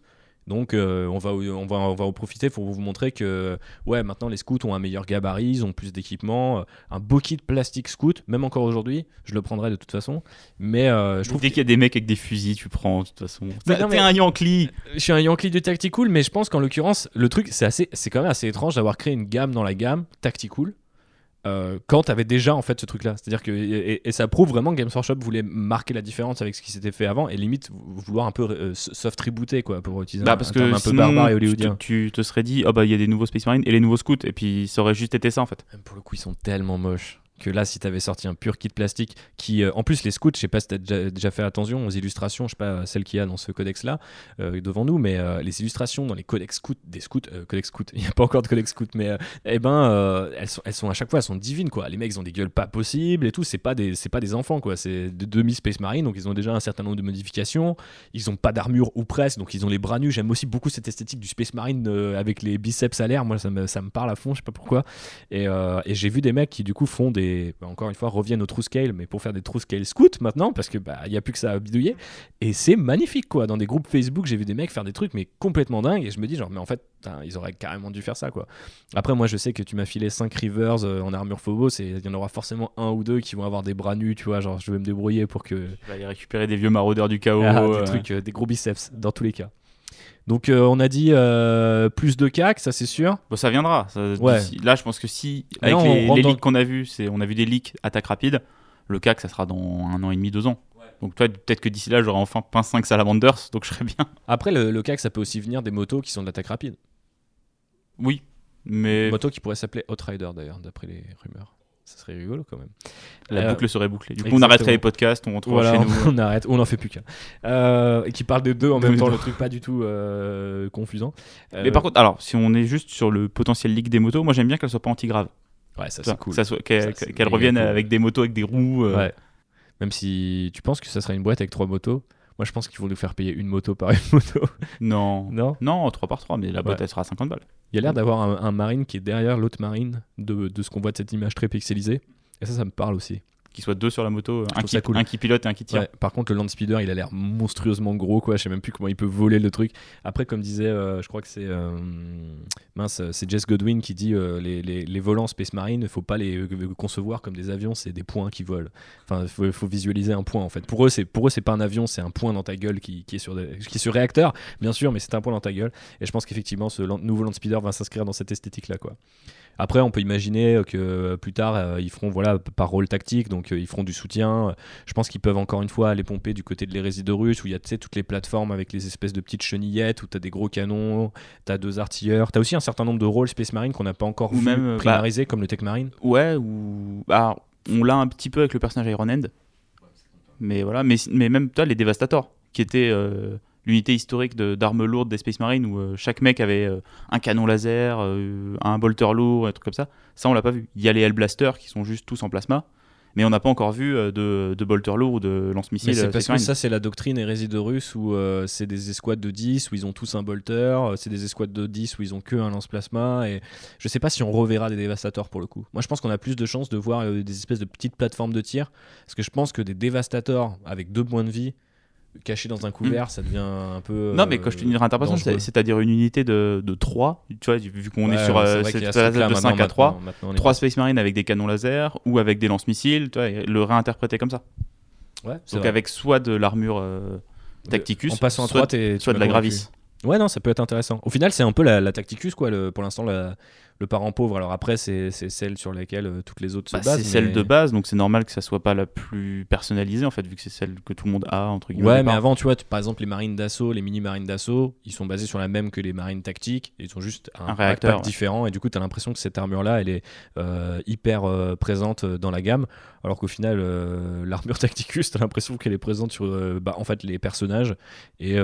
donc euh, on, va, on, va, on va en profiter pour vous montrer que ouais maintenant les scouts ont un meilleur gabarit, ils ont plus d'équipement, euh, un beau kit plastique scout, même encore aujourd'hui, je le prendrai de toute façon. Mais euh, je trouve Dès qu'il y a des mecs avec des fusils, tu prends de toute façon. Mais T'es un Yankee. je suis un Yankee du Tactical, mais je pense qu'en l'occurrence, le truc, c'est assez, c'est quand même assez étrange d'avoir créé une gamme dans la gamme Tactical euh, quand t'avais déjà en fait ce truc là c'est à dire que et, et ça prouve vraiment que Games Workshop voulait marquer la différence avec ce qui s'était fait avant et limite vouloir un peu euh, soft rebooter quoi pour utiliser Bah, un, parce un terme que un peu barbare et tu, hollywoodien. te, tu te serais dit, oh bah il y a des nouveaux Space Marines et les nouveaux scouts, et puis ça aurait juste été ça en fait. Même pour le coup, ils sont tellement moches que là, si t'avais sorti un pur kit plastique qui, euh, en plus, les scouts, je sais pas si t'as déjà, déjà fait attention aux illustrations, je sais pas celles qu'il y a dans ce codex-là euh, devant nous, mais euh, les illustrations dans les codex scouts, des scouts, euh, codex scouts, il n'y a pas encore de codex scouts, mais euh, eh ben, euh, elles, sont, elles sont à chaque fois, elles sont divines quoi. Les mecs, ils ont des gueules pas possibles et tout, c'est pas des, pas des enfants quoi, c'est de demi Space Marine, donc ils ont déjà un certain nombre de modifications. Ils ont pas d'armure ou presque, donc ils ont les bras nus. J'aime aussi beaucoup cette esthétique du Space Marine euh, avec les biceps à l'air. Moi, ça me, ça me parle à fond, je sais pas pourquoi. Euh, et j'ai vu des mecs qui, du coup, font des. Bah, encore une fois, reviennent au true scale, mais pour faire des true scale scouts maintenant, parce que bah, il y a plus que ça à bidouiller. Et c'est magnifique, quoi. Dans des groupes Facebook, j'ai vu des mecs faire des trucs, mais complètement dingues. Et je me dis, genre, mais en fait, ils auraient carrément dû faire ça, quoi. Après, moi, je sais que tu m'as filé 5 Rivers euh, en armure Phobos, et il y en aura forcément un ou deux qui vont avoir des bras nus, tu vois. Genre, je vais me débrouiller pour que. Tu vas aller récupérer des vieux maraudeurs du chaos. Ah, euh, trucs, euh, des gros biceps, dans tous les cas. Donc, euh, on a dit euh, plus de CAC, ça c'est sûr. Bon, ça viendra. ça- Ouais. d'ici- Là, je pense que si, avec les, dans- leaks qu'on a vus, on a vu des leaks attaque rapide. Le CAC, ça sera dans un an et demi, deux ans. Donc, toi, peut-être que d'ici là, j'aurai enfin peint 5 salamanders, donc je serai bien. Après, le, le CAC, ça peut aussi venir des motos qui sont de l'attaque rapide. Oui, mais Moto qui pourrait s'appeler Outrider d'ailleurs, d'après les rumeurs. Ça serait rigolo quand même. la Euh, boucle serait bouclée. Du coup, on arrêterait les podcasts, on rentrera Voilà, chez nous. on arrête, on n'en fait plus qu'un. Euh, et qui parle de deux en même temps, le truc pas du tout euh, confusant. Mais par contre, alors, si on est juste sur le potentiel leak des motos, moi j'aime bien qu'elle soit pas anti-grave. ouais, ça c'est cool. qu'elle, méga revienne cool. avec des motos avec des roues. Ouais. Même si tu penses que ça serait une boîte avec trois motos, moi je pense qu'il faut nous faire payer une moto par une moto. Non. non? Non, 3 par 3, mais la boîte Ouais. elle sera à 50 balles. Il y a l'air d'avoir un, un marine qui est derrière l'autre marine de, de ce qu'on voit de cette image très pixelisée. Et ça, ça me parle aussi. Qu'il soit deux sur la moto, un qui, cool. un qui pilote et un qui tire. Ouais, par contre, le Land Speeder, il a l'air monstrueusement gros, quoi. Je sais même plus comment il peut voler le truc. Après, comme disait, euh, je crois que c'est euh, mince, c'est Jess Godwin qui dit euh, les, les, les volants Space Marine, il faut pas les concevoir comme des avions, c'est des points qui volent. Enfin, il faut, faut visualiser un point en fait. Pour eux, c'est pour eux, c'est pas un avion, c'est un point dans ta gueule qui, qui est sur des- qui est sur réacteur, bien sûr, mais c'est un point dans ta gueule. Et je pense qu'effectivement, ce Land- nouveau Land Speeder va s'inscrire dans cette esthétique là, quoi. Après, on peut imaginer que euh, plus tard, euh, ils feront voilà par rôle tactique, donc euh, ils feront du soutien. Je pense qu'ils peuvent encore une fois aller pomper du côté de l'hérésie de Russe, où il y a toutes les plateformes avec les espèces de petites chenillettes, où tu as des gros canons, tu as deux artilleurs. Tu as aussi un certain nombre de rôles Space Marine qu'on n'a pas encore Ou vu même, euh, comme le Tech Marine. Ouais, ou. bah, on l'a un petit peu avec le personnage Iron End. Mais voilà, mais, mais même toi, les Devastators, qui étaient euh, l'unité historique de- d'armes lourdes des Space Marines, où euh, chaque mec avait euh, un canon laser, euh, un bolter lourd, un truc comme ça. Ça, on l'a pas vu. Il y a les Hellblasters qui sont juste tous en plasma. Mais on n'a pas encore vu de, de bolter lourd ou de lance-missile. C'est parce que ça, c'est la doctrine hérésie de Russe où c'est des escouades de 10 où ils ont tous un bolter, c'est des escouades de 10 où ils ont que un lance-plasma. Et je sais pas si on reverra des dévastateurs pour le coup. Moi, je pense qu'on a plus de chances de voir des espèces de petites plateformes de tir. Parce que je pense que des dévastateurs avec deux points de vie cachés dans un couvert, ça devient un peu. Non, mais euh, quand je te dis une réinterprétation, c'est-à-dire une unité de, de 3, tu vois, vu qu'on est sur euh, a cette de 5 maintenant, à 3, maintenant, maintenant, on est 3 Space Marines avec des canons laser ou avec des lance-missiles, tu vois, et le réinterpréter comme ça. Ouais, Donc vrai. avec soit de l'armure euh, Tacticus, En passant soit, 3, t'es- tu soit de la. Gravis. Ouais, non, ça peut être intéressant. Au final, c'est un peu la, la Tacticus, quoi, le- pour l'instant, la- le parent pauvre. Alors après, c'est celle sur laquelle euh, toutes les autres Bah, se basent. c'est celle mais- de base, donc c'est normal que ça soit pas la plus personnalisée en fait, vu que c'est celle que tout le monde a entre guillemets. Ouais, mais avant, tu vois, par exemple, les marines d'assaut, les mini marines d'assaut, ils sont basés sur la même que les marines tactiques. Et ils sont juste un, Un réacteur, ouais. différent. Et du coup, tu as l'impression que cette armure-là, elle est euh, hyper euh, présente dans la gamme. Alors qu'au final, l'armure Tacticus, tu as l'impression qu'elle est présente sur bah, en fait, les personnages et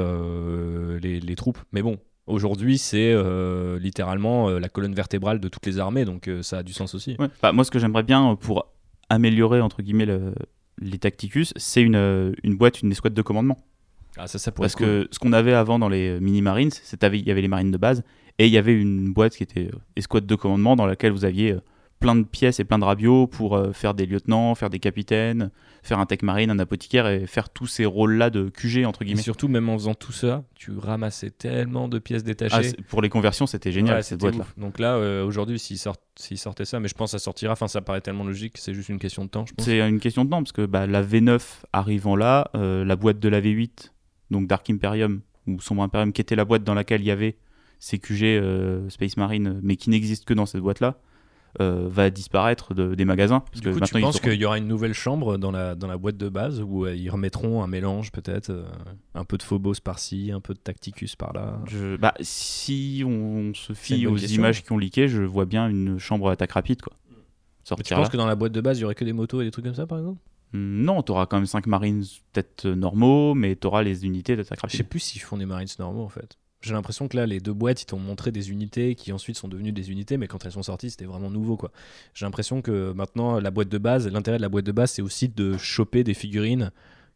les, les troupes. Mais bon. Aujourd'hui, c'est euh, littéralement euh, la colonne vertébrale de toutes les armées, donc euh, ça a du sens aussi. Ouais. Bah, moi, ce que j'aimerais bien pour améliorer entre guillemets le- les Tacticus, c'est une, une boîte, une escouade de commandement. Ah, ça, ça pourrait Parce que ce qu'on avait avant dans les mini marines, c'est il y avait les marines de base et il y avait une boîte qui était escouade de commandement dans laquelle vous aviez plein de pièces et plein de rabios pour euh, faire des lieutenants, faire des capitaines, faire un tech marine, un apothicaire et faire tous ces rôles-là de QG entre Et guillemets. surtout, même en faisant tout ça, tu ramassais tellement de pièces détachées. Ah, pour les conversions, c'était génial Ouais, cette boîte-là. Donc là, euh, aujourd'hui, s'ils sortent, s'ils sortaient ça, mais je pense que ça sortira. Enfin, ça paraît tellement logique, c'est juste une question de temps, je pense. C'est une question de temps parce que bah, la V9 arrivant là, euh, la boîte de la V8, donc Dark Imperium ou Sombre Imperium, qui était la boîte dans laquelle il y avait ces QG euh, Space Marine, mais qui n'existe que dans cette boîte-là, euh, va disparaître de- des magasins. Parce Du que coup, tu penses qu'il y aura une nouvelle chambre dans la, dans la boîte de base où euh, ils remettront un mélange peut-être, euh, un peu de Phobos par-ci, un peu de Tacticus par-là? Je- bah, si on se fie aux question. images qui ont leaké, je vois bien une chambre à attaque rapide. Quoi. Mais Tu Sortir penses que dans la boîte de base, il y aurait que des motos et des trucs comme ça par exemple? Hmm, Non, tu auras quand même 5 Marines peut-être normaux, mais tu auras les unités d'attaque Je sais rapide. plus s'ils font des Marines normaux en fait. J'ai l'impression que là, les deux boîtes, ils t'ont montré des unités qui ensuite sont devenues des unités, mais quand elles sont sorties, c'était vraiment nouveau quoi. J'ai l'impression que maintenant, la boîte de base, l'intérêt de la boîte de base, c'est aussi de choper des figurines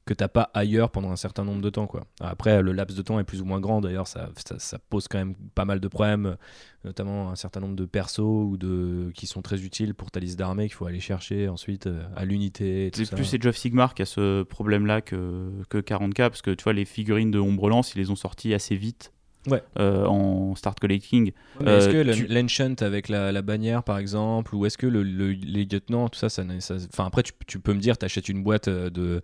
que t'as pas ailleurs pendant un certain nombre de temps quoi. Après, le laps de temps est plus ou moins grand d'ailleurs, ça, ça, ça pose quand même pas mal de problèmes, notamment un certain nombre de persos ou de qui sont très utiles pour ta liste d'armées qu'il faut aller chercher ensuite euh, à l'unité. C'est plus c'est Geoff Sigmar qui a ce problème-là que, que 40k, parce que tu vois, les figurines de Ombre Lance, ils les ont sorties assez vite Ouais. euh, en start collecting. Est-ce Euh, que le- tu- l'enchant avec la, la bannière par exemple, ou est-ce que le, le- les lieutenants, tout ça, ça, enfin après tu, tu peux me dire, t'achètes une boîte euh, de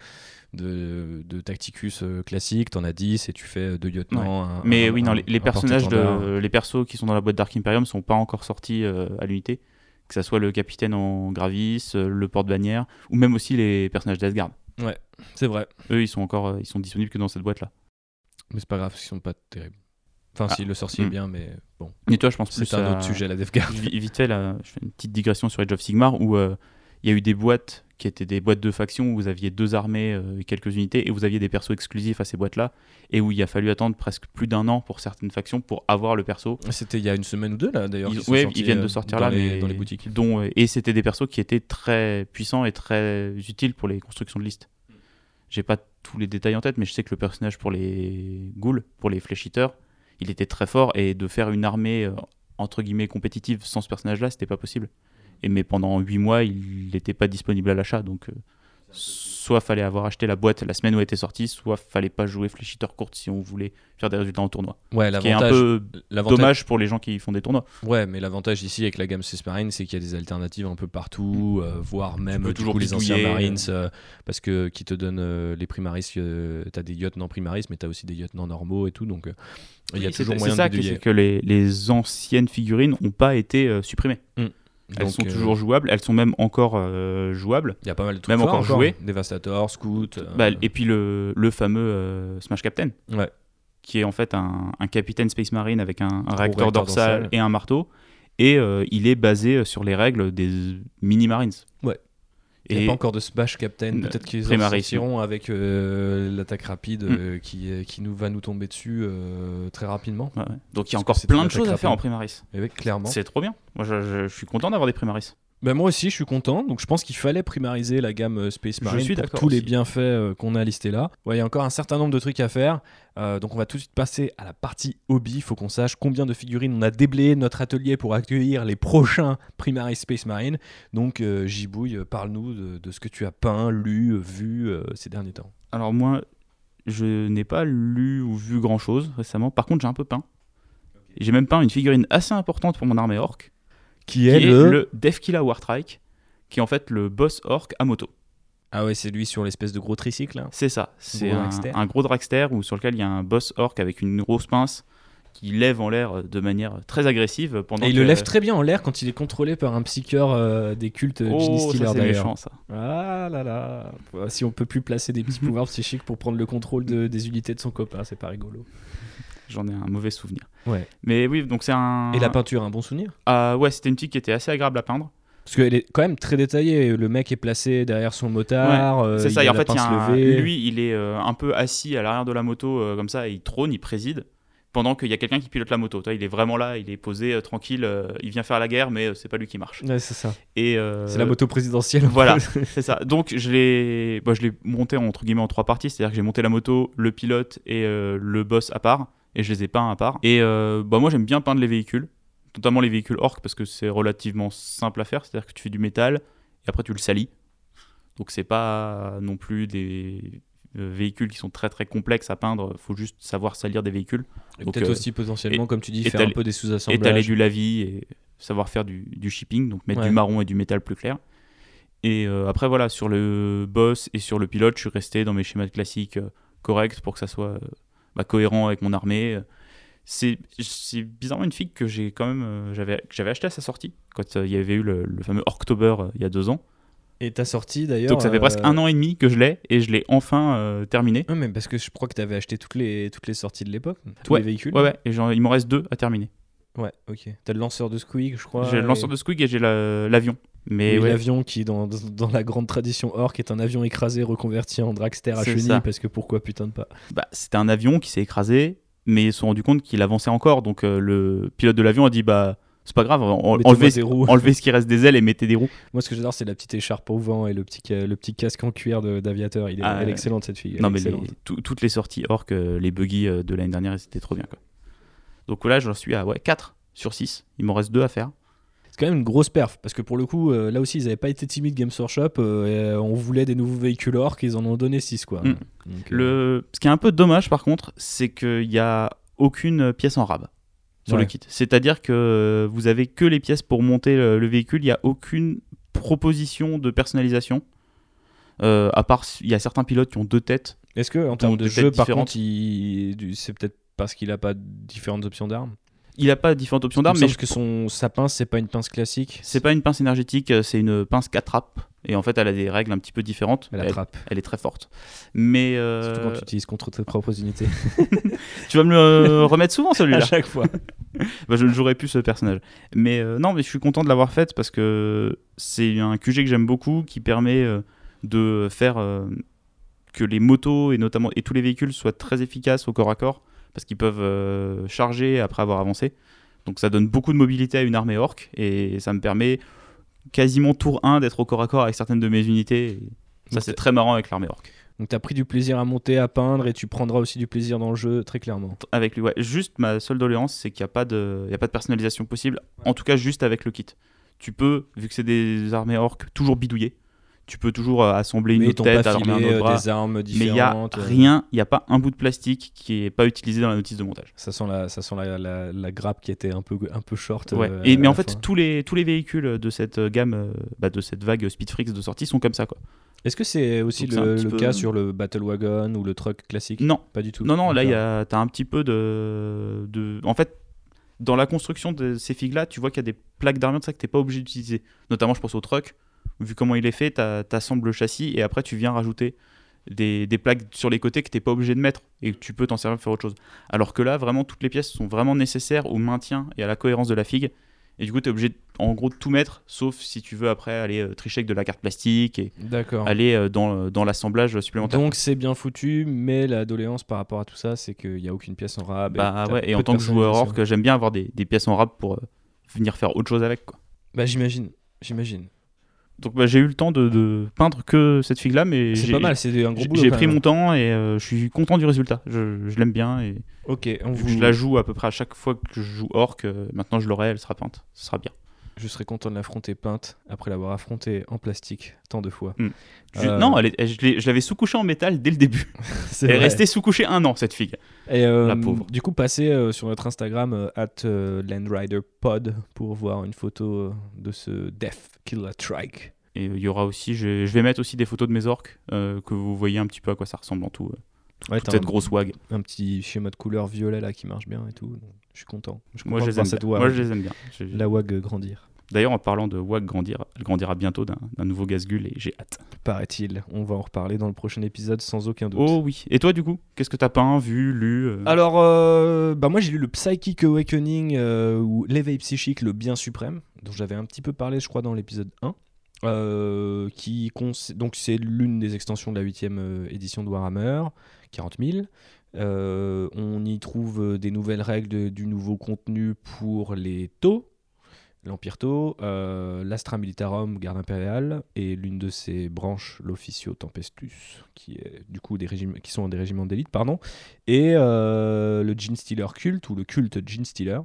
de, de Tacticus euh, classique, t'en as 10 et tu fais deux lieutenants. un- Mais un- oui, non, les, personnages, de, les persos qui sont dans la boîte Dark Imperium sont pas encore sortis euh, à l'unité. Que ça soit le capitaine en Gravis, euh, le porte-bannière, ou même aussi les personnages d'Asgard. C'est vrai, Eux, ils sont encore euh, ils sont disponibles que dans cette boîte-là. mais c'est pas grave, ils sont pas terribles. Enfin, Ah, si le sorcier est hmm. bien, mais bon, Et toi, je pense plus c'est un à- autre sujet la Defguard. Vi- Vite fait, là, je fais une petite digression sur Age of Sigmar où euh, il y a eu des boîtes qui étaient des boîtes de faction où vous aviez deux armées euh, et quelques unités et vous aviez des persos exclusifs à ces boîtes-là et où il a fallu attendre presque plus d'un an pour certaines factions pour avoir le perso. C'était il y a une semaine ou deux là d'ailleurs. Ils, ouais, ils viennent euh, de sortir dans là, les, mais dans les boutiques. Dont, euh, et c'était des persos qui étaient très puissants et très utiles pour les constructions de listes. J'ai pas tous les détails en tête, mais je sais que le personnage pour les ghouls, pour les flesh eaters, il était très fort et de faire une armée euh, entre guillemets compétitive sans ce personnage-là, c'était pas possible. Et mais pendant 8 mois, il n'était pas disponible à l'achat, donc euh, soit fallait avoir acheté la boîte la semaine où elle était sortie, soit fallait pas jouer flesh eater courte si on voulait faire des résultats en tournoi. Ouais, Ce qui est un peu dommage pour les gens qui font des tournois. Ouais, mais l'avantage ici avec la gamme Space Marine, c'est qu'il y a des alternatives un peu partout, euh, voire même du toujours coup, les anciens Marines, euh, parce que qui te donnent euh, les primaris, euh, t'as des lieutenants primaris, mais t'as aussi des lieutenants normaux et tout, donc il y a Oui, c'est- toujours c'est moyen ça de c'est que les, les anciennes figurines n'ont pas été euh, supprimées. Elles Donc, sont euh, toujours jouables, elles sont même encore euh, jouables. Il y a pas mal de trucs même forts encore joués. Devastator, Scout. Bah, et puis le, le fameux Smash Captain, ouais. qui est en fait un, un capitaine Space Marine avec un, un réacteur réacteur dorsal dorsal. et un marteau. Et il est basé sur les règles des mini Marines. Ouais. Il n'y a pas encore de Smash Captain, peut-être qu'ils sortiront avec euh, l'attaque rapide Mm. euh, qui, euh, qui nous va nous tomber dessus euh, très rapidement. ouais, ouais. donc il y a encore plein de choses à faire en. Primaris. Et oui, clairement. C'est trop bien. Moi, je, je- je suis content d'avoir des Primaris. Ben moi aussi, je suis content. Donc, je pense qu'il fallait primariser la gamme euh, Space Je Marine suis pour tous les bienfaits euh, qu'on a listés là. Ouais, il y a encore un certain nombre de trucs à faire. Euh, donc, on va tout de suite passer à la partie hobby. Il faut qu'on sache combien de figurines on a déblayé de notre atelier pour accueillir les prochains Primaris Space Marine. Donc, euh, Gibouille, parle-nous de, de ce que tu as peint, lu, vu euh, ces derniers temps. Alors moi, je n'ai pas lu ou vu grand-chose récemment. Par contre, j'ai un peu peint. J'ai même peint une figurine assez importante pour mon armée orc, Qui qui est le, Devkilla Wartrike, qui est en fait le boss orc à moto. Ah ouais, c'est lui sur l'espèce de gros tricycle là. C'est ça. C'est Gros un, dragster. un gros dragster où, sur lequel il y a un boss orc avec une grosse pince qui lève en l'air de manière très agressive pendant Et il que- le lève très bien en l'air quand il est contrôlé par un psycheur euh, des cultes Oh, Ginny c'est méchant ça. Ah là là. Si on peut plus placer des petits pouvoirs psychiques pour prendre le contrôle de- des unités de son copain, c'est pas rigolo. J'en ai un mauvais souvenir. Ouais. Mais oui, donc c'est un. Et la peinture, un bon souvenir? Ah ouais, c'était une tique qui était assez agréable à peindre. Parce qu'elle est quand même très détaillée. Le mec est placé derrière son motard. euh, C'est ça, il et a en fait, il y a pince un- levée. lui, il est euh, un peu assis à l'arrière de la moto, euh, comme ça, et il trône, il préside, pendant qu'il y a quelqu'un qui pilote la moto. Toi, il est vraiment là, il est posé, euh, tranquille, euh, il vient faire la guerre, mais euh, c'est pas lui qui marche. Ouais, c'est ça. Et, euh, C'est la moto présidentielle. Voilà, c'est ça. Donc, je l'ai bah, je l'ai monté entre guillemets en trois parties, c'est-à-dire que j'ai monté la moto, le pilote et euh, le boss à part, et je les ai peints à part. Et euh, bah, moi, j'aime bien peindre les véhicules, notamment les véhicules orc, parce que c'est relativement simple à faire, c'est-à-dire que tu fais du métal, et après tu le salis. Donc, c'est pas non plus des euh, véhicules qui sont très très complexes à peindre, faut juste savoir salir des véhicules. Et peut-être euh, aussi potentiellement, comme tu dis, étaler- faire un peu des étaler sous-assemblages. du lavis et savoir faire du, du shipping, donc mettre Ouais. du marron et du métal plus clair. Et euh, après, voilà, sur le boss et sur le pilote, je suis resté dans mes schémas classiques euh, corrects pour que ça soit bah, cohérent avec mon armée. C'est bizarrement une figue que j'ai quand même euh, j'avais j'avais acheté à sa sortie quand euh, il y avait eu le, le fameux October euh, il y a deux ans. Et t'as sorti d'ailleurs. Donc ça fait euh, presque un an et demi que je l'ai et je l'ai enfin euh, terminé. Ouais, mais parce que je crois que t'avais acheté toutes les, toutes les sorties de l'époque, tous Ouais, les véhicules. Ouais ouais et j'en- il m'en reste deux à terminer. Ouais, ok. T'as le lanceur de Squeak, je crois. j'ai le lanceur de Squig et j'ai la- l'avion. Mais Oui, ouais, l'avion qui, dans, dans la grande tradition orc, est un avion écrasé reconverti en dragster à chenilles, parce que pourquoi putain de pas? bah, c'était un avion qui s'est écrasé mais ils se sont rendus compte qu'il avançait encore donc euh, le pilote de l'avion a dit bah c'est pas grave en- enlevez, des roues. enlevez ce qui reste des ailes et mettez des roues. Moi, ce que j'adore, c'est la petite écharpe au vent et le petit, le petit casque en cuir de- d'aviateur. Il est, Ah, elle est excellente, cette fille. Non, mais les- excellente. tout- toutes les sorties orc, euh, les buggy euh, de l'année dernière, c'était trop bien. Quoi. Donc là, j'en suis à ouais, 4 sur 6. Il m'en reste 2 à faire. Quand même une grosse perf, parce que pour le coup, euh, là aussi, ils avaient pas été timides Games Workshop. euh, et, euh, on voulait des nouveaux véhicules orc, ils en ont donné 6, quoi. Mm. Donc, Le... Ce qui est un peu dommage, par contre, c'est qu'il n'y a aucune pièce en rab sur Ouais. le kit. C'est-à-dire que vous avez que les pièces pour monter le, le véhicule. Il n'y a aucune proposition de personnalisation. À part, il y a certains pilotes qui ont deux têtes. Est-ce que en termes de jeu, par contre, il- c'est peut-être parce qu'il a pas différentes options d'armes? Il n'a pas différentes options d'armes, mais semble que son, sa pince, c'est pas une pince classique. c'est pas une pince énergétique, euh, c'est une pince 4 trappes. Et en fait, elle a des règles un petit peu différentes. Elle attrape. elle est très forte. Mais euh, Surtout quand tu utilises contre tes propres unités. tu vas me le remettre souvent à celui-là. chaque fois. Bah, je ne jouerai plus ce personnage. Mais euh, non, mais je suis content de l'avoir faite parce que c'est un QG que j'aime beaucoup qui permet euh, de faire euh, que les motos et notamment et tous les véhicules soient très efficaces au corps à corps parce qu'ils peuvent euh, charger après avoir avancé. Donc ça donne beaucoup de mobilité à une armée orc et ça me permet quasiment tour 1 d'être au corps à corps avec certaines de mes unités. Et ça c'est très marrant avec l'armée orc. Donc t'as pris du plaisir à monter, à peindre, et tu prendras aussi du plaisir dans le jeu, très clairement. Avec lui, ouais. Juste ma seule doléance, c'est qu'il n'y a, pas de- il y a pas de personnalisation possible. En tout cas, juste avec le kit. Tu peux, vu que c'est des armées orques, toujours bidouiller. Tu peux toujours euh, assembler une Mais autre tête, alors filé autre euh, bras. des armes Mais il n'y a différentes. euh, rien, il n'y a pas un bout de plastique qui est pas utilisé dans la notice de montage. Ça sent la, ça sent la, la, la grappe qui était un peu, un peu short. Ouais. euh, Et, mais en fait, fin. tous les, tous les véhicules de cette gamme, bah, de cette vague Speedfreaks de sortie sont comme ça. Quoi. Est-ce que c'est aussi Donc le, petit le peu- cas sur le Battle Wagon ou le truck classique? Non, Pas du tout. non, non, là, y D'accord. a, t'as un petit peu de, de. En fait, dans la construction de ces figues-là, tu vois qu'il y a des plaques d'armure de ça que tu pas obligé d'utiliser. Notamment, je pense au truck. Vu comment il est fait, tu assembles le châssis et après, tu viens rajouter des, des plaques sur les côtés que tu pas obligé de mettre et que tu peux t'en servir pour faire autre chose. Alors que là, vraiment, toutes les pièces sont vraiment nécessaires au maintien et à la cohérence de la figue. Et du coup, tu es obligé, de- en gros, de tout mettre, sauf si tu veux après aller euh, tricher avec de la carte plastique et aller euh, dans, dans l'assemblage supplémentaire. Donc c'est bien foutu, mais la doléance par rapport à tout ça, c'est qu'il n'y a aucune pièce en rab. Bah t'as ouais, et en tant que joueur orc, j'aime bien avoir des, des pièces en rab pour euh, venir faire autre chose avec. Quoi. Bah j'imagine, j'imagine. Donc bah, j'ai eu le temps de, de peindre que cette figue là, mais C'est j'ai- pas mal, c'est un gros boulot. j'ai pris même. mon temps et euh, je suis content du résultat. Je, je l'aime bien et Ok, on vu vous... que je la joue à peu près à chaque fois que je joue orc. euh, maintenant je l'aurai, elle sera peinte. Ce sera bien. Je serais content de l'affronter peinte après l'avoir affrontée en plastique tant de fois. Je- Euh, Non, elle est- elle- je l'avais sous-couchée en métal dès le début. Elle est restée sous-couchée un an cette figue. Et, euh, La pauvre. Du coup, passez euh, sur notre Instagram at LandRiderPod pour voir une photo de ce Death Killer Trike. Et il y aura aussi, je, je vais mettre aussi des photos de mes orques que vous voyez un petit peu à quoi ça ressemble en tout. Ouais, toute t'as cette un, grosse wag. un petit schéma de couleur violet là qui marche bien et tout. je suis content. Je suis Moi je les aime bien. Moi je les aime bien. La wag grandir. D'ailleurs, en parlant de WAG grandir, elle grandira bientôt d'un nouveau Gazgul et j'ai hâte. Paraît-il. On va en reparler dans le prochain épisode sans aucun doute. Oh oui. Et toi, du coup, qu'est-ce que t'as peint, vu, lu euh Alors, euh, bah moi j'ai lu le Psychic Awakening euh, ou l'éveil psychique, le bien suprême, dont j'avais un petit peu parlé, je crois, dans l'épisode 1. euh, qui donc c'est l'une des extensions de la 8ème édition de Warhammer, 40 000. Euh, on y trouve des nouvelles règles, de- du nouveau contenu pour les taux, l'Empire Tau, euh, l'Astra Militarum, garde impériale, et l'une de ses branches, l'Officio Tempestus, qui, est, du coup, des régimes, qui sont des régiments d'élite, pardon, et euh, le Gene Stealer culte, ou le culte Gene Stealer.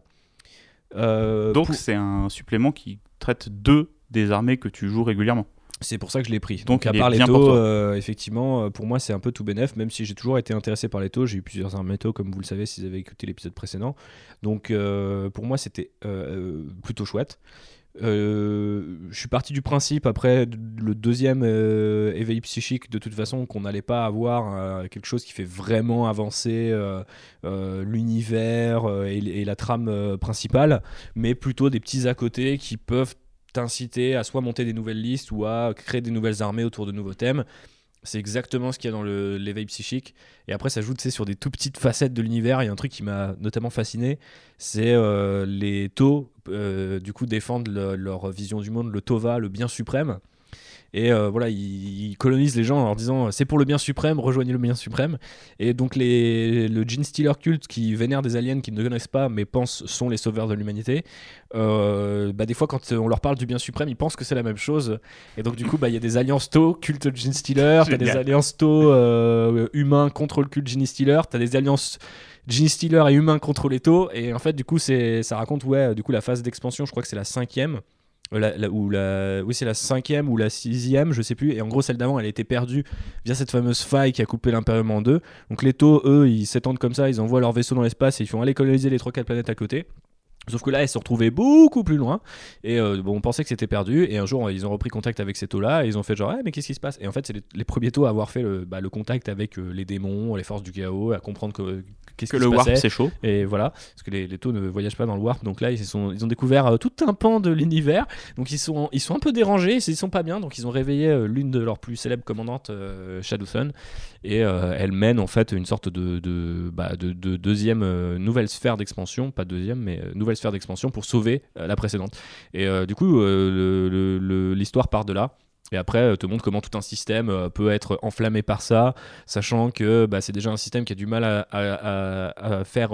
Euh, Donc, pour- c'est un supplément qui traite deux des armées que tu joues régulièrement. C'est pour ça que je l'ai pris. Donc, Donc, à part les taux, euh, effectivement, euh, pour moi, c'est un peu tout bénef, même si j'ai toujours été intéressé par les taux. J'ai eu plusieurs armes taux, comme vous le savez, si vous avez écouté l'épisode précédent. Donc, euh, pour moi, c'était euh, plutôt chouette. Je suis parti du principe après le deuxième éveil psychique de toute façon qu'on n'allait pas avoir quelque chose qui fait vraiment avancer l'univers et, et, la trame principale, mais plutôt des petits à côté qui peuvent t'inciter à soit monter des nouvelles listes ou à créer des nouvelles armées autour de nouveaux thèmes. C'est exactement ce qu'il y a dans l'éveil psychique. Et après, ça joue sur des tout petites facettes de l'univers. Il y a un truc qui m'a notamment fasciné, c'est euh, les taux, euh, du coup, défendent leur vision du monde, le Tova, le bien suprême. Et euh, voilà, ils, colonisent les gens en leur disant c'est pour le bien suprême, rejoignez le bien suprême. Et donc les, le Gene Stealer culte qui vénère des aliens qu'ils ne connaissent pas mais pensent sont les sauveurs de l'humanité, euh, bah, des fois quand on leur parle du bien suprême, ils pensent que c'est la même chose. Et donc du coup, bah, il y a des alliances taux, culte Gene Stealer, t'as des alliances taux euh, humains contre le culte Gene Stealer, t'as des alliances Gene Stealer et humains contre les taux. Et en fait, du coup, ça raconte ouais, du coup la phase d'expansion. Je crois que c'est la cinquième. La, ou la, oui, c'est la cinquième ou la sixième, je sais plus. Et en gros, celle d'avant, elle été perdue via cette fameuse faille qui a coupé l'Imperium en deux. Donc les taux, eux, ils s'étendent comme ça, ils envoient leur vaisseau dans l'espace et ils font aller coloniser les trois quatre planètes à côté. Sauf que là, elles se retrouvaient beaucoup plus loin. Et euh, bon, on pensait que c'était perdu. Et un jour, ils ont repris contact avec ces taux-là. Et ils ont fait genre, mais qu'est-ce qui se passe? Et en fait, c'est les, premiers taux à avoir fait le, bah, le contact avec euh, les démons, les forces du chaos, à comprendre que, qu'est-ce que le warp c'est chaud. Et voilà, parce que les, les, taux ne voyagent pas dans le warp. Donc là, ils, sont, ils ont découvert euh, tout un pan de l'univers. Donc ils sont, ils sont un peu dérangés, ils sont pas bien. Donc ils ont réveillé l'une de leurs plus célèbres commandantes, Shadow Sun. Et elle mène en fait une sorte de, de, bah, de, de deuxième nouvelle sphère d'expansion, pas deuxième, mais nouvelle sphère d'expansion pour sauver euh, la précédente. Et euh, du coup, euh, l'histoire part de là. Et après, te montre comment tout un système peut être enflammé par ça, sachant que bah, c'est déjà un système qui a du mal à, faire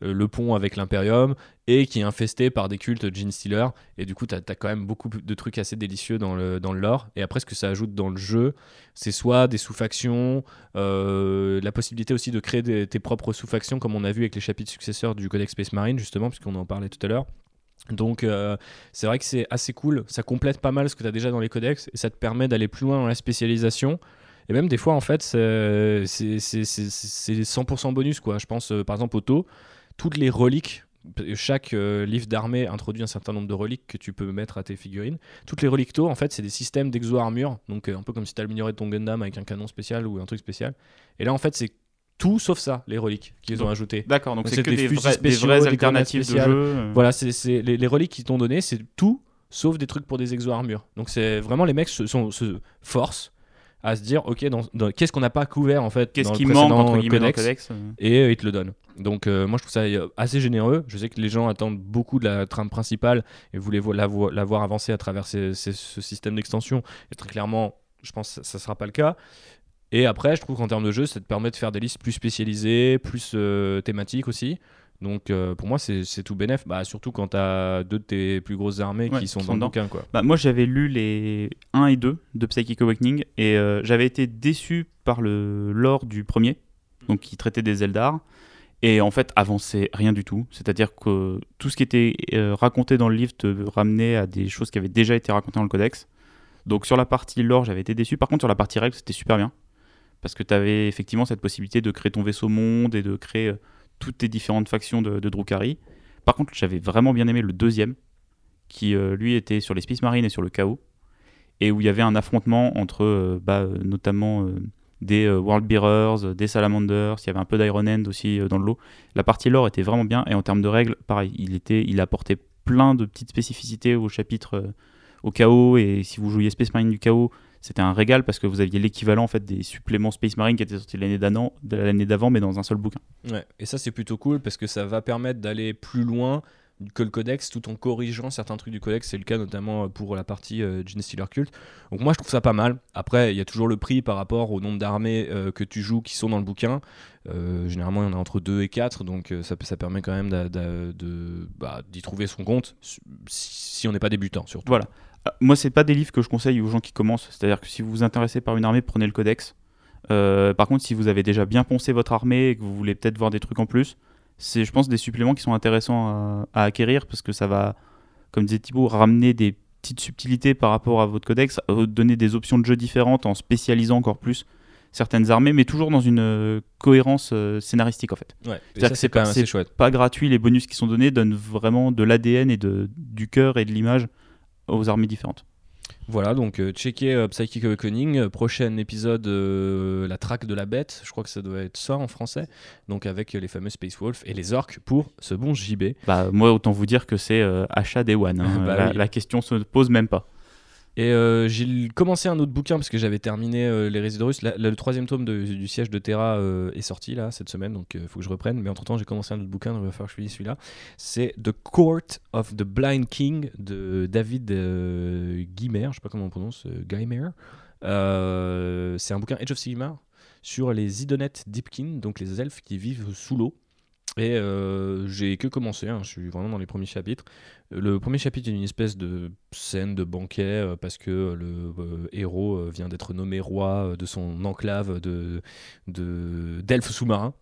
le pont avec l'Imperium et qui est infesté par des cultes Gene Stealer. Et du coup, tu as, quand même beaucoup de trucs assez délicieux dans le, dans le lore. Et après, ce que ça ajoute dans le jeu, c'est soit des sous-factions, la possibilité aussi de créer tes propres sous-factions, comme on a vu avec les chapitres successeurs du Codex Space Marine, justement, puisqu'on en parlait tout à l'heure. Donc euh, c'est vrai que c'est assez cool, ça complète pas mal ce que tu as déjà dans les codex et ça te permet d'aller plus loin dans la spécialisation. Et même des fois en fait c'est 100% bonus quoi. Je pense euh, par exemple au taux, toutes les reliques, chaque euh, livre d'armée introduit un certain nombre de reliques que tu peux mettre à tes figurines. Toutes les reliques taux en fait c'est des systèmes d'exo-armure, donc un peu comme si tu amélioré ton Gundam avec un canon spécial ou un truc spécial. Et là en fait c'est tout sauf ça, les reliques qu'ils ont ajouté. D'accord, donc c'est que des, vrais, spéciaux, des vraies alternatives de jeu. Euh. Voilà, c'est les, reliques qu'ils t'ont donné, c'est tout sauf des trucs pour des exo-armures. Donc c'est vraiment les mecs se, sont, se forcent à se dire ok dans, qu'est-ce qu'on n'a pas couvert en fait qu'est-ce qui manque entre codex, codex euh. et euh, ils te le donnent donc moi je trouve ça assez généreux je sais que les gens attendent beaucoup de la trame principale et voulaient la, la voir avancer à travers ce système d'extension et très clairement je pense que ça ne sera pas le cas et après, je trouve qu'en termes de jeu, ça te permet de faire des listes plus spécialisées, plus euh, thématiques aussi. Donc euh, pour moi, c'est tout bénef. Bah, surtout quand tu as deux de tes plus grosses armées qui sont, dans le bouquin. Quoi. Bah, moi, j'avais lu les 1 et 2 de Psychic Awakening et euh, j'avais été déçu par le lore du premier, donc qui traitait des Eldar. Et en fait, avançait rien du tout. C'est-à-dire que tout ce qui était raconté dans le livre te ramenait à des choses qui avaient déjà été racontées dans le codex. Donc sur la partie lore, j'avais été déçu. Par contre, sur la partie règle, c'était super bien parce que tu avais effectivement cette possibilité de créer ton vaisseau monde et de créer euh, toutes tes différentes factions de, de. Par contre, j'avais vraiment bien aimé le deuxième, qui euh, lui était sur les Space Marines et sur le chaos, et où il y avait un affrontement entre euh, bah, notamment des World Bearers, des Salamanders, il y avait un peu d'Iron End aussi dans le lot. La partie lore était vraiment bien, et en termes de règles, pareil, il, était, il apportait plein de petites spécificités au chapitre au chaos, et si vous jouiez Space Marine du chaos, c'était un régal parce que vous aviez l'équivalent en fait des suppléments Space Marine qui étaient sortis l'année d'avant, mais dans un seul bouquin. Ouais, et ça c'est plutôt cool parce que ça va permettre d'aller plus loin que le codex tout en corrigeant certains trucs du codex. C'est le cas notamment pour la partie euh, Gene Stealer Cult. Donc moi je trouve ça pas mal. Après il y a toujours le prix par rapport au nombre d'armées euh, que tu joues qui sont dans le bouquin. Euh, généralement il y en a entre 2 et 4 donc euh, ça, ça permet quand même bah, d'y trouver son compte si on n'est pas débutant surtout. Voilà. Euh, moi, c'est pas des livres que je conseille aux gens qui commencent. C'est-à-dire que si vous vous intéressez par une armée, prenez le codex. Euh, par contre, si vous avez déjà bien poncé votre armée et que vous voulez peut-être voir des trucs en plus, c'est, je pense, des suppléments qui sont intéressants à, acquérir parce que ça va, comme disait Thibaut, ramener des petites subtilités par rapport à votre codex, donner des options de jeu différentes en spécialisant encore plus certaines armées, mais toujours dans une euh, cohérence scénaristique en fait. Ouais, c'est-à-dire que c'est quand même pas gratuit, les bonus qui sont donnés donnent vraiment de l'ADN et de, du cœur et de l'image aux armées différentes. Voilà, donc euh, checker euh, Psychic Awakening. Euh, prochain épisode, euh, la traque de la bête. Je crois que ça doit être ça en français. Donc avec les fameux Space Wolf et les orques pour ce bon JB. Bah, moi, autant vous dire que c'est achat des One. hein. Bah la, oui. la question se pose même pas. Et euh, j'ai commencé un autre bouquin parce que j'avais terminé euh, Les Résidus la- le troisième tome du siège de Terra euh, est sorti là cette semaine, donc il faut que je reprenne. Mais entre temps, j'ai commencé un autre bouquin, donc il va falloir que je finisse celui-là. C'est The Court of the Blind King de David Guimer, je sais pas comment on prononce, Guimer. C'est un bouquin Age of Sigmar sur les Idonettes Deepkin, donc les elfes qui vivent sous l'eau. Et euh, j'ai que commencé, hein, je suis vraiment dans les premiers chapitres. Le premier chapitre est une espèce de scène de banquet euh, parce que le euh, héros vient d'être nommé roi de son enclave de de- d'elfes sous-marins.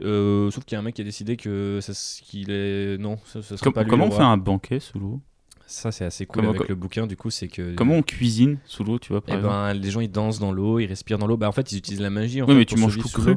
Sauf qu'il y a un mec qui a décidé que ça, qu'il est non, ça, ça Com- pas lui comment on fait un banquet sous l'eau? Ça c'est assez cool Comment- avec co- le bouquin. Du coup, c'est que Comment on cuisine sous l'eau, tu vois, par eh exemple? ben, les gens ils dansent dans l'eau, ils respirent dans l'eau. Bah en fait ils utilisent la magie. En Oui, fait, mais tu manges tout cru.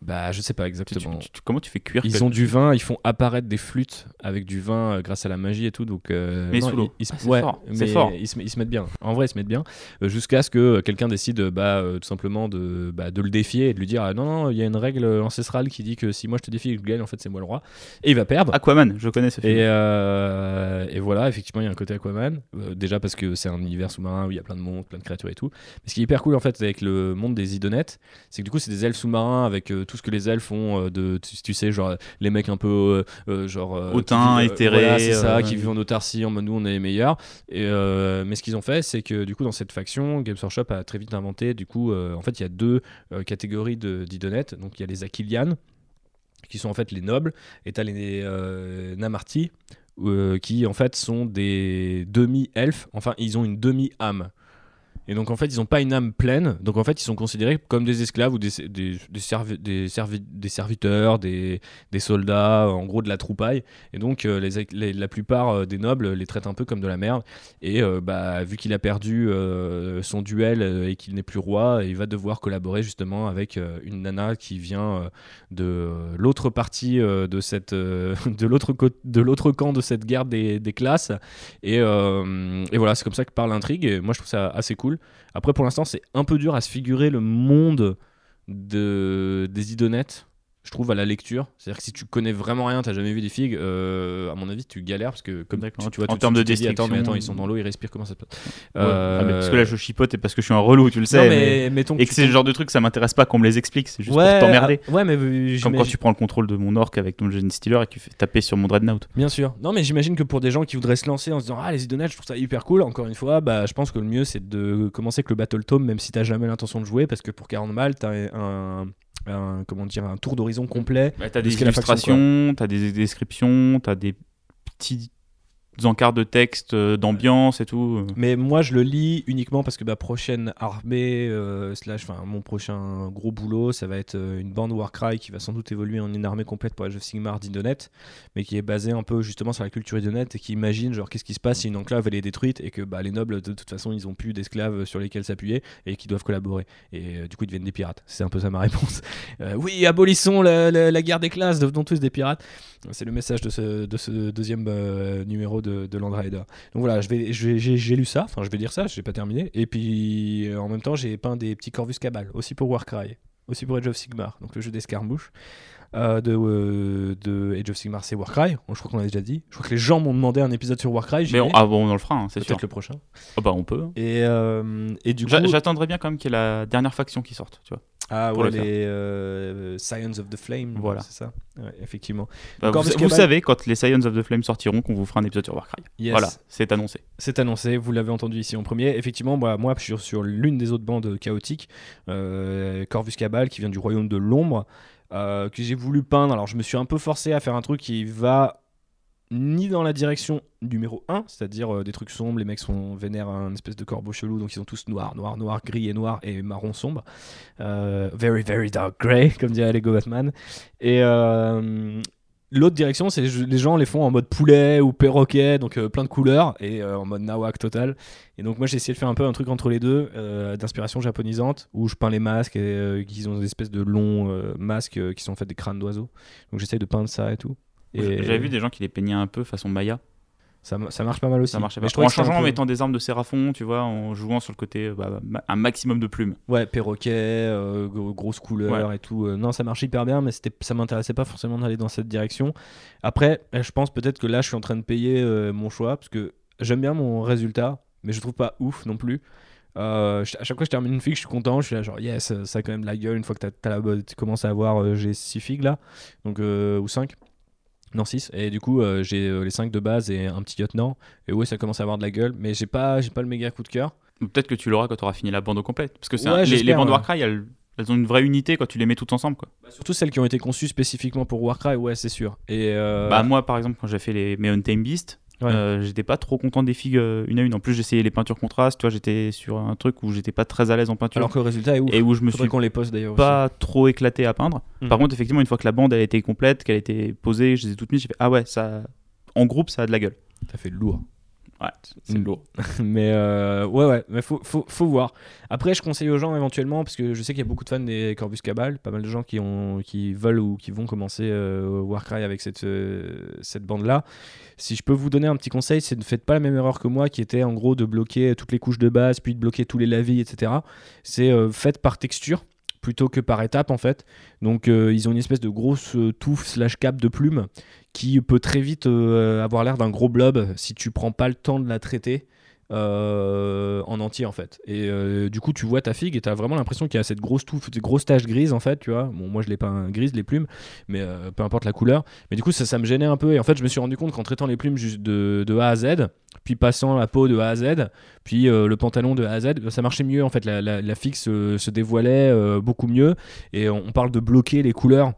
Bah je sais pas exactement. tu- tu- Comment tu fais cuire Ils ont du vin, ils font apparaître des flûtes avec du vin euh, grâce à la magie et tout. Donc, euh, Mais non, sous l'eau. ils- ils se- Ah, c'est ouais, fort, mais fort. Ils, se, ils se mettent bien. En vrai, ils se mettent bien. Euh, Jusqu'à ce que quelqu'un décide bah, euh, tout simplement de, bah, de le défier et de lui dire ah, non, non, il y a une règle ancestrale qui dit que si moi je te défie et que je gagne, en fait, c'est moi le roi. Et il va perdre. Aquaman, je connais ce film. Et, euh, et voilà, effectivement, il y a un côté Aquaman. Euh, déjà parce que c'est un univers sous-marin où il y a plein de mondes, plein de créatures et tout. Mais ce qui est hyper cool en fait avec le monde des Idonettes, c'est que du coup, c'est des elfes sous-marins avec euh, tout ce que les elfes ont euh, de, tu, tu sais, genre les mecs un peu euh, euh, genre. voilà, c'est ça, qui vivent en autarcie en mode nous on est les meilleurs. Et, mais ce qu'ils ont fait, c'est que du coup, dans cette faction, Games Workshop a très vite inventé, du coup, en fait, il y a deux catégories de- d'Idonettes. Donc il y a les Aquilianes qui sont en fait les nobles, et t'as les euh, Namarti, euh, qui en fait sont des demi-elfes, enfin ils ont une demi-âme. Et donc en fait ils n'ont pas une âme pleine, donc en fait ils sont considérés comme des esclaves ou des, des, des, des, servi- des serviteurs, des, des soldats, en gros de la troupaille. Et donc euh, les, la plupart euh, des nobles les traitent un peu comme de la merde. Et euh, bah, vu qu'il a perdu son duel et qu'il n'est plus roi, il va devoir collaborer justement avec une nana qui vient de l'autre partie de cette de l'autre de l'autre camp de cette guerre des, classes et, et voilà c'est comme ça que part l'intrigue et moi je trouve ça assez cool après pour l'instant c'est un peu dur à se figurer le monde de des idonettes je trouve à la lecture c'est à dire que si tu connais vraiment rien t'as jamais vu des figues euh, à mon avis tu galères parce que comme tu, tu vois En termes de dis, attends mais attends ils sont dans l'eau ils respirent comment ça se passe Ouais. Ah, mais parce Euh, que là, je chipote et parce que je suis un relou, tu le sais. non, mais- Et que c'est le genre de truc, ça m'intéresse pas qu'on me les explique, c'est juste ouais, pour t'emmerder. ah, ouais, mais euh, Comme quand tu prends le contrôle de mon orc avec ton Gen Stealer et que tu fais taper sur mon Dreadnought. Bien sûr. Non, mais j'imagine que pour des gens qui voudraient se lancer en se disant Ah, les idonettes, je trouve ça hyper cool, encore une fois, bah, je pense que le mieux c'est de commencer avec le Battle Tome, même si t'as jamais l'intention de jouer, parce que pour 40 balles, t'as un, un, comment dire, un tour d'horizon complet. Bah, t'as De des illustrations, t'as des descriptions, t'as des petits encarts de texte, euh, d'ambiance et tout. Mais moi, je le lis uniquement parce que ma prochaine armée, euh, enfin, mon prochain gros boulot, ça va être euh, une bande Warcry qui va sans doute évoluer en une armée complète pour Age of Sigmar d'Idonet, mais qui est basée un peu justement sur la culture Idonet et qui imagine, genre, qu'est-ce qui se passe si une enclave elle est détruite et que bah, les nobles, de toute façon, ils ont plus d'esclaves sur lesquels s'appuyer et qui doivent collaborer. Et du coup, ils deviennent des pirates. C'est un peu ça ma réponse. Oui, abolissons la, guerre des classes, devenons tous des pirates. C'est le message de ce, de ce deuxième numéro de, de Land Rider. Donc voilà, je vais, je vais- j'ai, j'ai lu ça, enfin je vais lire ça, je n'ai pas terminé. Et puis euh, en même temps, j'ai peint des petits Corvus Cabal, aussi pour Warcry, aussi pour Age of Sigmar, donc le jeu d'escarmouche. Euh, de, euh, de Age of Sigmar, c'est Warcry, je crois qu'on l'avait déjà dit. Je crois que les gens m'ont demandé un épisode sur Warcry, Mais on, ah bon, on le fera, hein, c'est sûr. peut-être le prochain. Ah bah on peut. hein. Et, euh, et du coup, J'a- J'attendrais bien quand même qu'il y ait la dernière faction qui sorte, tu vois. Ah ouais, le les euh, Scions of the Flame, Voilà. c'est ça Ouais, effectivement. Bah, vous, savez, quand les Scions of the Flame sortiront, qu'on vous fera un épisode sur Warcry. Yes. Voilà, c'est annoncé. C'est annoncé, vous l'avez entendu ici en premier. Effectivement, bah, moi, je suis sur l'une des autres bandes chaotiques, euh, Corvus Cabal, qui vient du royaume de l'ombre, euh, que j'ai voulu peindre. Alors, je me suis un peu forcé à faire un truc qui va ni dans la direction numéro 1, c'est-à-dire euh, des trucs sombres, les mecs sont vénèrent un espèce de corbeau chelou, donc ils sont tous noirs, noir, noir, gris et noir et marron sombre. Euh, very, very dark grey, comme dirait Lego Batman. Et euh, l'autre direction, c'est les gens les font en mode poulet ou perroquet, donc plein de couleurs, et en mode nawak total. Et donc moi j'ai essayé de faire un peu un truc entre les deux, d'inspiration japonisante, où je peins les masques, et euh, qui ont des espèces de longs masques qui sont en fait des crânes d'oiseaux. Donc j'essaye de peindre ça et tout. Et J'avais vu des gens qui les peignaient un peu façon Maya. Ça, ça marche pas mal aussi. Ça Mais je En changeant, en mettant des armes de Séraphon, tu vois, en jouant sur le côté euh, bah, un maximum de plumes. Ouais, perroquet, euh, gros- grosse couleur et tout. Euh, non, ça marchait hyper bien, mais ça m'intéressait pas forcément d'aller dans cette direction. Après, euh, je pense peut-être que là, je suis en train de payer euh, mon choix parce que j'aime bien mon résultat, mais je trouve pas ouf non plus. Euh, à chaque fois que je termine une figue, je suis content. Je suis là, genre, yes, ça a quand même de la gueule. Une fois que tu commences à avoir, euh, j'ai 6 figues là, donc, euh, ou 5. Non, 6. Et du coup, euh, j'ai euh, les 5 de base et un petit lieutenant. Et ouais, ça commence à avoir de la gueule, mais j'ai pas, j'ai pas le méga coup de cœur. Peut-être que tu l'auras quand tu auras fini la bande au complète. Parce que c'est Ouais, un- les, bandes ouais. Warcry, elles, elles ont une vraie unité quand tu les mets toutes ensemble. Quoi. Surtout celles qui ont été conçues spécifiquement pour Warcry, ouais, c'est sûr. Et euh, Bah, moi, par exemple, quand j'ai fait les, mes Untamed Beast, Ouais. euh, j'étais pas trop content des figues euh, une à une. En plus, j'essayais les peintures contrastes. Tu vois, j'étais sur un truc où j'étais pas très à l'aise en peinture. alors que le résultat est ouf. et où je me Faudrait suis qu'on les poste d'ailleurs. pas trop éclaté à peindre. Mhm. Par contre, effectivement, une fois que la bande elle été complète, qu'elle été posée, je les ai toutes mises, j'ai fait Ah ouais, ça. En groupe, ça a de la gueule. Ça fait lourd. Ouais, c'est Mm. lourd. mais euh, ouais, ouais, mais faut, faut, faut voir. Après, je conseille aux gens éventuellement, parce que je sais qu'il y a beaucoup de fans des Corvus Cabal, pas mal de gens qui, ont, qui veulent ou qui vont commencer euh, Warcry avec cette, euh, cette bande-là. Si je peux vous donner un petit conseil, c'est ne faites pas la même erreur que moi, qui était en gros de bloquer toutes les couches de base, puis de bloquer tous les lavis, etc. C'est euh, faites par texture plutôt que par étape en fait. Donc euh, ils ont une espèce de grosse euh, touffe slash cape de plume qui peut très vite euh, avoir l'air d'un gros blob si tu prends pas le temps de la traiter euh, en entier en fait. Et euh, du coup tu vois ta figue et tu as vraiment l'impression qu'il y a cette grosse touffe, cette grosse tache grise en fait, tu vois. Bon moi je l'ai pas un grise les plumes, mais euh, peu importe la couleur. Mais du coup ça, ça me gênait un peu et en fait je me suis rendu compte qu'en traitant les plumes juste de, de A à Z, puis passant la peau de A à Z, puis le pantalon de A à Z, bah, ça marchait mieux en fait. La, la, figue se, se dévoilait beaucoup mieux et on parle de bloquer les couleurs.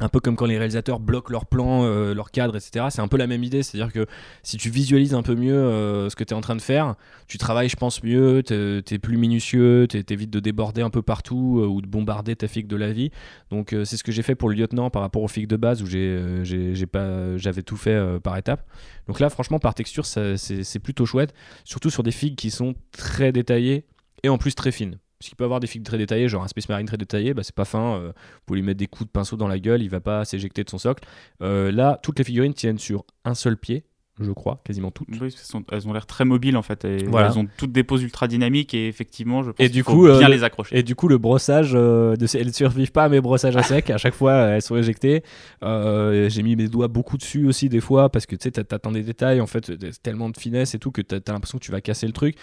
Un peu comme quand les réalisateurs bloquent leur plan, euh, leur cadre, etc. C'est un peu la même idée. C'est-à-dire que si tu visualises un peu mieux euh, ce que tu es en train de faire, tu travailles, je pense, mieux, tu es plus minutieux, tu évites de déborder un peu partout euh, ou de bombarder ta figue de la vie. Donc c'est ce que j'ai fait pour le lieutenant par rapport aux figues de base où j'avais tout fait par étapes. Donc là, franchement, par texture, c'est plutôt chouette. Surtout sur des figues qui sont très détaillées et en plus très fines. Parce qu'il peut avoir des figues très détaillées, genre un Space Marine très détaillé, bah c'est pas fin. euh, vous pouvez lui mettre des coups de pinceau dans la gueule, il va pas s'éjecter de son socle. Euh, là, toutes les figurines tiennent sur un seul pied, je crois, quasiment toutes. Oui, elles, ont l'air très mobiles en fait. Et Voilà. Elles ont toutes des poses ultra dynamiques et effectivement, je pense Et qu'il du faut coup, bien euh, les accrocher. Et du coup, le brossage, euh, de, elles ne survivent pas à mes brossages à sec. À chaque fois, euh, elles sont éjectées. Euh, j'ai mis mes doigts beaucoup dessus aussi, des fois, parce que tu sais, t'a- t'attends des détails, en fait, tellement de finesse et tout, que t'as as, l'impression que tu vas casser le truc.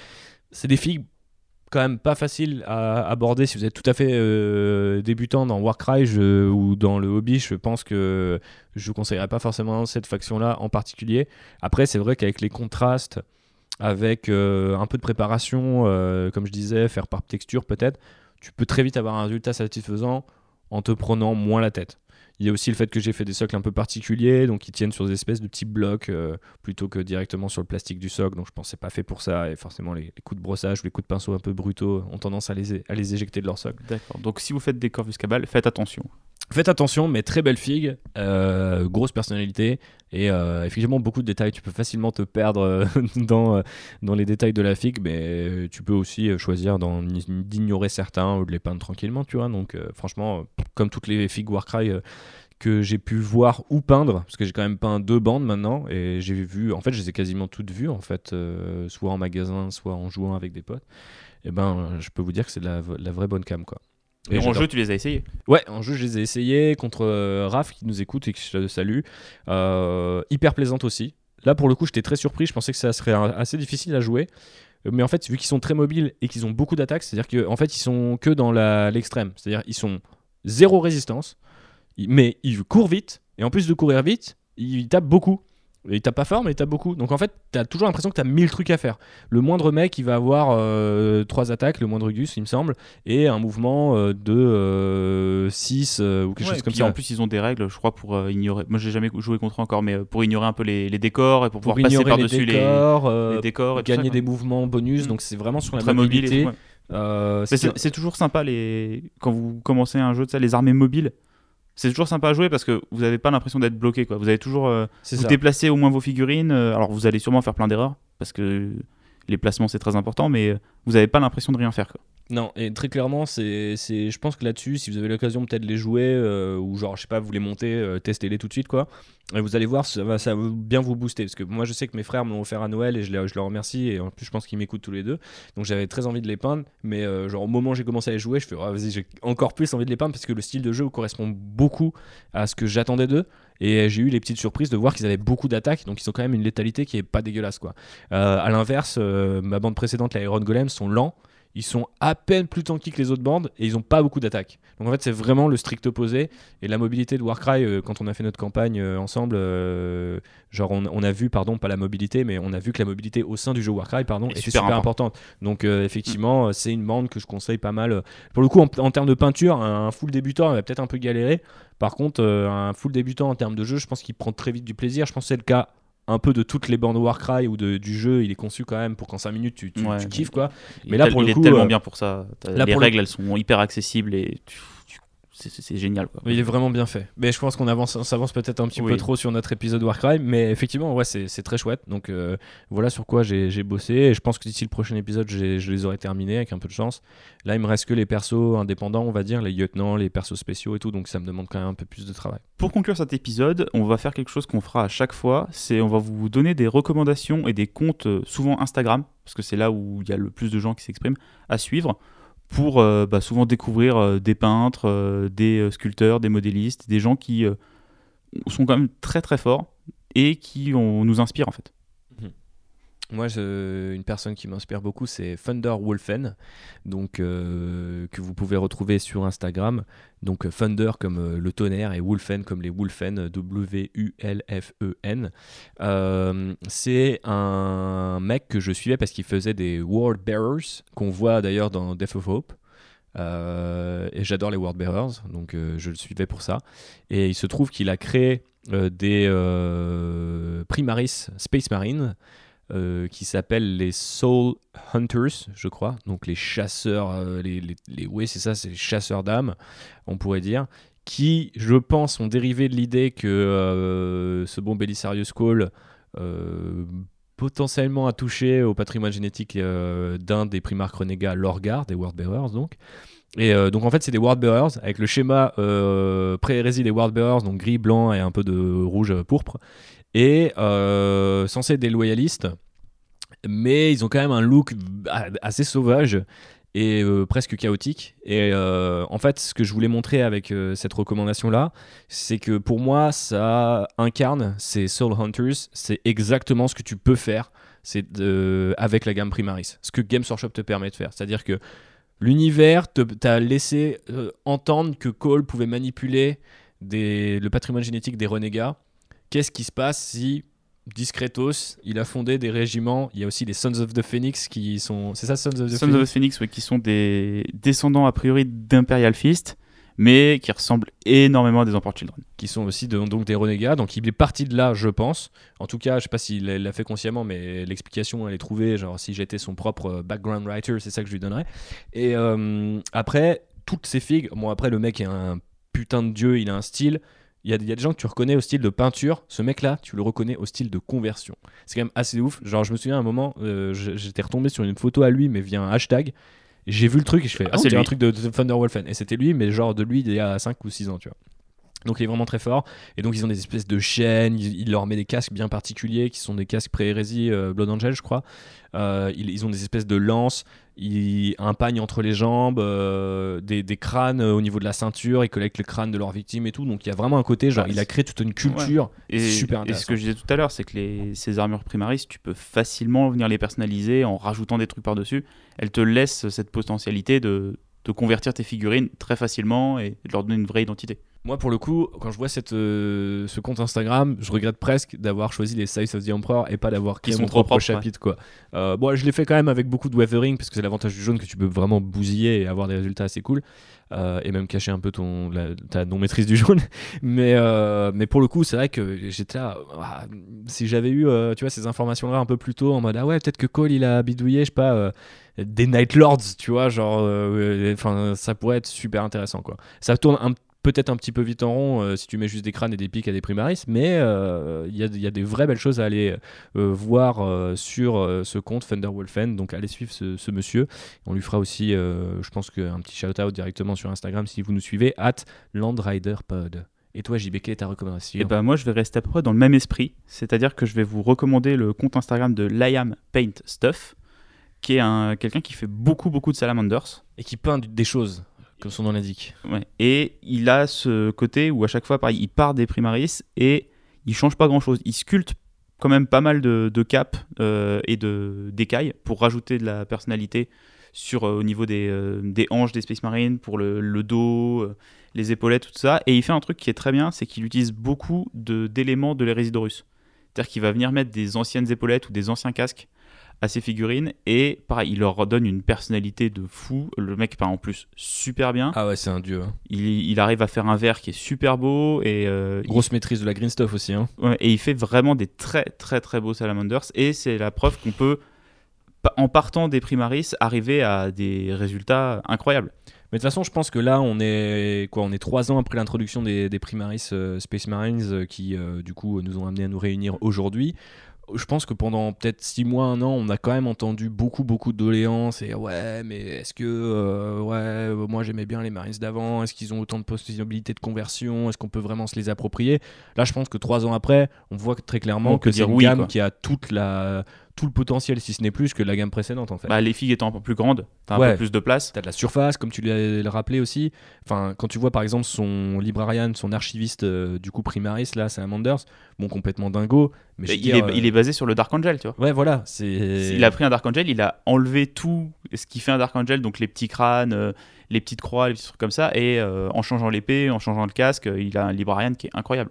C'est des figues quand même pas faciles à aborder si vous êtes tout à fait euh, débutant dans Warcry ou dans le hobby. Je pense que je vous conseillerais pas forcément cette faction-là en particulier. Après, c'est vrai qu'avec les contrastes, avec euh, un peu de préparation, euh, comme je disais, faire par texture peut-être, tu peux très vite avoir un résultat satisfaisant en te prenant moins la tête. Il y a aussi le fait que j'ai fait des socles un peu particuliers, donc qui tiennent sur des espèces de petits blocs euh, plutôt que directement sur le plastique du socle. Donc je pense que c'est pas fait pour ça. Et forcément, les, coups de brossage ou les coups de pinceau un peu brutaux ont tendance à les, à les éjecter de leur socle. D'accord. Donc si vous faites des Corvus Cabal, faites attention. Faites attention, mais très belle figue, euh, grosse personnalité et euh, effectivement beaucoup de détails. Tu peux facilement te perdre euh, dans, dans les détails de la figue, mais tu peux aussi choisir d'ignorer certains ou de les peindre tranquillement, tu vois. Donc franchement, comme toutes les figues Warcry que j'ai pu voir ou peindre, parce que j'ai quand même peint deux bandes maintenant et j'ai vu, en fait, je les ai quasiment toutes vues en fait, soit en magasin, soit en jouant avec des potes. Et ben, euh, je peux vous dire que c'est la vraie bonne cam quoi. Et en jeu, tu les as essayés. Ouais, en jeu, je les ai essayés contre euh, Raph qui nous écoute et que je salue. Euh, hyper plaisante aussi. Là, pour le coup, j'étais très surpris. Je pensais que ça serait un- assez difficile à jouer. Euh, Mais en fait, vu qu'ils sont très mobiles et qu'ils ont beaucoup d'attaques, c'est-à-dire qu'en fait, ils sont que dans l'extrême. C'est-à-dire ils sont zéro résistance, mais ils courent vite. Et en plus de courir vite, ils tapent beaucoup. Et ils tapent pas fort, mais ils tapent beaucoup. Donc en fait, t'as toujours l'impression que t'as mille trucs à faire. Le moindre mec, il va avoir euh, trois attaques, le moindre Gus, il me semble, et un mouvement euh, de 6 ou quelque Ouais, chose comme ça. En plus, ils ont des règles, je crois, pour euh, ignorer. Moi, j'ai jamais joué contre eux encore, mais euh, pour ignorer un peu les, les décors et pour, pour pouvoir passer les par-dessus les, décors, euh, les décors et tout gagner ça, des mouvements bonus. Mm. Donc c'est vraiment sur la très mobilité. Euh, c'est toujours sympa les... quand vous commencez un jeu de ça, les armées mobiles. C'est toujours sympa à jouer parce que vous n'avez pas l'impression d'être bloqué. Quoi. Vous avez toujours euh, vous ça. déplacez au moins vos figurines. euh, alors vous allez sûrement faire plein d'erreurs parce que les placements c'est très important, mais euh, vous n'avez pas l'impression de rien faire. Quoi. Non, et très clairement, c'est, je pense que là-dessus, si vous avez l'occasion peut-être de les jouer, euh, ou genre, je sais pas, vous les montez, euh, testez-les tout de suite, quoi. Et vous allez voir, ça va, ça va bien vous booster. Parce que moi, je sais que mes frères me l'ont offert à Noël et je, les, je leur remercie. Et en plus, je pense qu'ils m'écoutent tous les deux. Donc j'avais très envie de les peindre. Mais euh, genre, au moment où j'ai commencé à les jouer, je fais, Ah, vas-y, j'ai encore plus envie de les peindre parce que le style de jeu correspond beaucoup à ce que j'attendais d'eux. Et j'ai eu les petites surprises de voir qu'ils avaient beaucoup d'attaques. Donc ils ont quand même une létalité qui est pas dégueulasse, quoi. Euh, à l'inverse, euh, ma bande précédente, la Iron Golem, sont lents ils sont à peine plus tanky que les autres bandes et ils ont pas beaucoup d'attaques. Donc en fait, c'est vraiment le strict opposé. Et la mobilité de Warcry, euh, quand on a fait notre campagne euh, ensemble, euh, genre on, on a vu, pardon, pas la mobilité, mais on a vu que la mobilité au sein du jeu Warcry, pardon, était super super, important. importante. Donc effectivement, c'est une bande que je conseille pas mal. Pour le coup, en, en termes de peinture, un full débutant, va peut-être un peu galérer. Par contre, un full débutant en termes de jeu, je pense qu'il prend très vite du plaisir. Je pense que c'est le cas un peu de toutes les bandes Warcry ou de, du jeu. Il est conçu quand même pour qu'en 5 minutes tu, tu, Ouais. tu kiffes quoi. Mais est là, pour il le est coup, tellement euh, bien pour ça. Là, les pour le- règles, elles sont hyper accessibles et tu- c'est- génial. Quoi. Il est vraiment bien fait. Mais je pense qu'on avance, on s'avance peut-être un petit Oui. peu trop sur notre épisode Warcry, mais effectivement, ouais, c'est très chouette. Donc euh, voilà sur quoi j'ai bossé. Et je pense que d'ici le prochain épisode, je les aurai terminés avec un peu de chance. Là, il me reste que les persos indépendants, on va dire, les lieutenants, les persos spéciaux et tout. Donc ça me demande quand même un peu plus de travail. Pour conclure cet épisode, on va faire quelque chose qu'on fera à chaque fois. C'est on va vous donner des recommandations et des comptes, euh, souvent Instagram, parce que c'est là où il y a le plus de gens qui s'expriment, à suivre pour euh, bah, souvent découvrir euh, des peintres, euh, des sculpteurs, des modélistes, des gens qui sont quand même très très forts et qui nous inspirent en fait. Moi, une personne qui m'inspire beaucoup, c'est Thunder Wolfen, euh, que vous pouvez retrouver sur Instagram. Donc euh, Thunder comme euh, le tonnerre et Wolfen comme les Wolfen, W-U-L-F-E-N. C'est un mec que je suivais parce qu'il faisait des World Bearers qu'on voit d'ailleurs dans Death of Hope. Et j'adore les World Bearers, donc je le suivais pour ça. Et il se trouve qu'il a créé des Primaris Space Marine euh, qui s'appellent les Soul Hunters, je crois. Donc les chasseurs, euh, les, oui, c'est ça, c'est les chasseurs d'âmes, on pourrait dire. Qui, je pense, ont dérivé de l'idée que euh, ce bon Belisarius Cole euh, potentiellement a touché au patrimoine génétique d'un des primaires renégats Lorgar, des World Bearers donc. Et donc en fait c'est des World Bearers avec le schéma euh, pré-hérésie des World Bearers, donc gris, blanc et un peu de rouge euh, pourpre. Et euh, censés être des loyalistes, mais ils ont quand même un look assez sauvage et euh, presque chaotique. Et euh, en fait, ce que je voulais montrer avec cette recommandation-là, c'est que pour moi, ça incarne ces Soul Hunters. C'est exactement ce que tu peux faire c'est avec la gamme Primaris. Ce que Games Workshop te permet de faire. C'est-à-dire que l'univers t'a laissé entendre que Cole pouvait manipuler le patrimoine génétique des renégats. Qu'est-ce qui se passe si discretos, il a fondé des régiments? Il y a aussi les Sons of the Phoenix qui sont. C'est ça, Sons of the Sons of Phoenix the Phoenix, ouais, qui sont des descendants a priori d'Imperial Fist, mais qui ressemblent énormément à des Emperor Children. qui sont aussi de- donc des renégats. Donc il est parti de là, je pense. En tout cas, je sais pas s'il l'a l'a fait consciemment, mais l'explication, elle est trouvée. Genre, si j'étais son propre euh, background writer, c'est ça que je lui donnerais. Et euh, après, toutes ces figues. Bon, après, le mec est un putain de dieu, il a un style. Il y, a, il y a des gens que tu reconnais au style de peinture. Ce mec-là, tu le reconnais au style de conversion. C'est quand même assez ouf. Genre, je me souviens à un moment, euh, j'étais retombé sur une photo à lui, mais via un hashtag. J'ai vu le truc et je fais, Ah, ah, c'est un truc de, de Thunderwolfen. Et c'était lui, mais genre de lui d'il y a 5 ou 6 ans, tu vois. Donc il est vraiment très fort. Et donc ils ont des espèces de chaînes, il, il leur met des casques bien particuliers qui sont des casques pré-hérésie euh, Blood Angel, je crois. Euh, ils, ils ont des espèces de lances, ils, un pagne entre les jambes, euh, des, des crânes euh, au niveau de la ceinture, ils collectent le crâne de leurs victimes et tout. Donc il y a vraiment un côté, genre Bah, il a créé toute une culture. Et, super et ce que je disais tout à l'heure, c'est que les, ces armures primaris, tu peux facilement venir les personnaliser en rajoutant des trucs par-dessus. Elles te laissent cette potentialité de, de convertir tes figurines très facilement et de leur donner une vraie identité. Moi, pour le coup, quand je vois cette, euh, ce compte Instagram, je regrette presque d'avoir choisi les Size of the Emperor et pas d'avoir créé sont mon trop propre propres, chapitre. Quoi. Euh, bon, je l'ai fait quand même avec beaucoup de weathering parce que c'est l'avantage du jaune que tu peux vraiment bousiller et avoir des résultats assez cool. Euh, et même cacher un peu ton, la- ta non-maîtrise du jaune. mais, mais pour le coup, c'est vrai que j'étais là. ah, si j'avais eu tu vois, ces informations-là un peu plus tôt, en mode Ah ouais, peut-être que Cole il a bidouillé, je sais pas, des Night Lords, tu vois, genre, euh, enfin, ça pourrait être super intéressant quoi. Ça tourne un peut-être un petit peu vite en rond euh, si tu mets juste des crânes et des pics à des primaris, mais euh, il y, a, y a des vraies belles choses à aller euh, voir sur ce compte Thunderwolfen. Donc allez suivre ce, ce monsieur. On lui fera aussi, je pense qu'un petit shout-out directement sur Instagram si vous nous suivez, at LandRiderPod. Et toi, JB, quelle est ta recommandation? Et ben moi, je vais rester à peu près dans le même esprit, c'est-à-dire que je vais vous recommander le compte Instagram de Liam Paint Stuff, qui est un quelqu'un qui fait beaucoup beaucoup de salamanders. Et qui peint des choses, comme son nom l'indique. Et il a ce côté où à chaque fois, pareil, il part des primaris et il change pas grand-chose. Il sculpte quand même pas mal de, de capes euh, et de d'écailles pour rajouter de la personnalité sur euh, au niveau des, euh, des hanches des Space Marines, pour le, le dos, euh, les épaulettes, tout ça. Et il fait un truc qui est très bien, c'est qu'il utilise beaucoup de- d'éléments de l'Hérésidorus. C'est-à-dire qu'il va venir mettre des anciennes épaulettes ou des anciens casques à ses figurines et pareil, il leur redonne une personnalité de fou. Le mec peint en plus super bien. Ah ouais, c'est un dieu. hein. Il, il arrive à faire un verre qui est super beau et, euh, il- Grosse maîtrise de la green stuff aussi. Hein. ouais, et il fait vraiment des très très très beaux salamanders et c'est la preuve qu'on peut en partant des primaris arriver à des résultats incroyables. Mais de toute façon, je pense que là, on est quoi On est trois ans après l'introduction des, des Primaris euh, Space Marines euh, qui, euh, du coup, nous ont amené à nous réunir aujourd'hui. Je pense que pendant peut-être six mois, un an, on a quand même entendu beaucoup, beaucoup de doléances. Et ouais, mais est-ce que, euh, ouais, euh, moi j'aimais bien les Marines d'avant. Est-ce qu'ils ont autant de possibilités de conversion Est-ce qu'on peut vraiment se les approprier? Là, je pense que trois ans après, on voit très clairement On que c'est une oui, gamme quoi. qui a toute la, tout le potentiel, si ce n'est plus, que la gamme précédente en fait. Bah, les filles étant un peu plus grandes, t'as un Ouais. peu plus de place. T'as de la surface, comme tu l'as rappelé aussi. Enfin, quand tu vois par exemple son librarian, son archiviste euh, du coup Primaris, là, c'est Amanders, bon, complètement dingo. Mais il, dire, est, euh, il est basé sur le Dark Angel, tu vois. Ouais, voilà. C'est. Il a pris un Dark Angel, il a enlevé tout ce qui fait un Dark Angel, donc les petits crânes, euh, les petites croix, les petits trucs comme ça, et en changeant l'épée, en changeant le casque, il a un librarian qui est incroyable.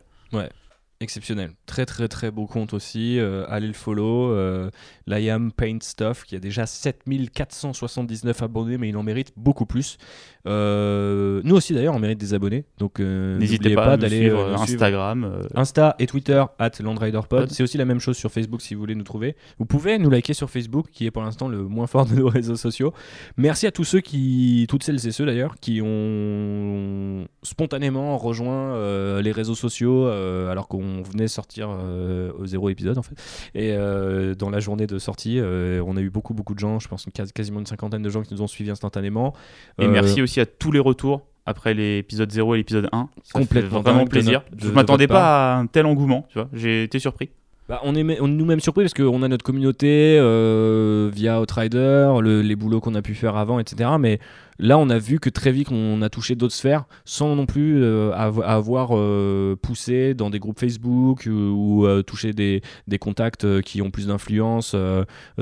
Exceptionnel. Très, très, très beau compte aussi. Euh, allez le follow. Euh, Liam Paint Stuff, qui a déjà 7479 abonnés, mais il en mérite beaucoup plus. Euh, nous aussi, d'ailleurs, on mérite des abonnés. Donc, euh, N'hésitez pas, nous d'aller suivre. Instagram. Insta et Twitter at LandRiderPod. Pod. C'est aussi la même chose sur Facebook si vous voulez nous trouver. Vous pouvez nous liker sur Facebook, qui est pour l'instant le moins fort de nos réseaux sociaux. Merci à tous ceux qui, toutes celles et ceux d'ailleurs, qui ont spontanément rejoint les réseaux sociaux alors qu'on venait sortir euh, au zéro épisode en fait. Et euh, dans la journée de sortie, euh, on a eu beaucoup beaucoup de gens, je pense une quasiment une cinquantaine de gens qui nous ont suivis instantanément. Et merci aussi à tous les retours après l'épisode 0 et l'épisode 1. Ça Complètement fait vraiment plaisir. de- Je m'attendais pas à un tel engouement, tu vois. J'ai été surpris. Bah, on est, on est nous-mêmes surpris parce qu'on a notre communauté euh, via Outrider, le- les boulots qu'on a pu faire avant, etc. Mais là, on a vu que très vite, on a touché d'autres sphères sans non plus euh, avo- avoir euh, poussé dans des groupes Facebook euh, ou euh, touché des, des contacts qui ont plus d'influence.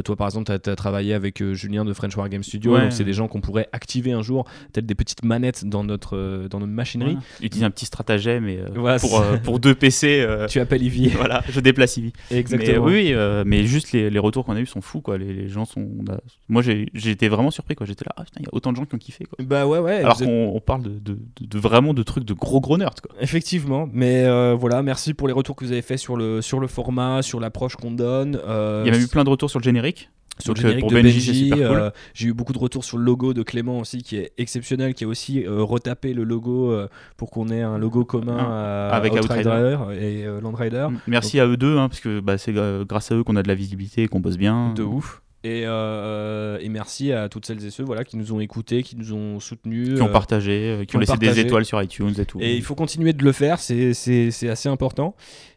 Toi, par exemple, tu as, travaillé avec Julien de French War Game Studio. Ouais. Donc, c'est des gens qu'on pourrait activer un jour, peut-être des petites manettes dans notre, dans notre machinerie. Utiliser un petit stratagème et, Voilà, pour, pour deux PC. Tu appelles Ivy. voilà, je déplace Ivy. Exactement. Mais, oui, mais juste les, les retours qu'on a eu sont fous, quoi. Les, les gens sont. a- Moi, été vraiment surpris. J'étais là, ah putain, il y a autant de gens qui ont kiffé, quoi. Bah ouais, ouais. Alors êtes- qu'on on parle de, de- de- de vraiment de trucs de gros gros nerds, quoi. Effectivement, mais euh, voilà, merci pour les retours que vous avez fait sur le, sur le format, sur l'approche qu'on donne. euh, Il y a même eu plein de retours sur le générique. sur le euh, générique pour de Benji, Benji. c'est super cool. euh, J'ai eu beaucoup de retours sur le logo de Clément aussi, qui est exceptionnel, qui a aussi euh, retapé le logo euh, pour qu'on ait un logo commun à Avec Outrider et euh, Landrider. Merci à eux deux, hein, parce que bah, c'est grâce à eux qu'on a de la visibilité et qu'on bosse bien. De ouf. Et, euh, et merci à toutes celles et ceux voilà, qui nous ont écoutés, qui nous ont soutenus. Qui ont euh, partagé, euh, qui, qui ont laissé partagé. des étoiles sur iTunes et tout. Et il faut continuer de le faire, c'est assez important.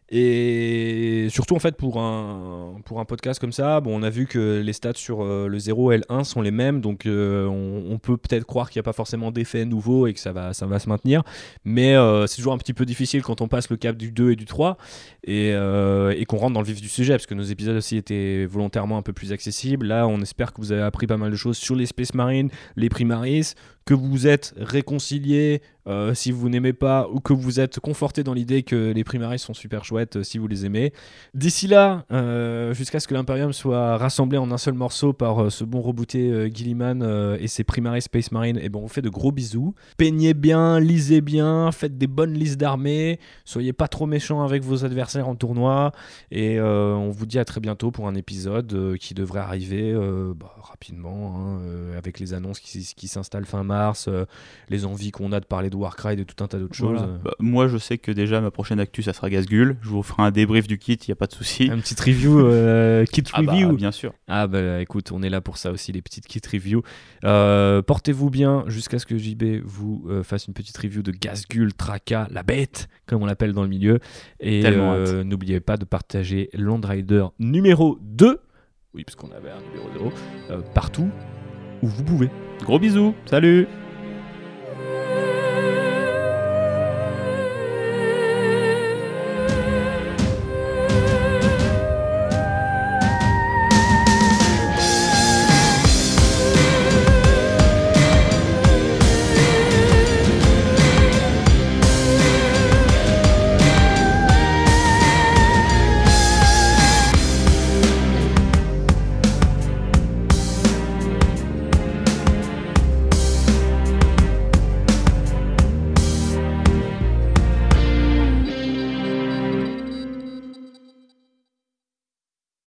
Et surtout, en fait, pour un, pour un podcast comme ça, bon, on a vu que les stats sur euh, le 0 et le 1 sont les mêmes, donc euh, on, peut peut-être croire qu'il n'y a pas forcément d'effet nouveau et que ça va, ça va se maintenir. Mais euh, c'est toujours un petit peu difficile quand on passe le cap du 2 et du 3 et, et qu'on rentre dans le vif du sujet, parce que nos épisodes aussi étaient volontairement un peu plus accessibles. Là, on espère que vous avez appris pas mal de choses sur les Space Marines, les Primaris, que vous êtes réconciliés euh, si vous n'aimez pas ou que vous êtes conforté dans l'idée que les Primaris sont super chouettes euh, si vous les aimez. D'ici là, euh, jusqu'à ce que l'Imperium soit rassemblé en un seul morceau par ce bon rebooté Gilliman et ses Primaris Space Marine, et ben on vous fait de gros bisous. Peignez bien, lisez bien, faites des bonnes listes d'armées, soyez pas trop méchants avec vos adversaires en tournoi, et on vous dit à très bientôt pour un épisode qui devrait arriver bah, rapidement, hein, avec les annonces qui, qui s'installent fin mars Mars, euh, les envies qu'on a de parler de Warcry, de tout un tas d'autres choses. Bah, moi, je sais que déjà ma prochaine actu, ça sera Gazgul. Je vous ferai un débrief du kit, il y a pas de souci. Un petit review, euh, kit Ah bah, review. bien sûr. Ah bah écoute, on est là pour ça aussi, les petites kit reviews. Euh, Portez-vous bien jusqu'à ce que JB vous fasse une petite review de Gazgul, Traka, la bête, comme on l'appelle dans le milieu. Et euh, n'oubliez pas de partager Land Rider numéro 2, oui parce qu'on avait un numéro 0, euh, partout où vous pouvez. Gros bisous. Salut.